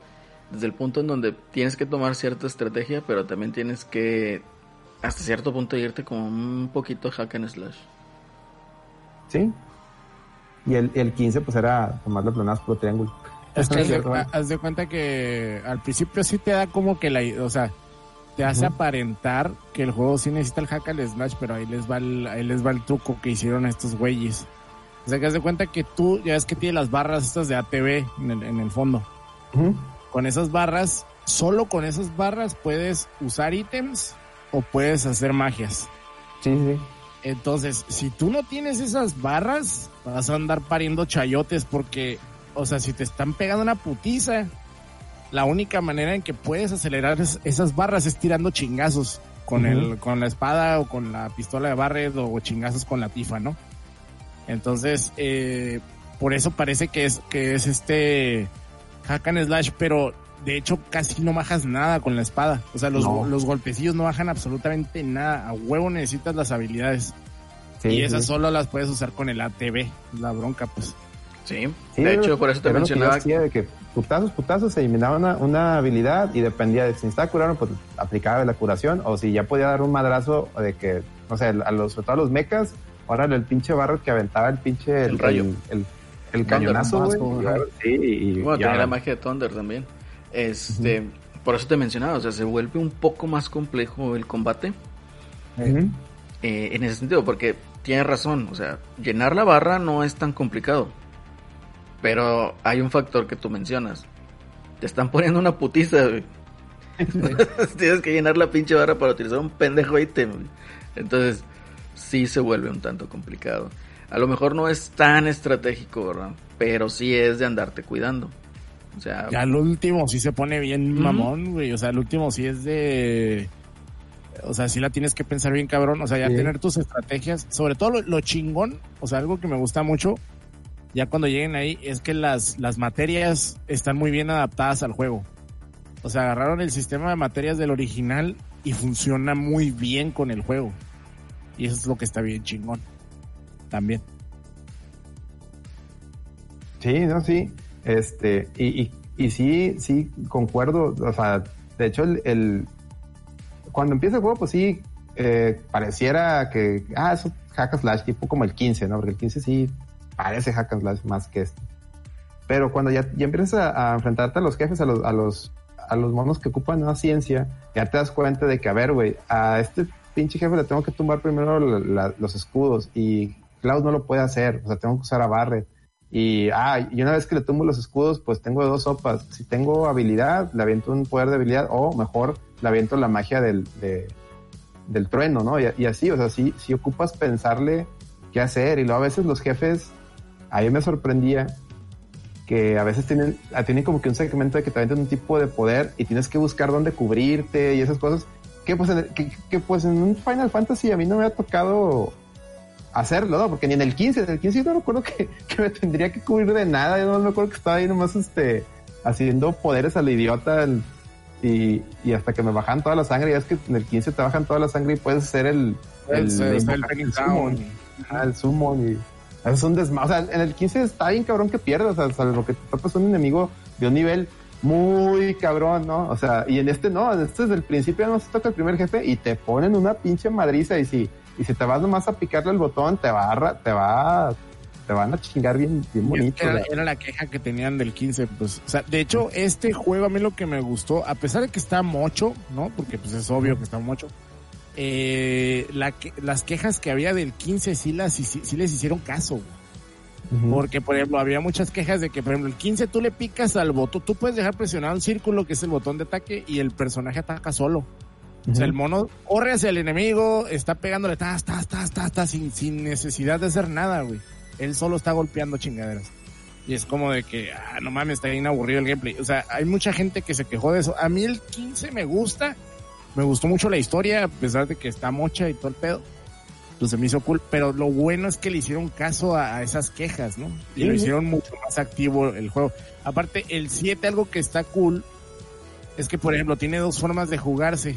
desde el punto en donde tienes que tomar cierta estrategia, pero también tienes que hasta cierto punto irte como un poquito hack and slash. ¿Sí? Y el, el 15 pues era tomar las planadas por triángulo. Es que haz de, Cierto, ¿eh? haz de cuenta que al principio sí te da como que la, o sea, te hace aparentar que el juego sí necesita el hack al slash, pero ahí les va el, ahí les va el truco que hicieron estos güeyes. O sea, que haz de cuenta que tú ya ves que tiene las barras estas de ATV en el, en el fondo. Con esas barras, solo con esas barras puedes usar ítems o puedes hacer magias. Sí, sí. Entonces, si tú no tienes esas barras, vas a andar pariendo chayotes porque, o sea, si te están pegando una putiza, la única manera en que puedes acelerar es- esas barras es tirando chingazos con el con la espada o con la pistola de Barret o chingazos con la tifa, ¿no? Entonces, eh, por eso parece que es que es este hack and slash, pero de hecho casi no bajas nada con la espada. O sea, los, No. los golpecillos no bajan absolutamente nada. A huevo necesitas las habilidades. Sí, y esas sí. solo las puedes usar con el ATV. La bronca, pues. Sí, Sí, de hecho, por eso te que mencionaba hacía de que putazos, putazos, se eliminaba una, una habilidad y dependía de si necesitaba curar, pues aplicaba la curación, o si ya podía dar un madrazo de que, no sé, a los, sobre todo a los mechas, ahora el pinche barro que aventaba el pinche El rayo. el, el- el cañonazo, güey. Sí, y, y Bueno, ya- tiene la magia de Thunder también. Este, por eso te mencionaba, o sea, se vuelve un poco más complejo el combate Ujú. eh, en ese sentido, porque tienes razón, o sea, llenar la barra no es tan complicado. Pero hay un factor que tú mencionas. Te están poniendo una putiza, güey. [LAUGHS] [LAUGHS] Tienes que llenar la pinche barra para utilizar un pendejo ítem. Entonces, sí se vuelve un tanto complicado. A lo mejor no es tan estratégico, ¿verdad? Pero sí es de andarte cuidando. O sea, Ya el último sí se pone bien mamón, güey. O sea, el último sí es de. O sea, sí la tienes que pensar bien, cabrón. O sea, ya Sí. tener tus estrategias. Sobre todo lo, lo chingón, o sea, algo que me gusta mucho, ya cuando lleguen ahí, es que las, las materias están muy bien adaptadas al juego. O sea, agarraron el sistema de materias del original y funciona muy bien con el juego. Y eso es lo que está bien chingón. También. Sí, no, sí. Este, y, y, y sí, sí, concuerdo. O sea, de hecho, el, cuando empieza el juego, pues sí, eh, pareciera que, ah, es hack and slash, tipo como el 15, ¿no? Porque el 15 sí parece hack and slash más que este. Pero cuando ya, ya empiezas a, a enfrentarte a los jefes, a los, a los, a los monos que ocupan una ciencia, ya te das cuenta de que, a ver, güey, a este pinche jefe le tengo que tumbar primero la- la- los escudos y Cloud no lo puede hacer, o sea, tengo que usar a Barret. Y, ah, y una vez que le tumbo los escudos, pues tengo dos sopas. Si tengo habilidad, le aviento un poder de habilidad, o mejor, le aviento la magia del, de- del trueno, ¿no? Y, y así, o sea, sí, sí ocupas pensarle qué hacer. Y luego a veces los jefes, a mí me sorprendía que a veces tienen, ah, tienen como que un segmento de que te avientan un tipo de poder y tienes que buscar dónde cubrirte y esas cosas. Que pues, en que, que, pues en un Final Fantasy a mí no me ha tocado hacerlo, ¿no? Porque ni en el 15, en el 15 yo no recuerdo que, [LAUGHS] que me tendría que cubrir de nada, yo no me acuerdo que estaba ahí nomás este, haciendo poderes al idiota el- y, y hasta que me bajan toda la sangre, ya es que en el 15 te bajan toda la sangre y puedes hacer el, El, el, el, summon. Ah, el summon y es un desma, o sea, en el 15 está bien cabrón que pierdas, o sea, salvo que te topas un enemigo de un nivel muy cabrón, ¿no? O sea, y en este no, en este desde el principio no se toca el primer jefe y te ponen una pinche madriza y si, y si te vas nomás a picarle el botón, te va a, te va, te van a chingar bien, bien bonito. Era la queja que tenían del 15, pues. O sea, de hecho, este juego a mí lo que me gustó, a pesar de que está mocho, ¿no? Porque pues es obvio que está mocho. Eh, la que- las quejas que había del 15 sí, las, sí, sí les hicieron caso. güey. Porque, por ejemplo, había muchas quejas de que, por ejemplo, el 15 tú le picas al botón, tú puedes dejar presionado un círculo que es el botón de ataque y el personaje ataca solo. O sea, el mono corre hacia el enemigo, está pegándole, tas, tas, tas, tas, tas, sin, sin necesidad de hacer nada, güey. Él solo está golpeando chingaderas. Y es como de que, ah, no mames, está bien aburrido el gameplay. O sea, hay mucha gente que se quejó de eso. A mí el 15 me gusta Me gustó mucho la historia, a pesar de que está mocha y todo el pedo. Pues se me hizo cool, pero lo bueno es que le hicieron caso a, a esas quejas, ¿no? Y lo hicieron mucho más activo el juego. Aparte, el 7, algo que está cool, es que, por ejemplo, tiene dos formas de jugarse.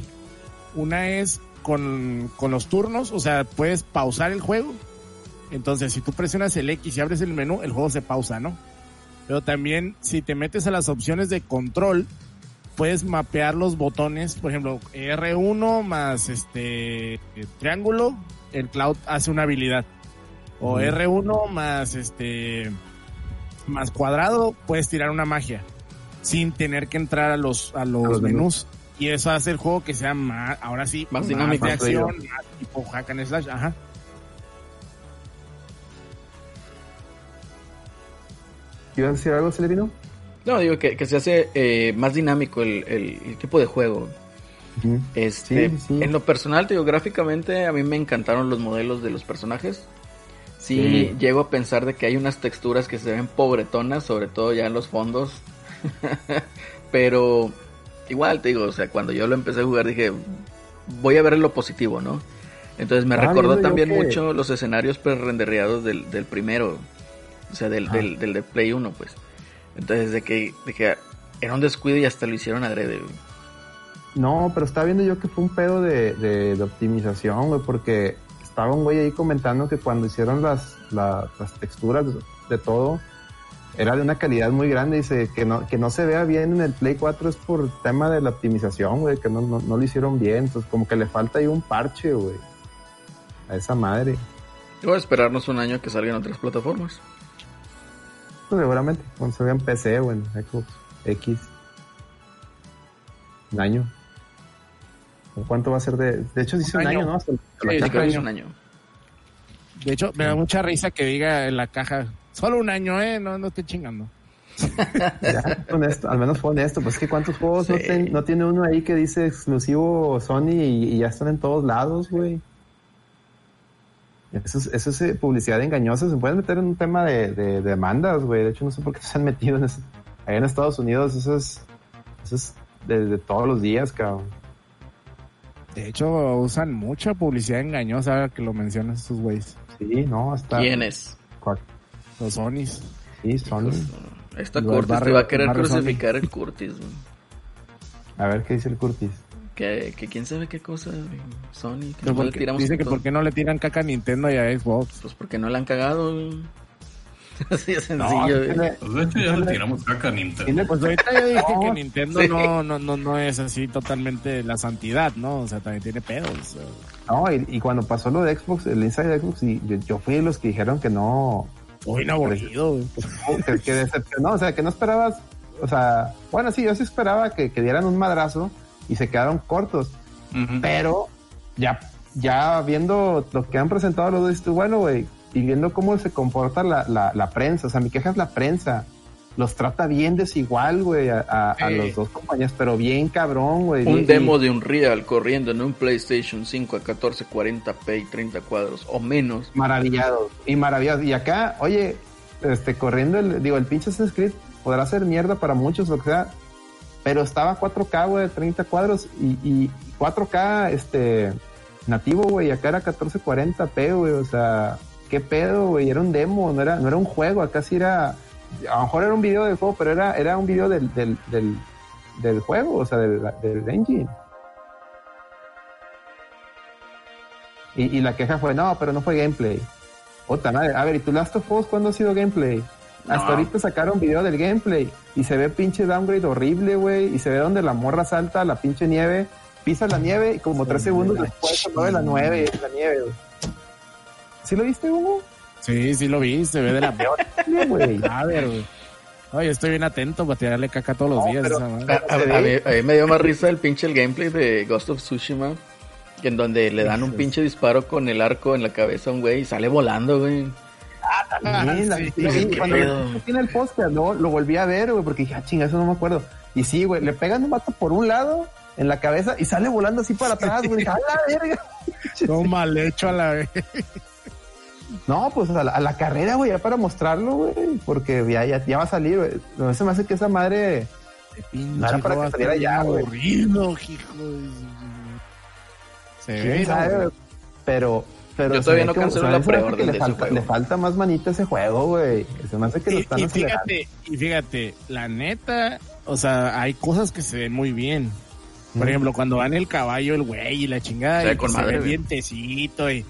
Una es con, con los turnos, o sea, puedes pausar el juego. Entonces, si tú presionas el X y abres el menú, el juego se pausa, ¿no? Pero también, si te metes a las opciones de control, puedes mapear los botones, por ejemplo, R1 más este triángulo, el cloud hace una habilidad. O R1 más este más cuadrado, puedes tirar una magia sin tener que entrar a los a los, los menús. menús. Y eso hace el juego que sea más, ahora sí, Más dinámico. de acción, más tipo hack and slash, ajá. ¿Ibas a decir algo, Celerino? No, digo que, que se hace eh, más dinámico el, el- el tipo de juego. Este, Sí, sí. En lo personal, te digo, gráficamente a mí me encantaron los modelos de los personajes. Sí, Sí. llego a pensar de que hay unas texturas que se ven pobretonas, sobre todo ya en los fondos. [LAUGHS] Pero igual te digo, o sea, cuando yo lo empecé a jugar dije, voy a ver lo positivo, ¿no? Entonces me Ah, recordó también que- mucho los escenarios pre-rendereados del, del primero, o sea, del, del, del de Play 1, pues. Entonces, de que, de que era un descuido y hasta lo hicieron adrede, güey. No, pero estaba viendo yo que fue un pedo de, de, de optimización, güey, porque estaba un güey ahí comentando que cuando hicieron las, la- las texturas de todo, era de una calidad muy grande. Dice que no, que no se vea bien en el Play 4 es por tema de la optimización, güey, que no, no, no lo hicieron bien. Entonces, como que le falta ahí un parche, güey, a esa madre. A esperarnos un año que salgan otras plataformas. Pues seguramente, cuando se vea en PC o en Xbox X. Un año. ¿O ¿Cuánto va a ser de.? De hecho, dice Un un año, año. ¿no? Sí, Sí, creo que es un año. De hecho, me da mucha risa que diga en la caja, solo un año, eh, no, no estoy chingando. [LAUGHS] Ya, honesto, al menos fue honesto. Pues es que cuántos juegos no, ten- no tiene uno ahí que dice exclusivo Sony y, y ya están en todos lados, güey. Eso es, eso es eh, publicidad engañosa. Se pueden meter en un tema de, de- de demandas, güey. De hecho, no sé por qué se han metido en eso. Allá en Estados Unidos, eso es, eso es de, de todos los días, cabrón. De hecho, usan mucha publicidad engañosa ahora que lo mencionan estos güeyes. Sí, no, hasta. ¿Quién es? Cuac- Los Sonys. Sí, Sony. Esta El Curtis te barrio- va a querer crucificar el Curtis. güey. A ver qué dice el Curtis. Que, que quién sabe qué cosa, güey. Sony. Que Que no le porque- tiramos dice que todo. por qué no le tiran caca a Nintendo y a Xbox. Pues porque no le han cagado, güey. [LAUGHS] Así de No, sencillo, güey. Pues de hecho ya le tiramos caca a Nintendo. Pues ahorita ya dije No, que Nintendo sí. no, no, no, no es así totalmente la santidad, ¿no? O sea, también tiene pedos. No, y, y cuando pasó lo de Xbox, el Inside de Xbox, y yo, yo fui de los que dijeron que no, Uy, no aburrido, güey. que, que decepcionó, o sea, que no esperabas, o sea, bueno, sí, yo sí esperaba que, que dieran un madrazo y se quedaron cortos, Ujú. pero ya, ya viendo lo que han presentado los dos, bueno, güey, y viendo cómo se comporta la, la, la prensa, o sea, mi queja es la prensa, los trata bien desigual, güey, a, a- los dos compañías, pero bien cabrón, güey. Un Y- demo de un Real corriendo en un PlayStation 5 a 1440p y 30 cuadros o menos. maravillados y maravillados y acá oye este corriendo el digo el pinche Assassin's Creed podrá ser mierda para muchos lo que sea pero estaba a 4K güey 30 cuadros y, y 4K este nativo güey acá era 1440p güey o sea qué pedo güey era un demo no era no era un juego acá sí era a lo mejor era un video del juego pero era era un video del del, del, del juego o sea del, del engine Y, y la queja fue, no, pero no fue gameplay. Puta madre, a ver, ¿y tu Last of Us cuándo ha sido gameplay? Hasta ahorita sacaron video del gameplay y se ve pinche downgrade horrible, güey, y se ve donde la morra salta a la pinche nieve, pisa la nieve y como tres segundos después se mueve la nieve, la nieve, güey. ¿Sí lo viste, Hugo? Sí, sí lo vi, se ve de la [LAUGHS] peor. Güey. [LAUGHS] A ver, güey. Oye, estoy bien atento para tirarle caca todos los No, días. pero- esa madre. A, a- a mí, a mí me dio más risa el pinche el gameplay de Ghost of Tsushima. En donde le dan un pinche disparo con el arco en la cabeza a un güey y sale volando, güey. También, la- sí. sí, sí, ¿Qué cuando tiene el póster, ¿no? Lo volví a ver, güey, porque dije, ah, chinga, eso no me acuerdo. Y sí, güey, le pegan un vato por un lado en la cabeza y sale volando así para atrás, güey. A la verga. [LAUGHS] Todo mal hecho a la vez. No, pues a la, a la carrera, güey, ya para mostrarlo, güey, porque ya, ya, ya va a salir, güey. No se me hace que esa madre. Pinche No era para que saliera ya, bien güey. aburrido, hijo de Se ¿Quién ve. Pero, pero Yo todavía no cancelo la hace que le falta, juego. le falta más manita a ese juego, güey. Se me hace que lo Y, están y fíjate, y fíjate, la neta, o sea, hay cosas que se ven muy bien. Por Mm. ejemplo, cuando va en el caballo el güey y la chingada, Se ve y con se ve güey. vientecito y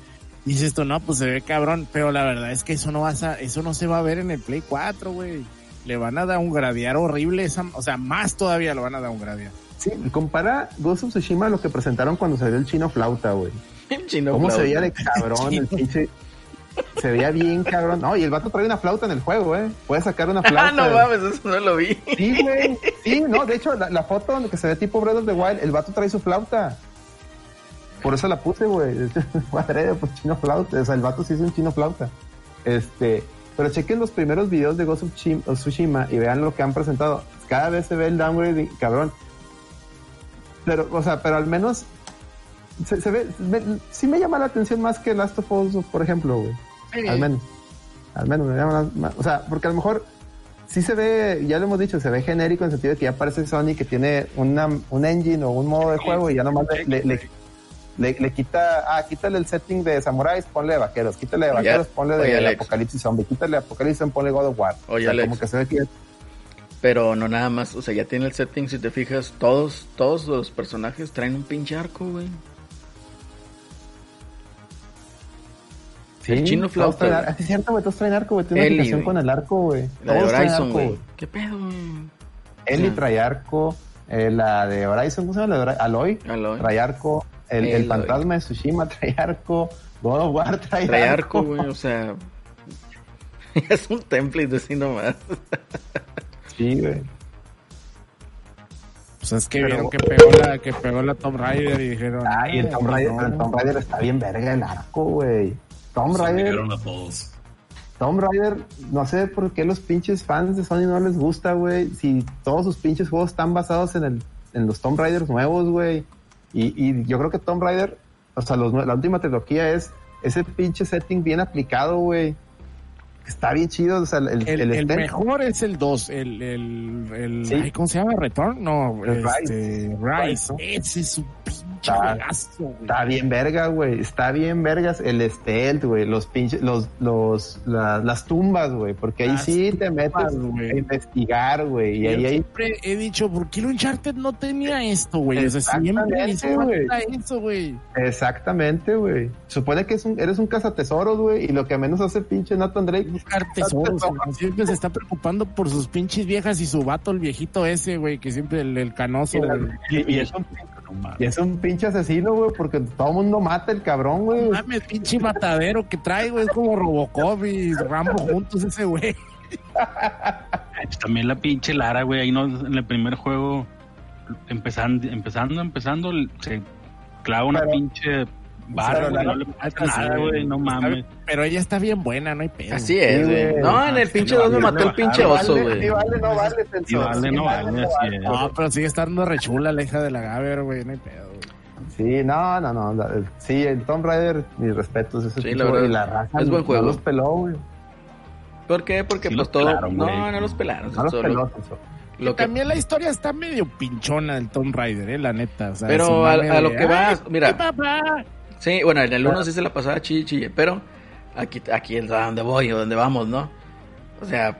dices esto, no, pues se ve cabrón, pero la verdad es que eso no vas a, eso no se va a ver en el Play 4, güey. Le van a dar un gradear horrible, esa, o sea, más todavía lo van a dar un gradear. Sí, compara Ghost of Tsushima a lo que presentaron cuando salió el chino flauta, güey. [LAUGHS] El chino ¿Cómo se veía de cabrón el [LAUGHS] pinche? Se veía bien cabrón. No, y el vato trae una flauta en el juego, ¿eh? Puede sacar una [LAUGHS] flauta. Ah, no mames, eso no lo vi. Sí, güey. Sí, no, de hecho, la, la foto donde que se ve tipo Breath of the Wild, el vato trae su flauta. Por eso la puse, güey. [LAUGHS] Adrede, pues chino flauta. O sea, el vato sí es un chino flauta. Este, pero chequen los primeros videos de Ghost of Tsushima y vean lo que han presentado. Cada vez se ve el downgrade, cabrón. Pero, o sea, pero al menos se, se ve, me- sí me llama la atención más que Last of Us, por ejemplo, güey. Al menos. Al menos me llama la- ma- O sea, porque a lo mejor sí se ve, ya lo hemos dicho, se ve genérico en el sentido de que ya parece Sony que tiene una, un engine o un modo de juego y ya nomás le, le, le- le- le quita, ah, quítale el setting de samuráis, ponle de vaqueros, quítale de vaqueros, ponle de, apocalipsis zombie, quítale apocalipsis ponle God of War. Oye, o sea, Alex. como que se ve que Pero no nada más, o sea, ya tiene el setting, si te fijas, todos, todos los personajes traen un pinche arco, güey. el chino flauta, traen- güey. sí, es cierto, güey, todos traen arco, güey, tiene una güey. con el arco, güey. La de Todos Horizon, arco, güey. ¿Qué pedo, güey? Sí. trae arco, eh, la de Horizon, ¿cómo se llama? La de Aloy, Aloy. trae arco, el, el fantasma de Tsushima [LAUGHS] trae arco, God of War trae, Trae arco, güey, o sea... [LAUGHS] es un template así nomás. [LAUGHS] Sí, güey. Pues es que Pero- vieron que pegó la, que pegó la Tomb Raider y dijeron, Ah, y el Tomb Raider, no. el Tomb Raider está bien verga el arco, güey. Tomb Raider, miraron a todos. Tomb Raider, no sé por qué los pinches fans de Sony no les gusta, güey. Si todos sus pinches juegos están basados en el, en los Tomb Raiders nuevos, güey. Y, y yo creo que Tomb Raider, o sea, los la última trilogía es ese pinche setting bien aplicado, güey. Está bien chido, o sea, el, el, mejor es el 2, el, el, Sí. ¿cómo se llama? ¿Return? No, El este, Rise. Ese es un Está-. Está bien verga, güey. Está bien vergas el stealth, güey. Los pinches, los, los, la- las tumbas, güey. Porque ahí sí te metes güey. a investigar, güey. Y ahí siempre he dicho, ¿por qué el Uncharted no tenía esto, güey? O sea, siempre eso, güey. Exactamente, güey. Supone que es un, eres un cazatesoros, güey, y lo que menos hace pinche Nathan Drake. Buscar tesoros. Siempre se está preocupando por sus pinches viejas y su vato, el viejito ese, güey, que siempre el, el canoso, güey. Y, y es un, y es un pinche asesino, güey, porque todo el mundo mata el cabrón, güey. No mames, pinche matadero que trae, güey, es como Robocop y Rambo juntos ese güey. Pues También la pinche Lara, güey, ahí no, en el primer juego, empezando, empezando, empezando, se clava una Pero- pinche barra, güey, no le pasa Sí, nada, güey, no mames. Pero ella está bien buena, no hay pedo. Así es, güey. No, en el pinche 2 me mató el pinche oso, güey. Sí, vale, no vale. Sí, vale, no vale, así es. No, pero sigue estando rechula la hija de la Gaber, güey, no hay pedo. Sí, no, no, no. la- Sí, el Tomb Raider, mis respetos. Ese Sí, pinche la juego, verdad, y la raza es buen no juego. los peló, güey. ¿Por qué? Porque Sí pues todo... pelaron, no, güey. no los pelaron. No los solo peló, Celso. lo que... También la historia está medio pinchona del Tomb Raider, eh, la neta. o sea, Pero a- lo de, que va, "Ay, mira. mi papá". Sí, bueno, en el 1 sí se la pasaba chille, chille, pero aquí, aquí es a donde voy o donde vamos, ¿no? O sea,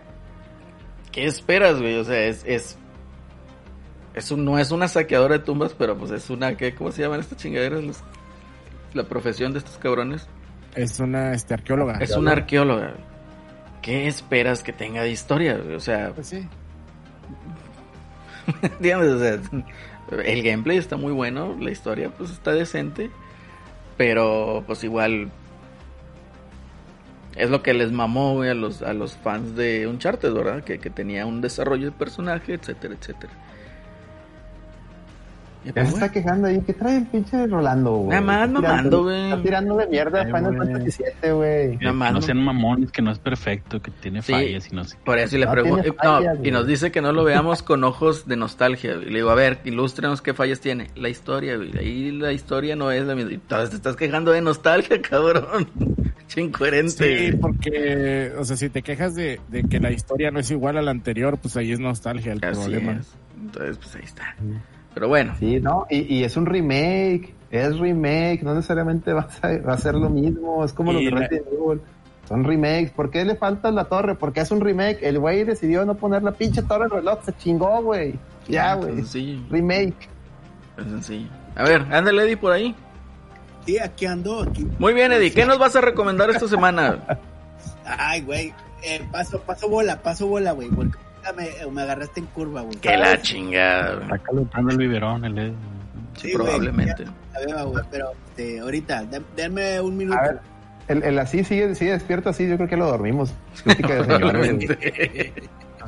¿qué esperas, güey? O sea, es, es, es un- no es una saqueadora de tumbas, pero pues es una, ¿qué? ¿cómo se llaman estas chingaderas? Los- la profesión de estos cabrones. Es una este, arqueóloga. Es una arqueóloga. ¿Qué esperas que tenga de historia? O sea, Pues sí. [LAUGHS] ¿entiendes? O sea, el gameplay está muy bueno, la historia pues está decente, pero pues igual es lo que les mamó güey, a los a los fans de Uncharted, ¿verdad? Que, que tenía un desarrollo de personaje, etcétera, etcétera. Ya pues, se está quejando ahí. ¿Qué trae el pinche Rolando, güey? Nada más mamando, güey. Está tirando de mierda a Ay, Final güey. Fantasy VII, güey. Nada más, no sean mamones, que no es perfecto, que tiene Sí. fallas y no sé. Por eso y le No pregunto, no, y nos dice que no lo veamos con ojos de nostalgia. güey. Y le digo, a ver, ilústrenos qué fallas tiene. La historia, güey. Ahí la historia no es la misma. Y todavía te estás quejando de nostalgia, [LAUGHS] cabrón. [LAUGHS] Che incoherente. Sí, porque, o sea, si te quejas de, de que la historia no es igual a la anterior, pues ahí es nostalgia el Así problema. es. Entonces, pues ahí está. Pero bueno, Sí, ¿no? Y, y es un remake. Es remake, no necesariamente va a, va a ser lo mismo. Es como Y de la- Resident Evil. Son remakes. ¿Por qué le falta la torre? Porque es un remake. El güey decidió no poner la pinche torre al reloj. Se chingó, güey. Ya, Es güey. sencillo. Remake. Es sencillo. A ver, ándale, Eddie, por ahí. Sí, aquí ando, aquí. Muy bien, Eddie. ¿Qué nos vas a recomendar esta semana? [LAUGHS] Ay, güey. Eh, paso, paso bola, paso bola, güey. Porque me, me agarraste en curva, güey. que la chingada. Está calentando el biberón, el Eddie. Sí, güey, probablemente. A ver, güey, pero este, ahorita, den- denme un minuto. A ver, el, el así sigue, sigue despierto así. Yo creo que lo dormimos. Crítica de señor, güey. Probablemente. [LAUGHS]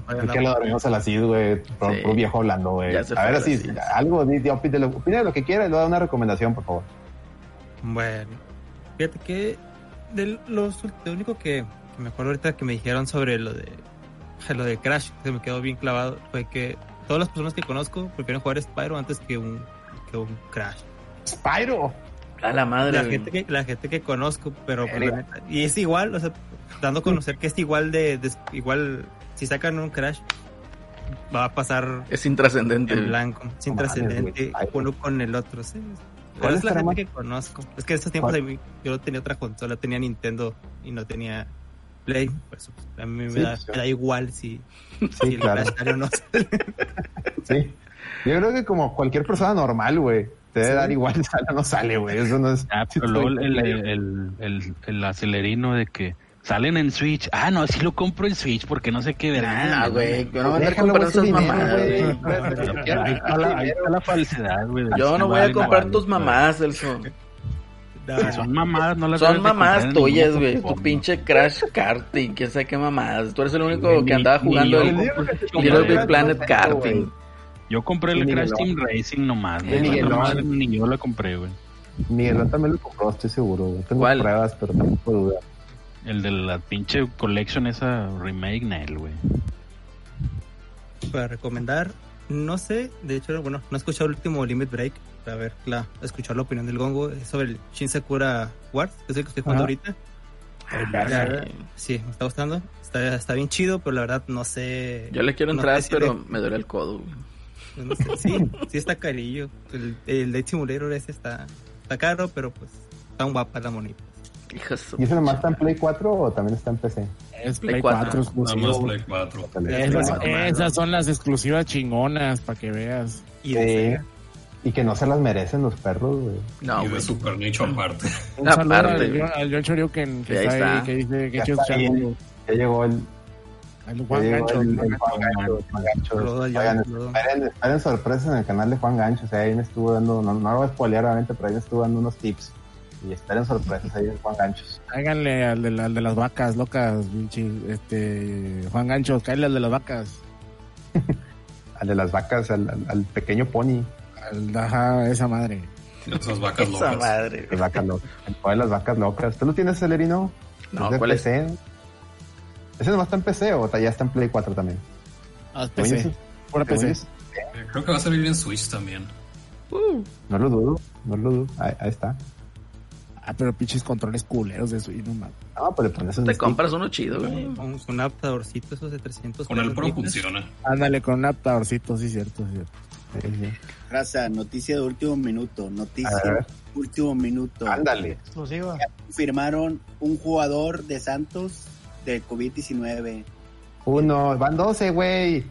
Creo que lo dormimos a las 6, güey. Por, Sí. por viejo hablando, güey. Ya A ver, así, a las seis. algo, opine, lo, que quiera y luego da una recomendación, por favor. Bueno, fíjate que de los lo único que, que me acuerdo ahorita que me dijeron sobre lo de [LAUGHS] lo de Crash, que me quedó bien clavado, fue que todas las personas que conozco prefieren jugar Spyro antes que un, que un Crash. Spyro. A la madre. La gente que, la gente que conozco, pero pues, y es igual, o sea, dando a conocer que es igual de, de- igual si sacan un Crash va a pasar Es intrascendente. en blanco, sin No mames, trascendente güey. uno con el otro, sí. ¿Cuál es la gente más- que conozco. Es que en estos tiempos mí, yo no tenía otra consola, tenía Nintendo y no tenía Play. Pues, a mí me, Sí, da, pues, me da igual si, si Sí, el claro. Crash sale o no. Sí. Yo creo que como cualquier persona normal, güey. Te debe dar igual si [LAUGHS] sale o no sale, güey. Eso no es. Ah, [LAUGHS] pero luego el, el, el, el, el acelerino de que salen en Switch. Ah, no, sí lo compro en Switch porque no sé qué verga. Ah, güey. Yo no voy a andar comprando esas mamadas, güey. [LAUGHS] Ahí está la, falsedad, güey. Yo no voy a comprar tus mamás, Elso. Son mamadas, no las Son en tuyas, güey. Tu pinche Crash Kart y quién sabe qué mamadas. Tú eres el único Ni- que andaba ni jugando el Little. Big Planet. Karting. Yo compré el Crash. Team Racing nomás, güey. Esa madre Ni yo la compré, güey. Miguelón también lo compró, estoy seguro, güey. Tengo ¿Cuál? pruebas, pero tampoco duda. El de la pinche collection esa remake Nel, güey. para recomendar, no sé, de hecho, bueno, no he escuchado el último Limit Break. A ver, la, escuchar la opinión del Gongo es sobre el Shin Sakura Wars, que es el que estoy jugando Ajá. ahorita. Ah, La- sí, me está gustando. Está, está bien chido, pero la verdad no sé. Yo le quiero no entrar, pero me duele el codo. güey. no sé, sí, [LAUGHS] sí está carillo. El, el Date Simulator ese está, está caro, pero pues está un guapa la monita. De ¿Y ese nomás está en Play 4 o también está en PC? Es Play Play cuatro. 4 Nada más exclusivo. Play 4. Esas, esas son las exclusivas chingonas, para que veas. Y de. Y que no se las merecen los perros, güey. No, y de. Super Nicho aparte. Un Aparte. saludo al, John- Shoryuken, que está, está. ahí, que dice que Ya chido está ahí. escucharlo. Ya llegó el, Juan Gancho. el, Juan Gancho. Juan Gancho. Esperen sorpresas en el canal de Juan Gancho. O sea, ahí me estuvo dando, no, no lo voy a spoilear obviamente, pero ahí me estuvo dando unos tips. Y esperen sorpresas ahí de Juan Ganchos. Háganle al de, al de las vacas locas, este, Juan Gancho, cállale al de las vacas. [LAUGHS] Al de las vacas, al, al, al pequeño pony. Al, ajá, esa madre. Esas vacas Esa locas. madre. Las vacas locas. De las vacas locas. ¿Tú lo tienes, Celerino? No, de ¿cuál es? PC? ¿Ese nomás está en PC o ya está en Play 4 también? Ah, PC, pura PC. Eh, Creo que va a salir en Switch también. No lo dudo, no lo dudo. Ahí, ahí está. Ah, pero pinches controles culeros de eso, y no mames. No, le pones un Te stick. compras uno chido, güey. Un, un adaptadorcito esos de 300 Con el Pro funciona. Ándale con un adaptadorcito, sí, cierto, sí, cierto. Sí, sí. Raza, noticia de último minuto. Noticia de último minuto. Ándale. Exclusiva. Firmaron un jugador de Santos de COVID-19. Uno, van 12, güey.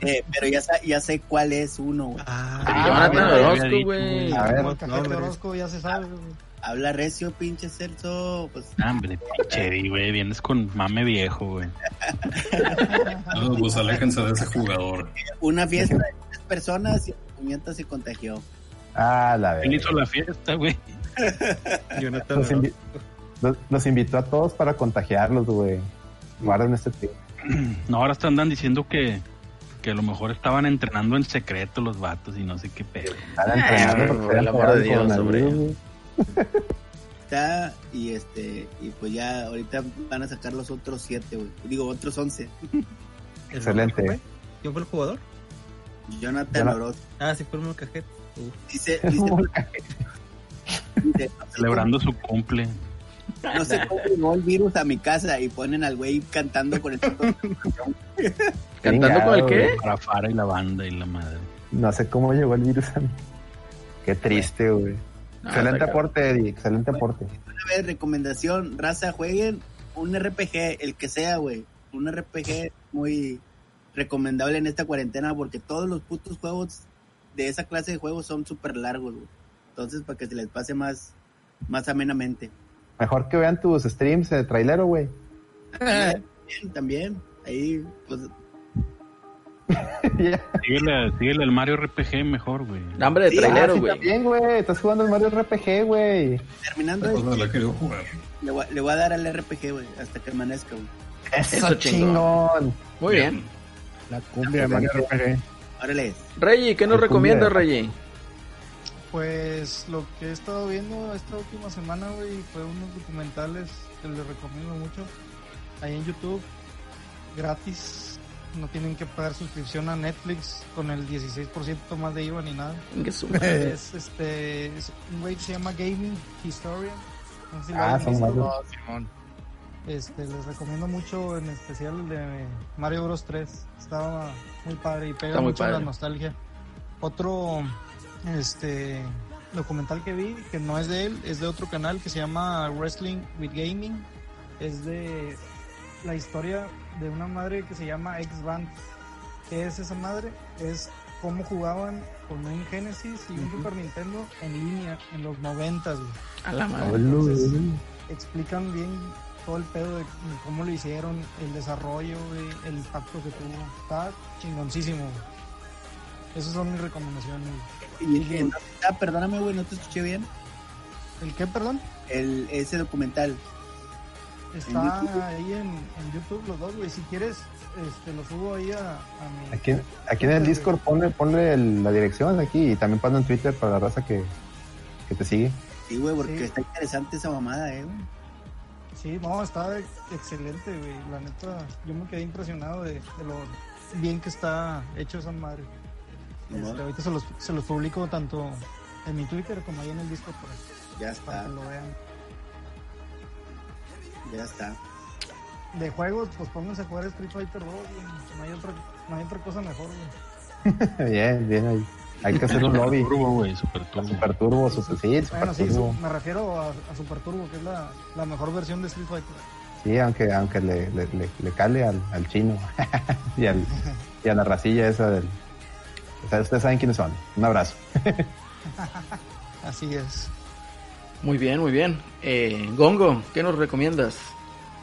Eh, pero ya, sa- ya sé cuál es uno. güey. Ah, Jonathan Orozco, güey. A ver. Orozco ya se sabe, güey. Habla recio, pinche Celso. Pues Ah, Hombre, pinche Eddie, güey. Vienes con mame viejo, güey. No, pues aléjense de ese jugador. una fiesta de tres personas y puñeta se contagió. Ah, la Él verdad. hizo la fiesta, güey. [LAUGHS] Jonathan Los, invi- los- los invitó a todos para contagiarlos, güey. Guarden este tío. No, ahora están andan diciendo que, que a lo mejor estaban entrenando en secreto los vatos y no sé qué pedo. Están Ah, entrenando por el amor de Dios, hombre. [LAUGHS] Está y este y pues ya ahorita van a sacar los otros siete, güey. Digo, otros once. Excelente. ¿Quién fue? ¿Quién fue el jugador? Jonathan Jonathan. Orozco. Ah, sí, fue el Molcajete. Uf. Dice, [LAUGHS] dice, dice, no sé Celebrando su cumple. cómo- No sé cómo llegó el virus a mi casa y ponen al güey cantando con el [LAUGHS] ¿Cantando con el qué? Para Fara y la banda y la madre. No sé cómo llegó el virus a mí. Qué triste, güey. Ah, Excelente aporte, Eddie. Excelente aporte. A ver, recomendación, raza, jueguen un RPG, el que sea, güey. Un RPG muy recomendable en esta cuarentena porque todos los putos juegos de esa clase de juegos son súper largos, güey. Entonces, para que se les pase más, más amenamente. Mejor que vean tus streams de trailero, güey. También, también. Ahí, pues, Síguele, síguele al Mario RPG mejor, güey. Hambre de Sí, trailero, Ah, sí, güey. también, güey. Estás jugando el Mario RPG, güey. terminando cosa esto, la querido jugar. le, voy, a- le voy a dar al RPG, güey, hasta que amanezca, güey. Eso, Eso chingón. chingón. Muy bien. La cumbia de Mario RPG. Órale. Reggie, ¿qué nos recomiendas. Reggie? Pues lo que he estado viendo esta última semana, güey, fue unos documentales que les recomiendo mucho. Ahí en YouTube, gratis. No tienen que pagar suscripción a Netflix con el 16% más de IVA ni nada. [LAUGHS] Es este es un güey que se llama Gaming Historian. No sé si lo Ah, son varios. Oh, Simón. Este, les recomiendo mucho en especial el de Mario Bros 3. Estaba muy padre y pega mucho la nostalgia. Otro este documental que vi, que no es de él, es de otro canal que se llama Wrestling with Gaming. Es de la historia de una madre que se llama X-Band. ¿Qué es esa madre? Es cómo jugaban con un Genesis y un Super Nintendo en línea en los 90 güey A la madre. Entonces, explican bien todo el pedo de cómo lo hicieron, el desarrollo, güey, el impacto que tuvo. Está chingoncísimo. güey. Esas son mis recomendaciones. güey. Y, y- ah, perdóname, güey, no te escuché bien. ¿El qué, perdón? El, ese documental. Está ahí en, en YouTube los dos, güey. Si quieres, este, lo subo ahí a, a mi... Aquí, aquí en el Discord ponle, ponle el- la dirección aquí y también ponlo en Twitter para la raza que, que te sigue. Sí, güey, porque Sí. está interesante esa mamada, eh, güey. Sí, no, está excelente, güey. La neta, yo me quedé impresionado de, de lo bien que está hecho esa madre. Este, ahorita se los, se los publico tanto en mi Twitter como ahí en el Discord para, Ya para está, que lo vean. Ya está. De juegos, pues pónganse a jugar Street Fighter 2, güey. No hay otra, no hay otra cosa mejor, güey. [LAUGHS] bien, bien ahí. Hay que hacer un Super lobby. turbo, güey, super turbo. Super turbo, super, sí, super Bueno, sí, turbo. su- me refiero a, a Super Turbo, que es la, la mejor versión de Street Fighter. Sí, aunque, aunque le, le, le, le cale al, al chino [LAUGHS] y, al, y a la racilla esa del... O sea, ustedes saben quiénes son. Un abrazo. [LAUGHS] Así es. Muy bien, muy bien. Eh, Gongo, ¿qué nos recomiendas?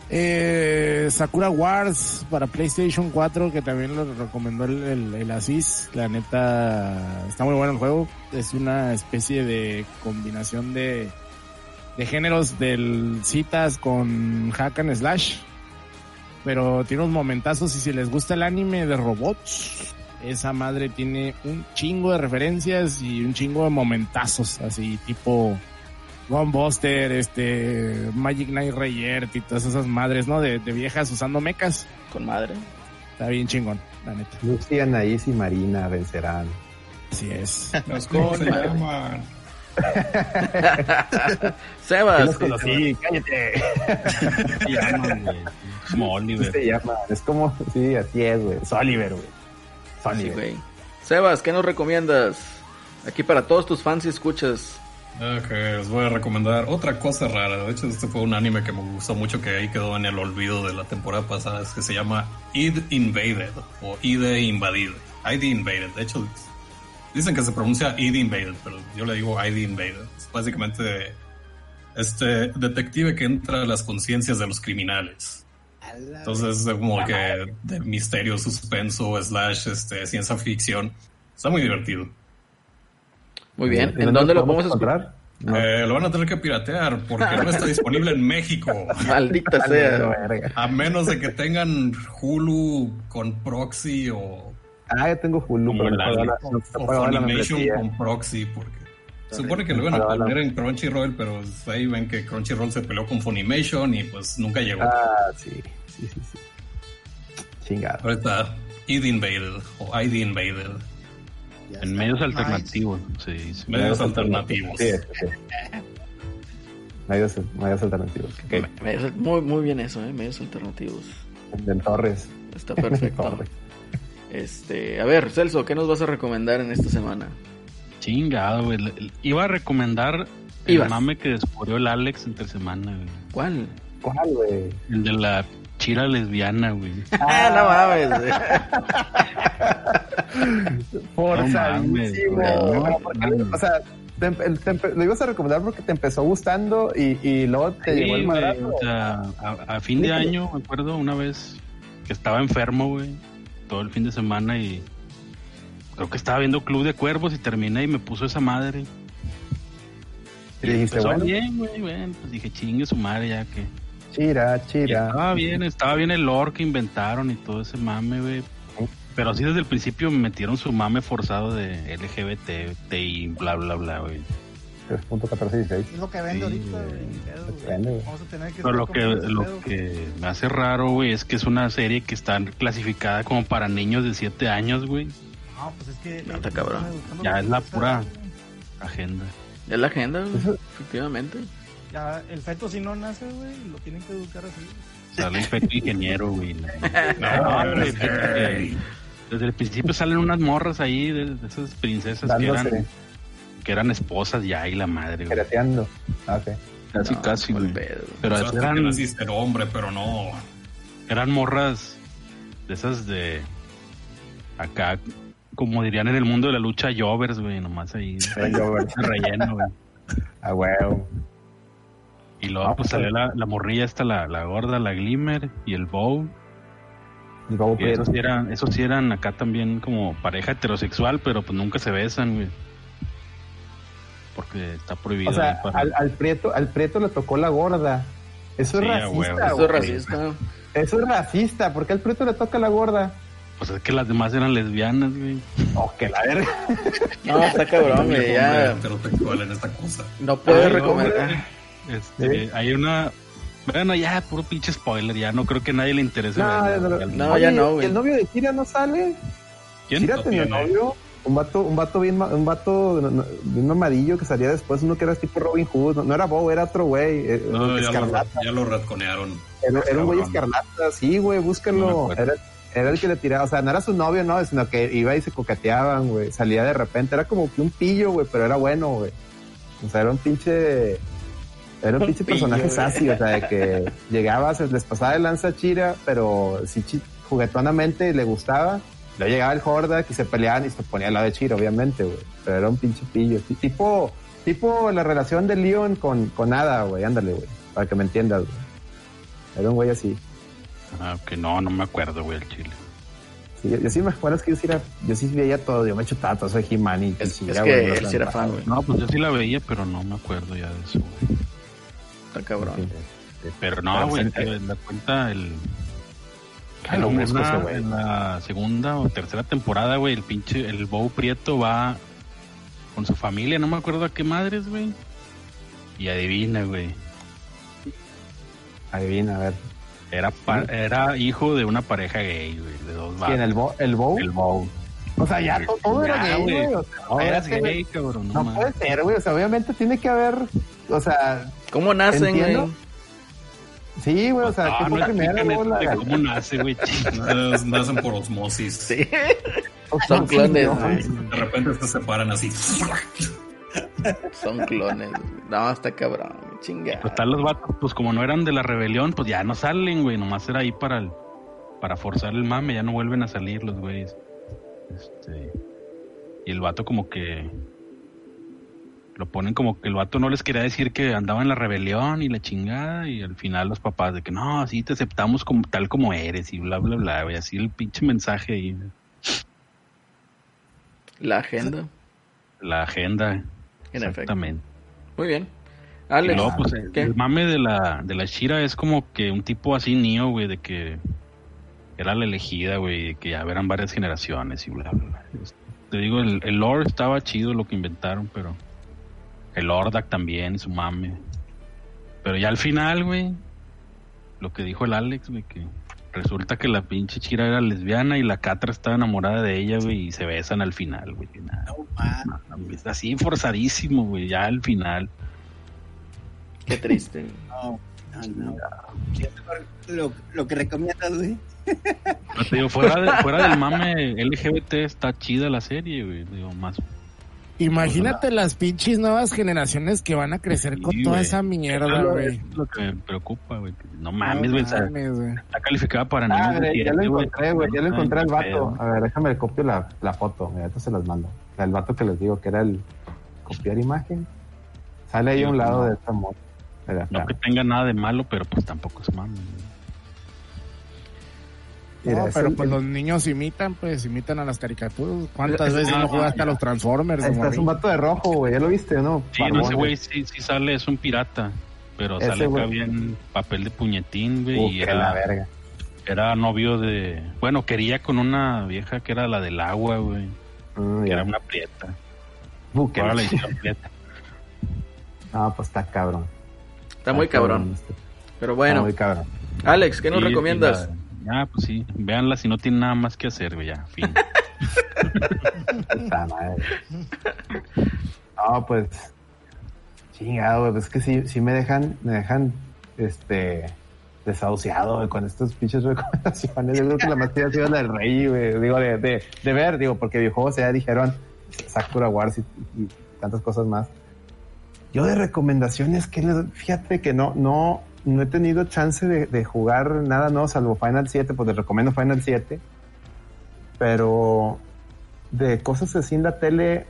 Eh, Sakura Wars para PlayStation 4, que también lo recomendó el, el, Aziz. La neta, está muy bueno el juego. Es una especie de combinación de, de géneros del citas con hack and slash. Pero tiene unos momentazos y si les gusta el anime de robots, esa madre tiene un chingo de referencias y un chingo de momentazos, así tipo Gunbuster, este, Magic Knight Rayert y todas esas madres, ¿no? De, de viejas usando mecas. Con madre. Está bien chingón, la neta. Lucy, Anaís y Marina vencerán. Así es. [LAUGHS] Se llaman. [LAUGHS] Sebas, los conocí, cállate. [LAUGHS] Se llaman, güey. Como Oliver. Se es como, sí, así es, güey. Es Oliver, güey. Es Sí, Oliver. güey. Sebas, ¿qué nos recomiendas? Aquí para todos tus fans y escuchas. Ok, les voy a recomendar otra cosa rara. De hecho, este fue un anime que me gustó mucho que ahí quedó en el olvido de la temporada pasada. Es que se llama Id Invaded o Ide Invadid. Id Invaded. De hecho, dicen que se pronuncia Id Invaded, pero yo le digo Id Invaded. Es básicamente este detective que entra a las conciencias de los criminales. Entonces es como que de misterio, suspenso, slash este, ciencia ficción. Está muy divertido. Muy bien. ¿Y ¿En dónde lo podemos escuchar? No. Eh, lo van a tener que piratear porque no está [LAUGHS] disponible en México. [LAUGHS] Maldita sea. A menos de que tengan Hulu con proxy o, Ah, yo tengo Hulu, pero la- la- o, Funimation con proxy porque se supone que lo iban a poner en Crunchyroll, pero ahí ven que Crunchyroll se peleó con Funimation y pues nunca llegó. Ah, sí, sí, sí, sí. Chingado. Ahorita ID Invaded o ID Invaded. Ya En medios alternativos, dice. Medios alternativos. Sí, sí. Medios, medios alternativos. Muy, muy bien eso, ¿eh? Medios alternativos. Del Torres. Está perfecto. Torres. Este, a ver, Celso, ¿qué nos vas a recomendar en esta semana? Chingado, güey. Iba a recomendar El Ibas. mame que descubrió el Alex entre semana, güey. ¿Cuál? ¿Cuál, güey? El de la chira lesbiana, güey. Ah, no mames. güey. Forzadísimo. No mames, o sea, te lo ibas a recomendar porque te empezó gustando y, y luego te Sí, llegó el madrazo. o sea, a, a fin de año, me acuerdo una vez que estaba enfermo, güey, todo el fin de semana y creo que estaba viendo Club de Cuervos y terminé y me puso esa madre. Y dijiste, empezó bueno. bien, güey, bueno, pues dije, chingue su madre ya que... Chira, Y chira. Estaba bien, estaba bien el lore que inventaron y todo ese mame, güey. Pero así desde el principio me metieron su mame forzado de LGBT, TI, bla, bla, bla, güey. 3.1416. Es lo que vende Sí, ahorita, güey. güey. Vamos a tener que Pero lo que, lo que me hace raro, güey, es que es una serie que está clasificada como para niños de 7 años, güey. No, pues es que. No, está eh, cabrón. Ya es la pura-. Agenda. Es la agenda, güey, efectivamente. Ya, el feto si no nace, güey, lo tienen que educar así. Sale el feto ingeniero, güey. [LAUGHS] No, güey, fíjate que desde el principio salen unas morras ahí de, de esas princesas que eran, que eran esposas ya y la madre, güey. Ah, ok. Casi, No, casi, cuál güey. pedo. Pero que eran, naciste hombre, pero no. eran morras de esas de acá, como dirían en el mundo de la lucha, jovers, güey, nomás ahí. [LAUGHS] Jovers. relleno, güey. A huevo. Y luego Ah, pues pues, salió la, la morrilla esta, la, la gorda, la Glimmer y el Bow. Bobo Y esos sí eran, esos sí eran acá también como pareja heterosexual, pero pues nunca se besan, güey. Porque está prohibido. O sea, para- al, al Prieto, al Prieto le tocó la gorda. Eso Sí, es racista, huevo. Eso es güey. racista. Eso es racista. ¿Por qué al Prieto le toca la gorda? Pues es que las demás eran lesbianas, güey. Oh, que la verga. No, está cabrón, güey. Ya heterosexual en esta cosa. no no, recomendar. Este, hay una. Bueno, ya, puro pinche spoiler, ya no creo que a nadie le interese. No, verlo. no, No, ya no, ¿y güey. ¿El novio de Kira no sale? ¿Quién? Kira tenía novio. Un vato, un vato bien, ma- un vato bien mamadillo que salía después, uno que era tipo Robin Hood, no, no era Bow, era otro güey, eh, No, ya lo, escarlata, ya lo retconearon. era, era un güey escarlata, sí, güey, búscalo, era, era el que le tiraba, o sea, no era su novio, no, sino que iba y se coqueteaban, güey, salía de repente, era como que un pillo, güey, pero era bueno, güey, o sea, era un pinche, era un pinche personaje sassy, o sea, de que [LAUGHS] llegaba, se les pasaba de lanza chira, pero sí juguetonamente le gustaba, Luego llegaba el Hordak y se peleaban y se ponía al lado de Chiro, obviamente, güey. Pero era un pinche pillo. T- Tipo, tipo la relación de Leon con, con Ada, güey. Ándale, güey. Para que me entiendas, güey. Era un güey así. Ah, que no, no me acuerdo, güey, el chile. Sí, yo, yo sí me acuerdo es que yo sí, era, yo sí veía todo. Yo me chutaba todo eso de He-Man y Es, es que él sí era fan, güey. No, pues yo sí la veía, pero no me acuerdo ya de eso, güey. Está cabrón. sí. Pero Pero no, güey, da cuenta el. Ah, en lo una- busco ese güey. en la segunda o tercera temporada, güey, el pinche, el Bow Prieto va con su familia, no me acuerdo a qué madres, güey. Y adivina, güey. Adivina, a ver. Era, pa- era hijo de una pareja gay, güey, de dos ¿Quién? ¿El, vatos. Bo el Bow? El Bow. O sea, ya to- todo era Ya, gay, güey. O sea, No, eras espérate, güey. gay, cabrón, no, puede ser, güey. O sea, obviamente tiene que haber. O sea, ¿Cómo nacen, güey? sí, güey. O sea, Ah, ¿qué no primero, de La- cómo nace, güey. Nacen por osmosis. Sí. o sea, Son clones, güey. De repente se separan así. Son clones. güey. No, está cabrón. Chinga. Total, los vatos, pues como no eran de la rebelión, pues ya no salen, güey. Nomás era ahí para el, para forzar el mame, ya no vuelven a salir los güeyes. Este, y el vato como que lo ponen como que el vato no les quería decir que andaba en la rebelión y la chingada y al final los papás de que no, así te aceptamos como tal como eres y bla bla bla, güey, así el pinche mensaje ahí, La agenda. la agenda, En efecto. exactamente. Muy bien. Y Alex, luego, pues, el, mame de la, de la Shira es como que un tipo así Neo, güey, de que era la elegida, güey, de que ya eran varias generaciones y bla, bla, bla. Te digo, el, el lore estaba chido lo que inventaron, pero el Ordak también, su mame. Pero ya al final, güey, lo que dijo el Alex, güey, que resulta que la pinche Chira era lesbiana y la Catra estaba enamorada de ella, güey, y se besan al final, güey. Nada, No, ma. es así forzadísimo, güey, ya al final. Qué triste. No, no, no. ¿Qué es Lo, lo que recomiendas, güey. No te digo, fuera, de- fuera del mame LGBT está chida la serie, güey. Digo, más. Imagínate las pinches nuevas generaciones que van a crecer con toda esa mierda, güey. Es lo que me preocupa, güey. No mames, güey. o sea, mames, güey. está calificada para Ah, niños de ya lo encontré, güey. Ya lo encontré al vato. pedo. A ver, déjame copio la, la foto. Mira, esto se las mando. El vato que les digo que era el copiar imagen. Sale ahí a un lado de esta moto. No que tenga nada de malo, pero pues tampoco es malo. Mira, No, pero el- pues el- los niños imitan, pues imitan a las caricaturas. ¿Cuántas Es- veces ah, no jugaste ya. a los Transformers? Ahí de está, es un vato de rojo, güey. ¿Ya lo viste no? Sí, no, ese güey sí, sí sale, es un pirata. Pero Ese sale acá bien papel de puñetín, güey. Uh, y que la era, verga. era novio de. Bueno, quería con una vieja que era la del agua, güey. Mm, Que ya. era una prieta. Uh, que Ahora la- hicieron prieta. Ah, pues está cabrón. Está muy cabrón. este. Pero Está bueno, muy cabrón. Alex, ¿qué nos Sí, recomiendas? y Ah, pues sí. Véanla si no tienen nada más que hacer, güey. Ya, fin. [LAUGHS] Puta madre. No, pues. Chingado, güey. Es que sí, sí me dejan, me dejan, este. Desahuciado, güey, con estas pinches recomendaciones. Yo creo que la más chida ha sido la del Rey, güey. Digo, de, de, de ver, digo, porque videojuegos ya dijeron Sakura Wars y, y tantas cosas más. Yo de recomendaciones, que les- fíjate que no, no, no he tenido chance de, de jugar nada, no, salvo Final 7, pues les recomiendo Final 7. Pero de cosas así en la tele,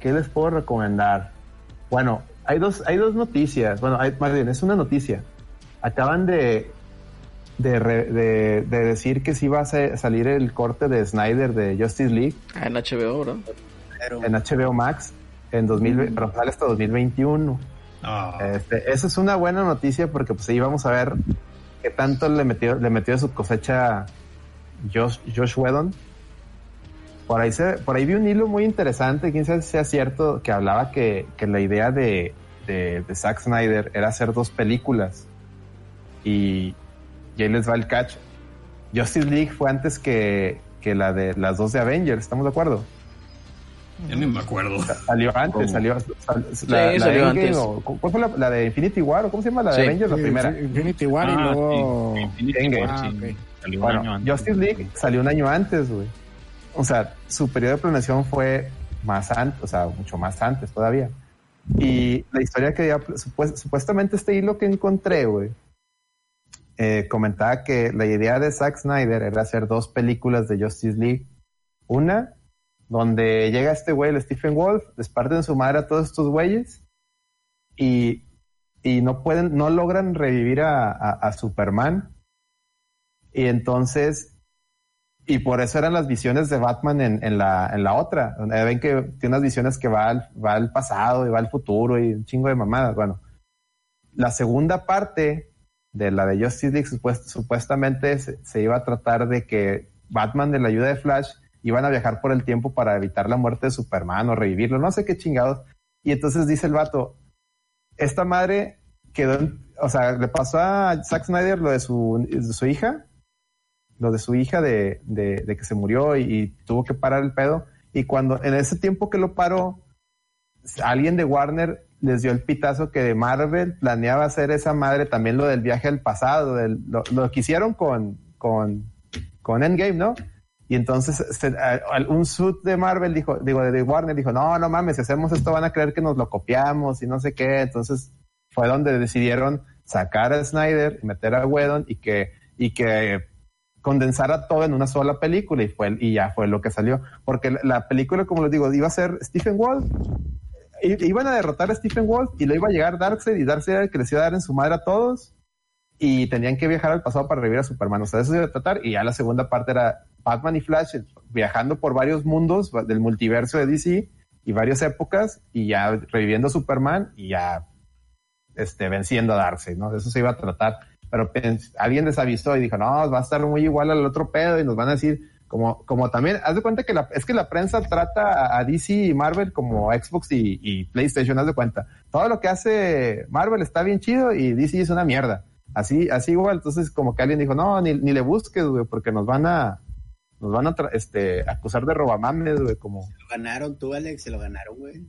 ¿qué les puedo recomendar? Bueno, hay dos, hay dos noticias. Bueno, hay, más bien, es una noticia. Acaban de, de, re- de- de decir que sí va a sa- salir el corte de Snyder de Justice League Ah, en HBO. Pero, en HBO Max en 2000, pero sale hasta 2021. Ah, Este, esa es una buena noticia porque pues ahí vamos a ver qué tanto le metió, le metió de su cosecha Josh, Josh Whedon. Por ahí, se, por ahí vi un hilo muy interesante, quién sabe si sea cierto, que hablaba que, que la idea de, de, de Zack Snyder era hacer dos películas. Y, y ahí les va el catch. Justice League fue antes que, que la de las dos de Avengers, ¿estamos de acuerdo? Ya ni me acuerdo. Salió antes, ¿Cómo? salió. sal- Sí, la, salió Endgame, antes. o- ¿Cuál fue la, la de Infinity War? ¿O cómo se llama la de Sí. Avengers? La primera. sí, Infinity War y Ah, luego... sí, Infinity. War, Ah. Salió un año Bueno, antes. Justice League salió un año antes, güey. O sea, su periodo de planeación fue más antes, o sea, mucho más antes todavía. Y la historia que ya, supues- supuestamente este hilo que encontré, güey, eh, comentaba que la idea de Zack Snyder era hacer dos películas de Justice League. Una, donde llega este güey, el Stephen Wolf, les parten su madre a todos estos güeyes y, y no pueden, no logran revivir a, a- Superman. Y entonces, y por eso eran las visiones de Batman en, en la, en la otra. donde ven que tiene unas visiones que va al, va al pasado y va al futuro y un chingo de mamadas. Bueno, la segunda parte de la de Justice League supuest- supuestamente se iba a tratar de que Batman de la ayuda de Flash iban a viajar por el tiempo para evitar la muerte de Superman o revivirlo, no sé qué chingados. Y entonces dice el vato, esta madre quedó, o sea, le pasó a Zack Snyder lo de su, su hija, lo de su hija de, de- de que se murió y, tuvo que parar el pedo. Y cuando, en ese tiempo que lo paró, alguien de Warner les dio el pitazo que de Marvel planeaba hacer esa madre también lo del viaje al pasado, lo, lo que hicieron con, con, con Endgame, ¿no? Y entonces se- a- un suit de Marvel dijo, digo, de Warner dijo, no, no mames, si hacemos esto van a creer que nos lo copiamos y no sé qué. Entonces fue donde decidieron sacar a Snyder meter a Whedon y que, y que condensara todo en una sola película y fue, y ya fue lo que salió. Porque la, la película, como les digo, iba a ser Stephen Wolf, iban a derrotar a Stephen Wolf y lo iba a llegar Darkseid y Darkseid era que les iba a dar en su madre a todos y tenían que viajar al pasado para revivir a Superman. O sea, eso se iba a tratar y ya la segunda parte era Batman y Flash viajando por varios mundos del multiverso de DC y varias épocas y ya reviviendo Superman y ya este, venciendo a Darkseid, ¿no? De eso se iba a tratar. Pero alguien les y dijo, no, va a estar muy igual al otro pedo y nos van a decir, como, como también, haz de cuenta que la, es que la prensa trata a DC y Marvel como Xbox y, y PlayStation, haz de cuenta. Todo lo que hace Marvel está bien chido y DC es una mierda. Así, así igual, entonces como que alguien dijo, no, ni, ni le busques, güey, porque nos van a, nos van a tra- este, acusar de robamames, güey, como... Lo ganaron tú, Alex, se lo ganaron, güey.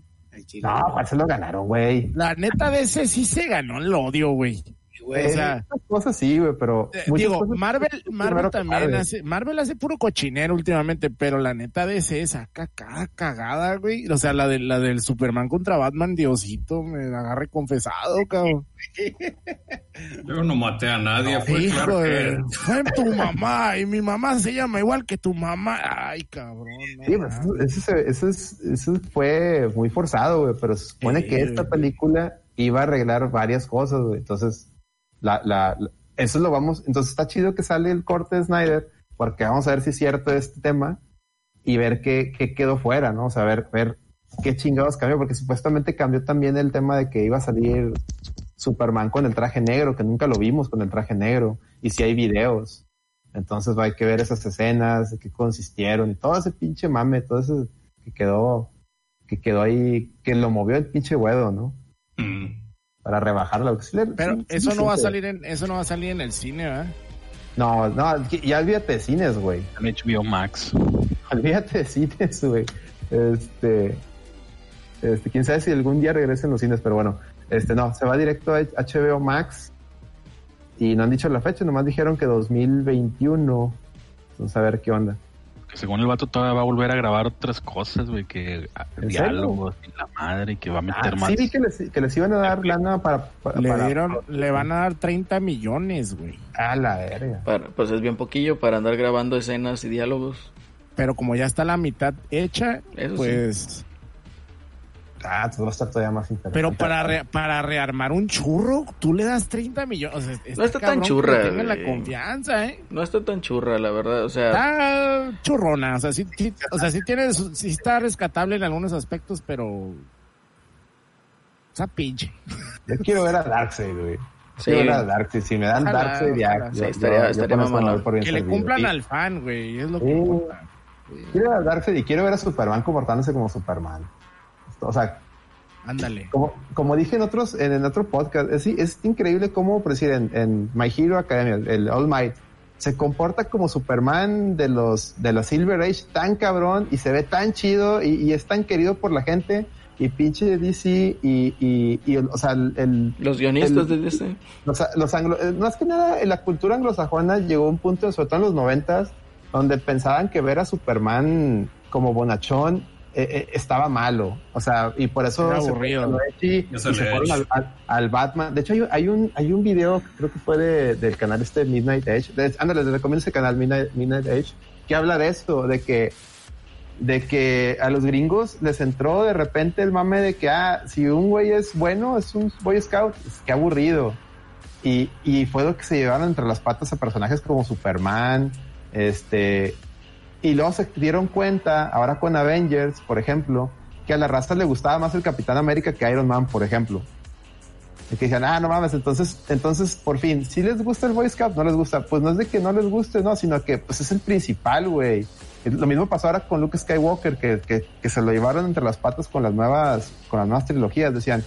No, ¿cuál se lo ganaron, güey? La neta de ese sí se ganó el odio, güey. Güey. O sea, cosas sí, güey, pero... Eh, digo, cosas- Marvel, Marvel también Marvel. hace, Marvel hace puro cochinero últimamente, pero la neta DC saca cada cagada, güey. O sea, la de la del Superman contra Batman, Diosito, me agarre confesado, cabrón. [LAUGHS] Yo no maté a nadie, fue Hijo de, fue tu mamá y mi mamá se llama igual que tu mamá. Ay, cabrón. no Sí, eso, eso, eso es- eso fue muy forzado, güey, pero se supone que esta película iba a arreglar varias cosas, güey. Entonces, la, la, la- eso lo vamos, entonces está chido que sale el corte de Snyder, porque vamos a ver si es cierto este tema y ver qué, qué quedó fuera, ¿no? O sea, ver, ver qué chingados cambió, porque supuestamente cambió también el tema de que iba a salir Superman con el traje negro, que nunca lo vimos con el traje negro, y si hay videos. Entonces hay que ver esas escenas, qué consistieron, y todo ese pinche mame, todo ese que quedó, que quedó ahí, que lo movió el pinche huevo, ¿no? Mm. Para porque sí le- Pero sí- eso no va a salir en, eso no va a salir en el cine, ¿verdad? No, no, ya olvídate de cines, güey. En HBO Max. [LAUGHS] Olvídate de cines, güey. Este, este, quién sabe si algún día regresen los cines, pero bueno, este no, se va directo a HBO Max y no han dicho la fecha, nomás dijeron que 2021. Vamos a ver qué onda. Que según el vato todavía va a volver a grabar otras cosas, güey, que ah, diálogos y la madre, que va a meter Ah, más. sí, vi que les, que les iban a dar lana para. para Le para- dieron, le van a dar 30 millones, güey. A la verga. Pues es bien poquillo para andar grabando escenas y diálogos. Pero como ya está la mitad hecha, Eso sí. Ah, entonces va a estar todavía más interesante. Pero para, re- para rearmar un churro, tú le das 30 millones. O sea, este No está tan churra, tenga la güey. confianza, ¿eh? No está tan churra, la verdad. O sea, Está churrona. O sea, sí, sí- o sea, sí, tiene, su- sí está rescatable en algunos aspectos, pero... Está pinche. Yo quiero ver a Darkseid, güey. Sí. Quiero ver a Darkseid. Si me dan Darkseid, ya. yo- Sí, yo- estaría- yo estaría mamalón. doy por bien Que le cumplan Y- al fan, güey. Es lo que Sí. importa. Quiero ver a Darkseid y quiero ver a Superman comportándose como Superman. O sea, Ándale. como, como dije en otros, en, en otro podcast, es, es increíble cómo, por decir, en, en My Hero Academia, el, el All Might, se comporta como Superman de los, de la Silver Age tan cabrón y se ve tan chido y, y es tan querido por la gente y pinche DC y, y, o sea, el, el- los guionistas el- de DC. los, los anglo, eh, más que nada, en la cultura anglosajona llegó a un punto, sobre todo en los noventas, donde pensaban que ver a Superman como bonachón eh, eh, estaba malo. O sea, y por eso Era se aburrido. y fueron al, al- al Batman. De hecho, hay, hay un hay un video, creo que fue de- del canal este Midnight Edge. De, ándale, les recomiendo ese canal Midnight, Midnight Edge, que habla de esto, de que de que a los gringos les entró de repente el mame de que, ah, si un güey es bueno, es un Boy Scout, es que aburrido. Y, y fue lo que se llevaron entre las patas a personajes como Superman, este, y luego se dieron cuenta, ahora con Avengers, por ejemplo, que a la raza le gustaba más el Capitán América que Iron Man, por ejemplo. Y que decían, ah, no mames, entonces, entonces, por fin, si les gusta el Boy Scout, no les gusta, pues no es de que no les guste, no, sino que pues es el principal, güey. Lo mismo pasó ahora con Luke Skywalker, que, que, que se lo llevaron entre las patas con las nuevas, con las nuevas trilogías. Decían,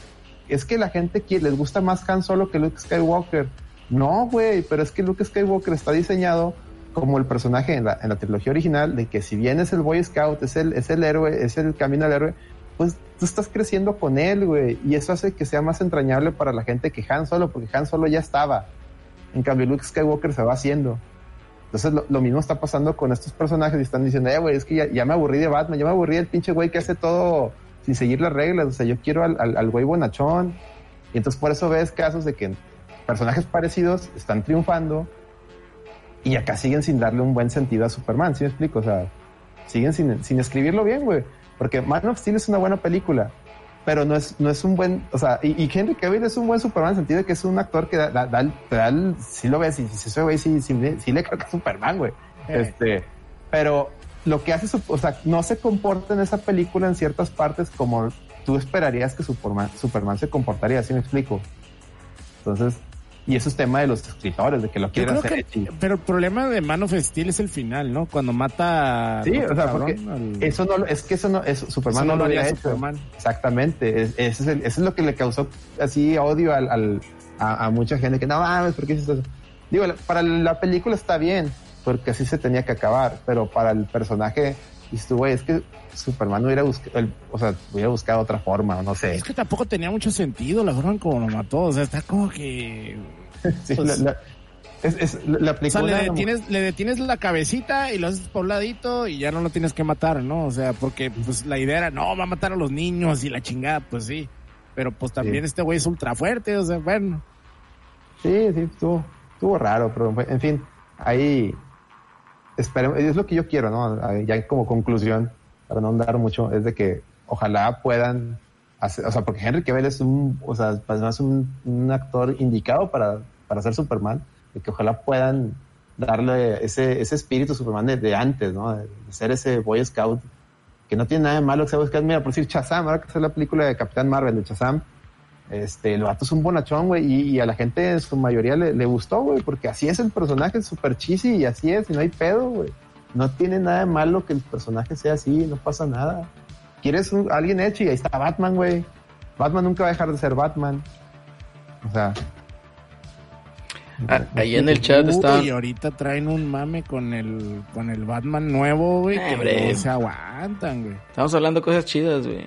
es que la gente quiere, les gusta más Han Solo que Luke Skywalker. No, güey, pero es que Luke Skywalker está diseñado como el personaje en la, en la trilogía original, de que si bien es el Boy Scout, es el, es el héroe, es el camino al héroe, pues tú estás creciendo con él, güey, y eso hace que sea más entrañable para la gente que Han Solo, porque Han Solo ya estaba. En cambio, Luke Skywalker se va haciendo. Entonces, lo, mismo está pasando con estos personajes y están diciendo, eh, güey, es que ya, ya me aburrí de Batman, ya me aburrí del pinche güey que hace todo sin seguir las reglas, o sea, yo quiero al, al, al güey bonachón. Y entonces, por eso ves casos de que personajes parecidos están triunfando y acá siguen sin darle un buen sentido a Superman, ¿sí me explico? O sea, siguen sin, sin escribirlo bien, güey. Porque Man of Steel es una buena película, pero no es, no es un buen, o sea, y, y Henry Cavill es un buen Superman en el sentido de que es un actor que da, da, da, el- sí lo ves y dices, ese güey sí, sí, le- creo que es Superman, güey. Eh. Este, pero lo que hace, su- o sea, no se comporta en esa película en ciertas partes como tú esperarías que Superman, Superman se comportaría, ¿sí me explico? Entonces, y eso es tema de los escritores, de que lo creo hacer. que, pero el problema de Man of Steel es el final, ¿no? Cuando mata. Sí, o sea, porque al- eso no, es que eso no, eso, Superman eso no, lo haría había hecho. Superman. Exactamente, es- ese es eso es lo que le causó así odio al, al- a, a mucha gente que no mames, ¿por qué hiciste eso? Digo, para la película está bien, porque así se tenía que acabar, pero para el personaje, dices tú, güey, es que Superman hubiera buscado, o sea, hubiera buscado otra forma, o no sé. Es que tampoco tenía mucho sentido la forma en como lo mató. O sea, está como que. [LAUGHS] Sí, Pues- la, la- es, es- la- O sea, le detienes, le detienes la cabecita y lo haces por un ladito y ya no lo tienes que matar, ¿no? O sea, porque pues la idea era, no, va a matar a los niños y la chingada, pues sí. Pero pues también Sí. este güey es ultra fuerte, o sea, bueno. Sí, sí, estuvo, estuvo raro, pero en fin, ahí esperemos, es lo que yo quiero, ¿no? Ya como conclusión, para no andar mucho, es de que ojalá puedan hacer, o sea, porque Henry Cavill es un, o sea, además un, actor indicado para, para ser Superman, de que ojalá puedan darle ese, ese espíritu Superman de, antes, ¿no? De, de ser ese Boy Scout, que no tiene nada de malo que sea Boy Scout. Mira, por decir Shazam, ahora que es la película de Capitán Marvel de Shazam, este, el vato es un bonachón, güey, y, y a la gente en su mayoría le, le gustó, güey, porque así es el personaje, super cheesy y así es, y no hay pedo, güey. No tiene nada de malo que el personaje sea así, no pasa nada. Quieres un- alguien hecho y ahí está Batman, güey. Batman nunca va a dejar de ser Batman. O sea. Ah, ahí en el chat Uy, está. Y ahorita traen un mame con el, con el Batman nuevo, güey, que no se aguantan, güey. Estamos hablando de cosas chidas, güey.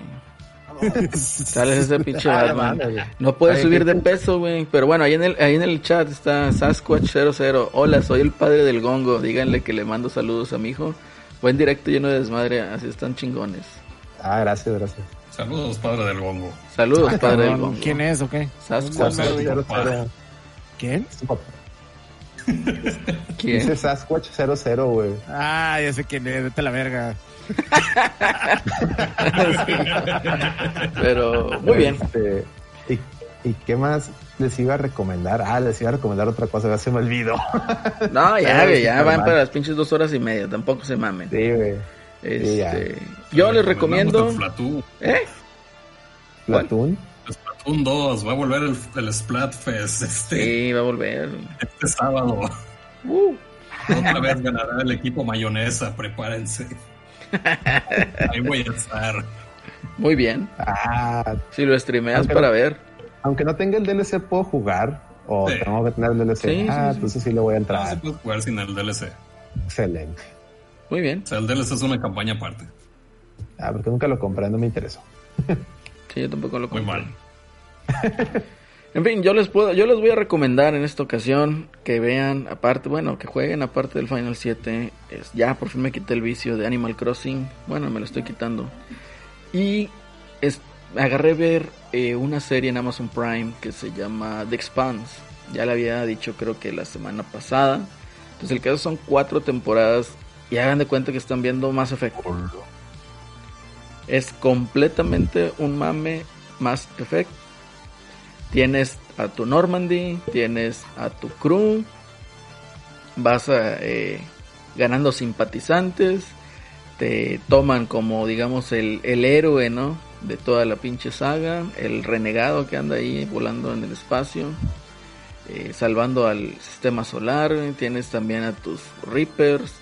Sales ese pinche Batman. No puede Ay, subir de peso, güey. Pero bueno, ahí en el, ahí en el chat está Sasquatch00. Hola, soy el padre del gongo. Díganle que le mando saludos a mi hijo. Buen directo lleno de desmadre. Así están chingones. Ah, gracias, gracias. Saludos, padre del gongo. Saludos, Ah, padre del gongo. ¿Quién es o qué? Sasquatch. Sasquatch güey. 00. ¿Quién? ¿Quién? Dice Sasquatch 00, güey. Ah, ya sé quién es, vete a la verga. [LAUGHS] Pero muy bien. Este, ¿y, ¿Y qué más les iba a recomendar? Ah, les iba a recomendar otra cosa, ya se me olvidó. No, [LAUGHS] ya, güey, van para las pinches dos horas y media. Tampoco se mamen. Sí, güey. Sí, ya. Este, yo les recomiendo. Splatoon. ¿Eh? Platoon. Splatoon 2. Va a volver el, el Splatfest este, Sí, va a volver. este sábado. Uh, Otra vez ganará el equipo mayonesa. Prepárense. Ahí voy a estar. muy bien. Ah, Si lo streameas Aunque para no- ver. aunque no tenga el DLC, ¿puedo jugar? O Sí. tengo que tener el DLC. Sí, ah, sí. entonces sí le voy a No se entrar. puede jugar sin el DLC. Excelente. Muy bien. O sea, el DLC es una campaña aparte. Ah, porque nunca lo compré, no me interesó. Sí, yo tampoco lo Muy compré. mal. [LAUGHS] En fin, yo les puedo, yo les voy a recomendar en esta ocasión que vean, aparte, bueno, que jueguen aparte del Final 7. Es, ya por fin me quité el vicio de Animal Crossing. Bueno, me lo estoy quitando. Y es, agarré a ver eh, una serie en Amazon Prime que se llama The Expanse. Ya la había dicho creo que la semana pasada. Entonces el caso son cuatro temporadas y hagan de cuenta que están viendo Mass Effect. Es completamente un mame Mass Effect. Tienes a tu Normandy, tienes a tu crew, vas a, eh, ganando simpatizantes, te toman como digamos el, héroe, ¿no? De toda la pinche saga, el renegado que anda ahí volando en el espacio, eh, salvando al sistema solar, tienes también a tus Reapers,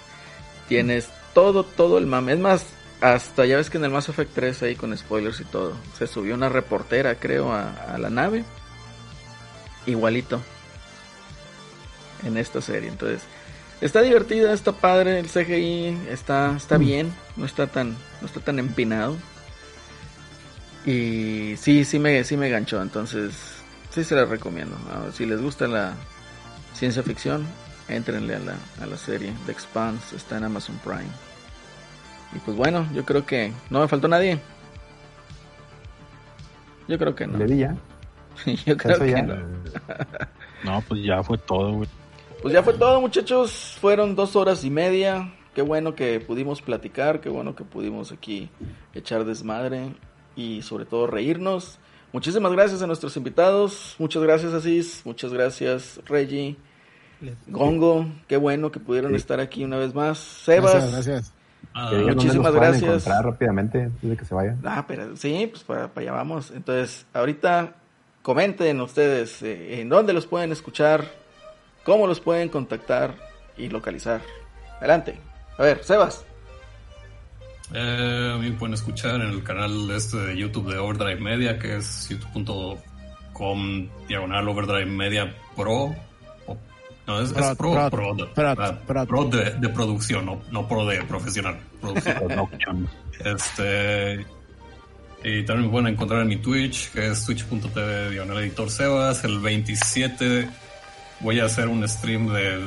tienes todo, todo el mame. Es más, hasta ya ves que en el Mass Effect 3 ahí con spoilers y todo, se subió una reportera, creo, a, a la nave. Igualito. En esta serie. Entonces, está divertida, está padre, el CGI está, está bien, no está tan, no está tan empinado. Y sí, sí me, sí me ganchó, entonces sí se la recomiendo. Ver, si les gusta la ciencia ficción, entrenle a la, a la serie The Expanse, está en Amazon Prime. Y pues bueno, yo creo que no me faltó nadie. Yo creo que no. Le di ya. [LAUGHS] Yo creo Eso que ya. no. [LAUGHS] No, pues ya fue todo, güey. Pues ya fue todo, muchachos. Fueron dos horas y media. Qué bueno que pudimos platicar, qué bueno que pudimos aquí echar desmadre y sobre todo reírnos. Muchísimas gracias a nuestros invitados. Muchas gracias, Asís. Muchas gracias, Reggie. Gongo, qué bueno que pudieron Sí. estar aquí una vez más. Sebas. Gracias, gracias. Ah, Que digan dónde muchísimas gracias. encontrar rápidamente antes de que se vayan. Ah, pero sí, pues para, para allá vamos. Entonces, ahorita comenten ustedes eh, en dónde los pueden escuchar, cómo los pueden contactar y localizar. Adelante. A ver, Sebas. Eh, a mí me pueden escuchar en el canal este de YouTube de Overdrive Media, que es youtube.com diagonal Overdrive Media Pro. No, es, es Prod, Pro, prod, Pro, de, prod, ah, prod. pro de, de producción, no, no Pro de profesional. [LAUGHS] Producción. Este. Y también me pueden encontrar en mi Twitch, que es twitch.tv diagonal editor Sebas. El 27 voy a hacer un stream de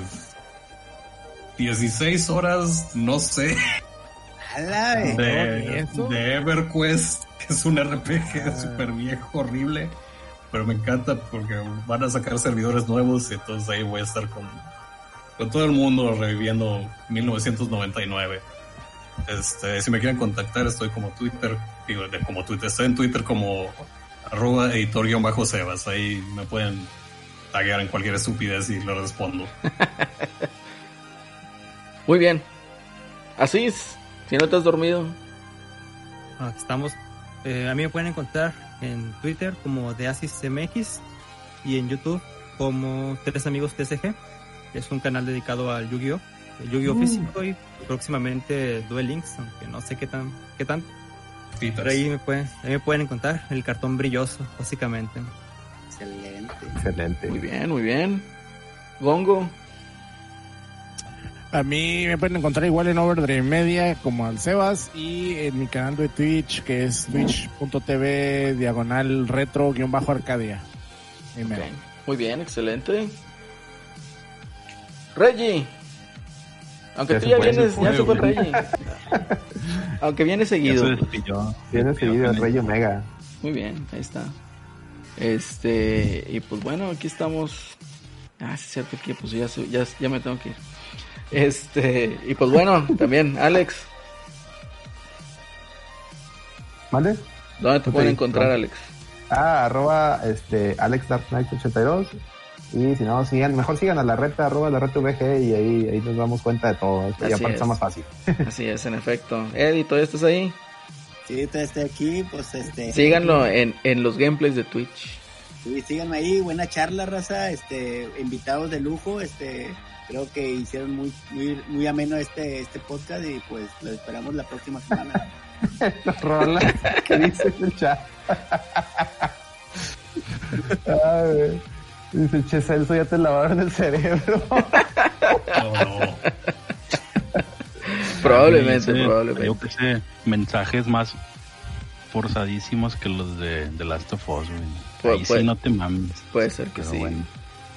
16 horas, no sé, A la vez. de, de EverQuest, que es un RPG súper viejo, horrible, pero me encanta porque van a sacar servidores nuevos y entonces ahí voy a estar con, con todo el mundo reviviendo 1999. Este, si me quieren contactar, estoy como Twitter, digo, de- como Twitter, estoy en Twitter como arroba editor-sebas, ahí me pueden taguear en cualquier estupidez y le respondo. [LAUGHS] Muy bien. Así es. Si no te has dormido, Ah, Estamos, eh, a mí me pueden encontrar en Twitter como DeAsisMX y en YouTube como Tres Amigos TCG, es un canal dedicado al Yu-Gi-Oh! el Yu-Gi-Oh! físico y próximamente Duel Links, aunque no sé qué tan, qué tan. Pero ahí me pueden, ahí me pueden encontrar el cartón brilloso, básicamente. Excelente. Excelente. muy bien, muy bien. Gongo, A mí me pueden encontrar igual en Overdrive Media como al Sebas y en mi canal de Twitch que es twitch.tv diagonal retro guion bajo arcadia. Muy bien, excelente. Reggie. Aunque Ya tú ya vienes, ya se fue. Reggie. Aunque viene seguido. Tiene seguido el Rey Omega. Muy bien, ahí está. Este, y pues bueno, aquí estamos. Ah, sí, es cierto que pues ya, ya me tengo que ir. Este, y pues bueno, también, Alex, ¿Vale? ¿dónde te pueden encontrar. Alex? Ah, arroba este, Alex Dark Knight 82. Y si no, sigan, mejor sigan a la reta, arroba la reta VG y ahí, ahí nos damos cuenta de todo. Y aparte es. está más fácil. [LAUGHS] Así es, en efecto. Eddie, ¿todavía estás ahí? Sí, entonces estoy aquí, pues este. Síganlo en, en los gameplays de Twitch. Sí, síganme ahí, buena charla, raza, este, invitados de lujo, este, creo que hicieron muy, muy, muy ameno este, este podcast y pues lo esperamos la próxima semana. [LAUGHS] Las rolas que dice en el chat. Dice, che, Celso, ya te lavaron el cerebro. No, no. Probablemente, probablemente. Yo que sé, mensajes más forzadísimos que los de, de Last of Us, güey. Pu- Ahí puede- sí no te mames. Puede ser que Pero sí. bueno.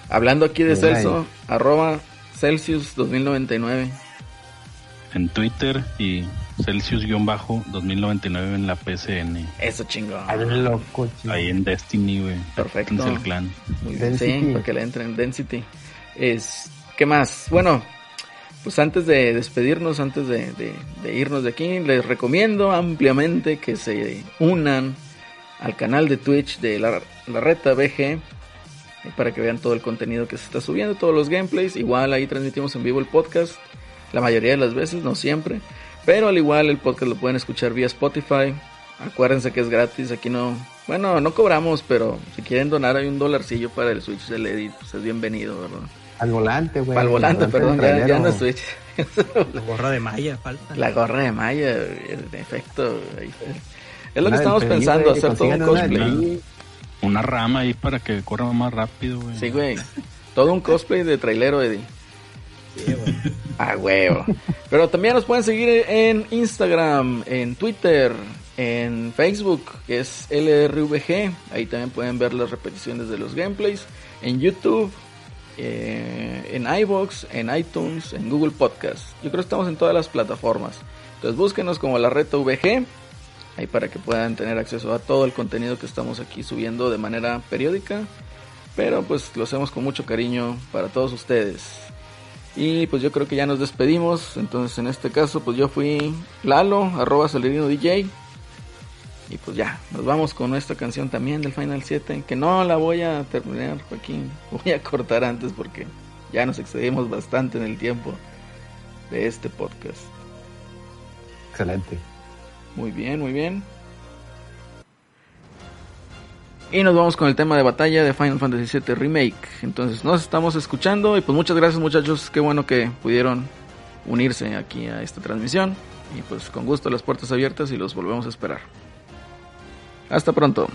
Hablando aquí de Celso, arroba Celsius 2099. En Twitter y Celsius-2099 en la PCN. Eso chingón. Loco, chico. Ahí en Destiny, güey. Perfecto. Métanse al clan. Muy bien, sí, para que le entren Density. Es, ¿Qué más? Bueno, pues antes de despedirnos, antes de, de- de irnos de aquí, les recomiendo ampliamente que se unan al canal de Twitch de la, la Reta BG para que vean todo el contenido que se está subiendo, todos los gameplays. Igual ahí transmitimos en vivo el podcast, la mayoría de las veces, no siempre. Pero al igual el podcast lo pueden escuchar vía Spotify. Acuérdense que es gratis, aquí no... Bueno, no cobramos, pero si quieren donar hay un dolarcillo para el Switch del Edit, pues es bienvenido, ¿verdad? Al volante, güey. El volante, Al perdón, ya, ya no Switch. [LAUGHS] La gorra de malla falta. La gorra de Maya, en efecto. ahí. Es lo Una que estamos pensando, que hacer todo un cosplay. Una rama ahí para que corra más rápido, güey. Sí, güey. Todo un cosplay de trailero, Eddie. A huevo. Pero también nos pueden seguir en Instagram, en Twitter, en Facebook, que es LRVG. Ahí también pueden ver las repeticiones de los gameplays. En YouTube, eh, en iBox, en iTunes, en Google Podcast. Yo creo que estamos en todas las plataformas. Entonces búsquenos como la Reta VG. Ahí para que puedan tener acceso a todo el contenido que estamos aquí subiendo de manera periódica. Pero pues lo hacemos con mucho cariño para todos ustedes. Y pues yo creo que ya nos despedimos. Entonces en este caso pues yo fui Lalo, arroba Celerino DJ. Y pues ya, nos vamos con esta canción también del Final 7. Que no la voy a terminar, Joaquín. [LAUGHS] Voy a cortar antes porque ya nos excedimos bastante en el tiempo de este podcast. Excelente. Muy bien, muy bien. Y nos vamos con el tema de batalla de Final Fantasy VII Remake. Entonces nos estamos escuchando y pues muchas gracias muchachos. Qué bueno que pudieron unirse aquí a esta transmisión. Y pues con gusto las puertas abiertas y los volvemos a esperar. Hasta pronto.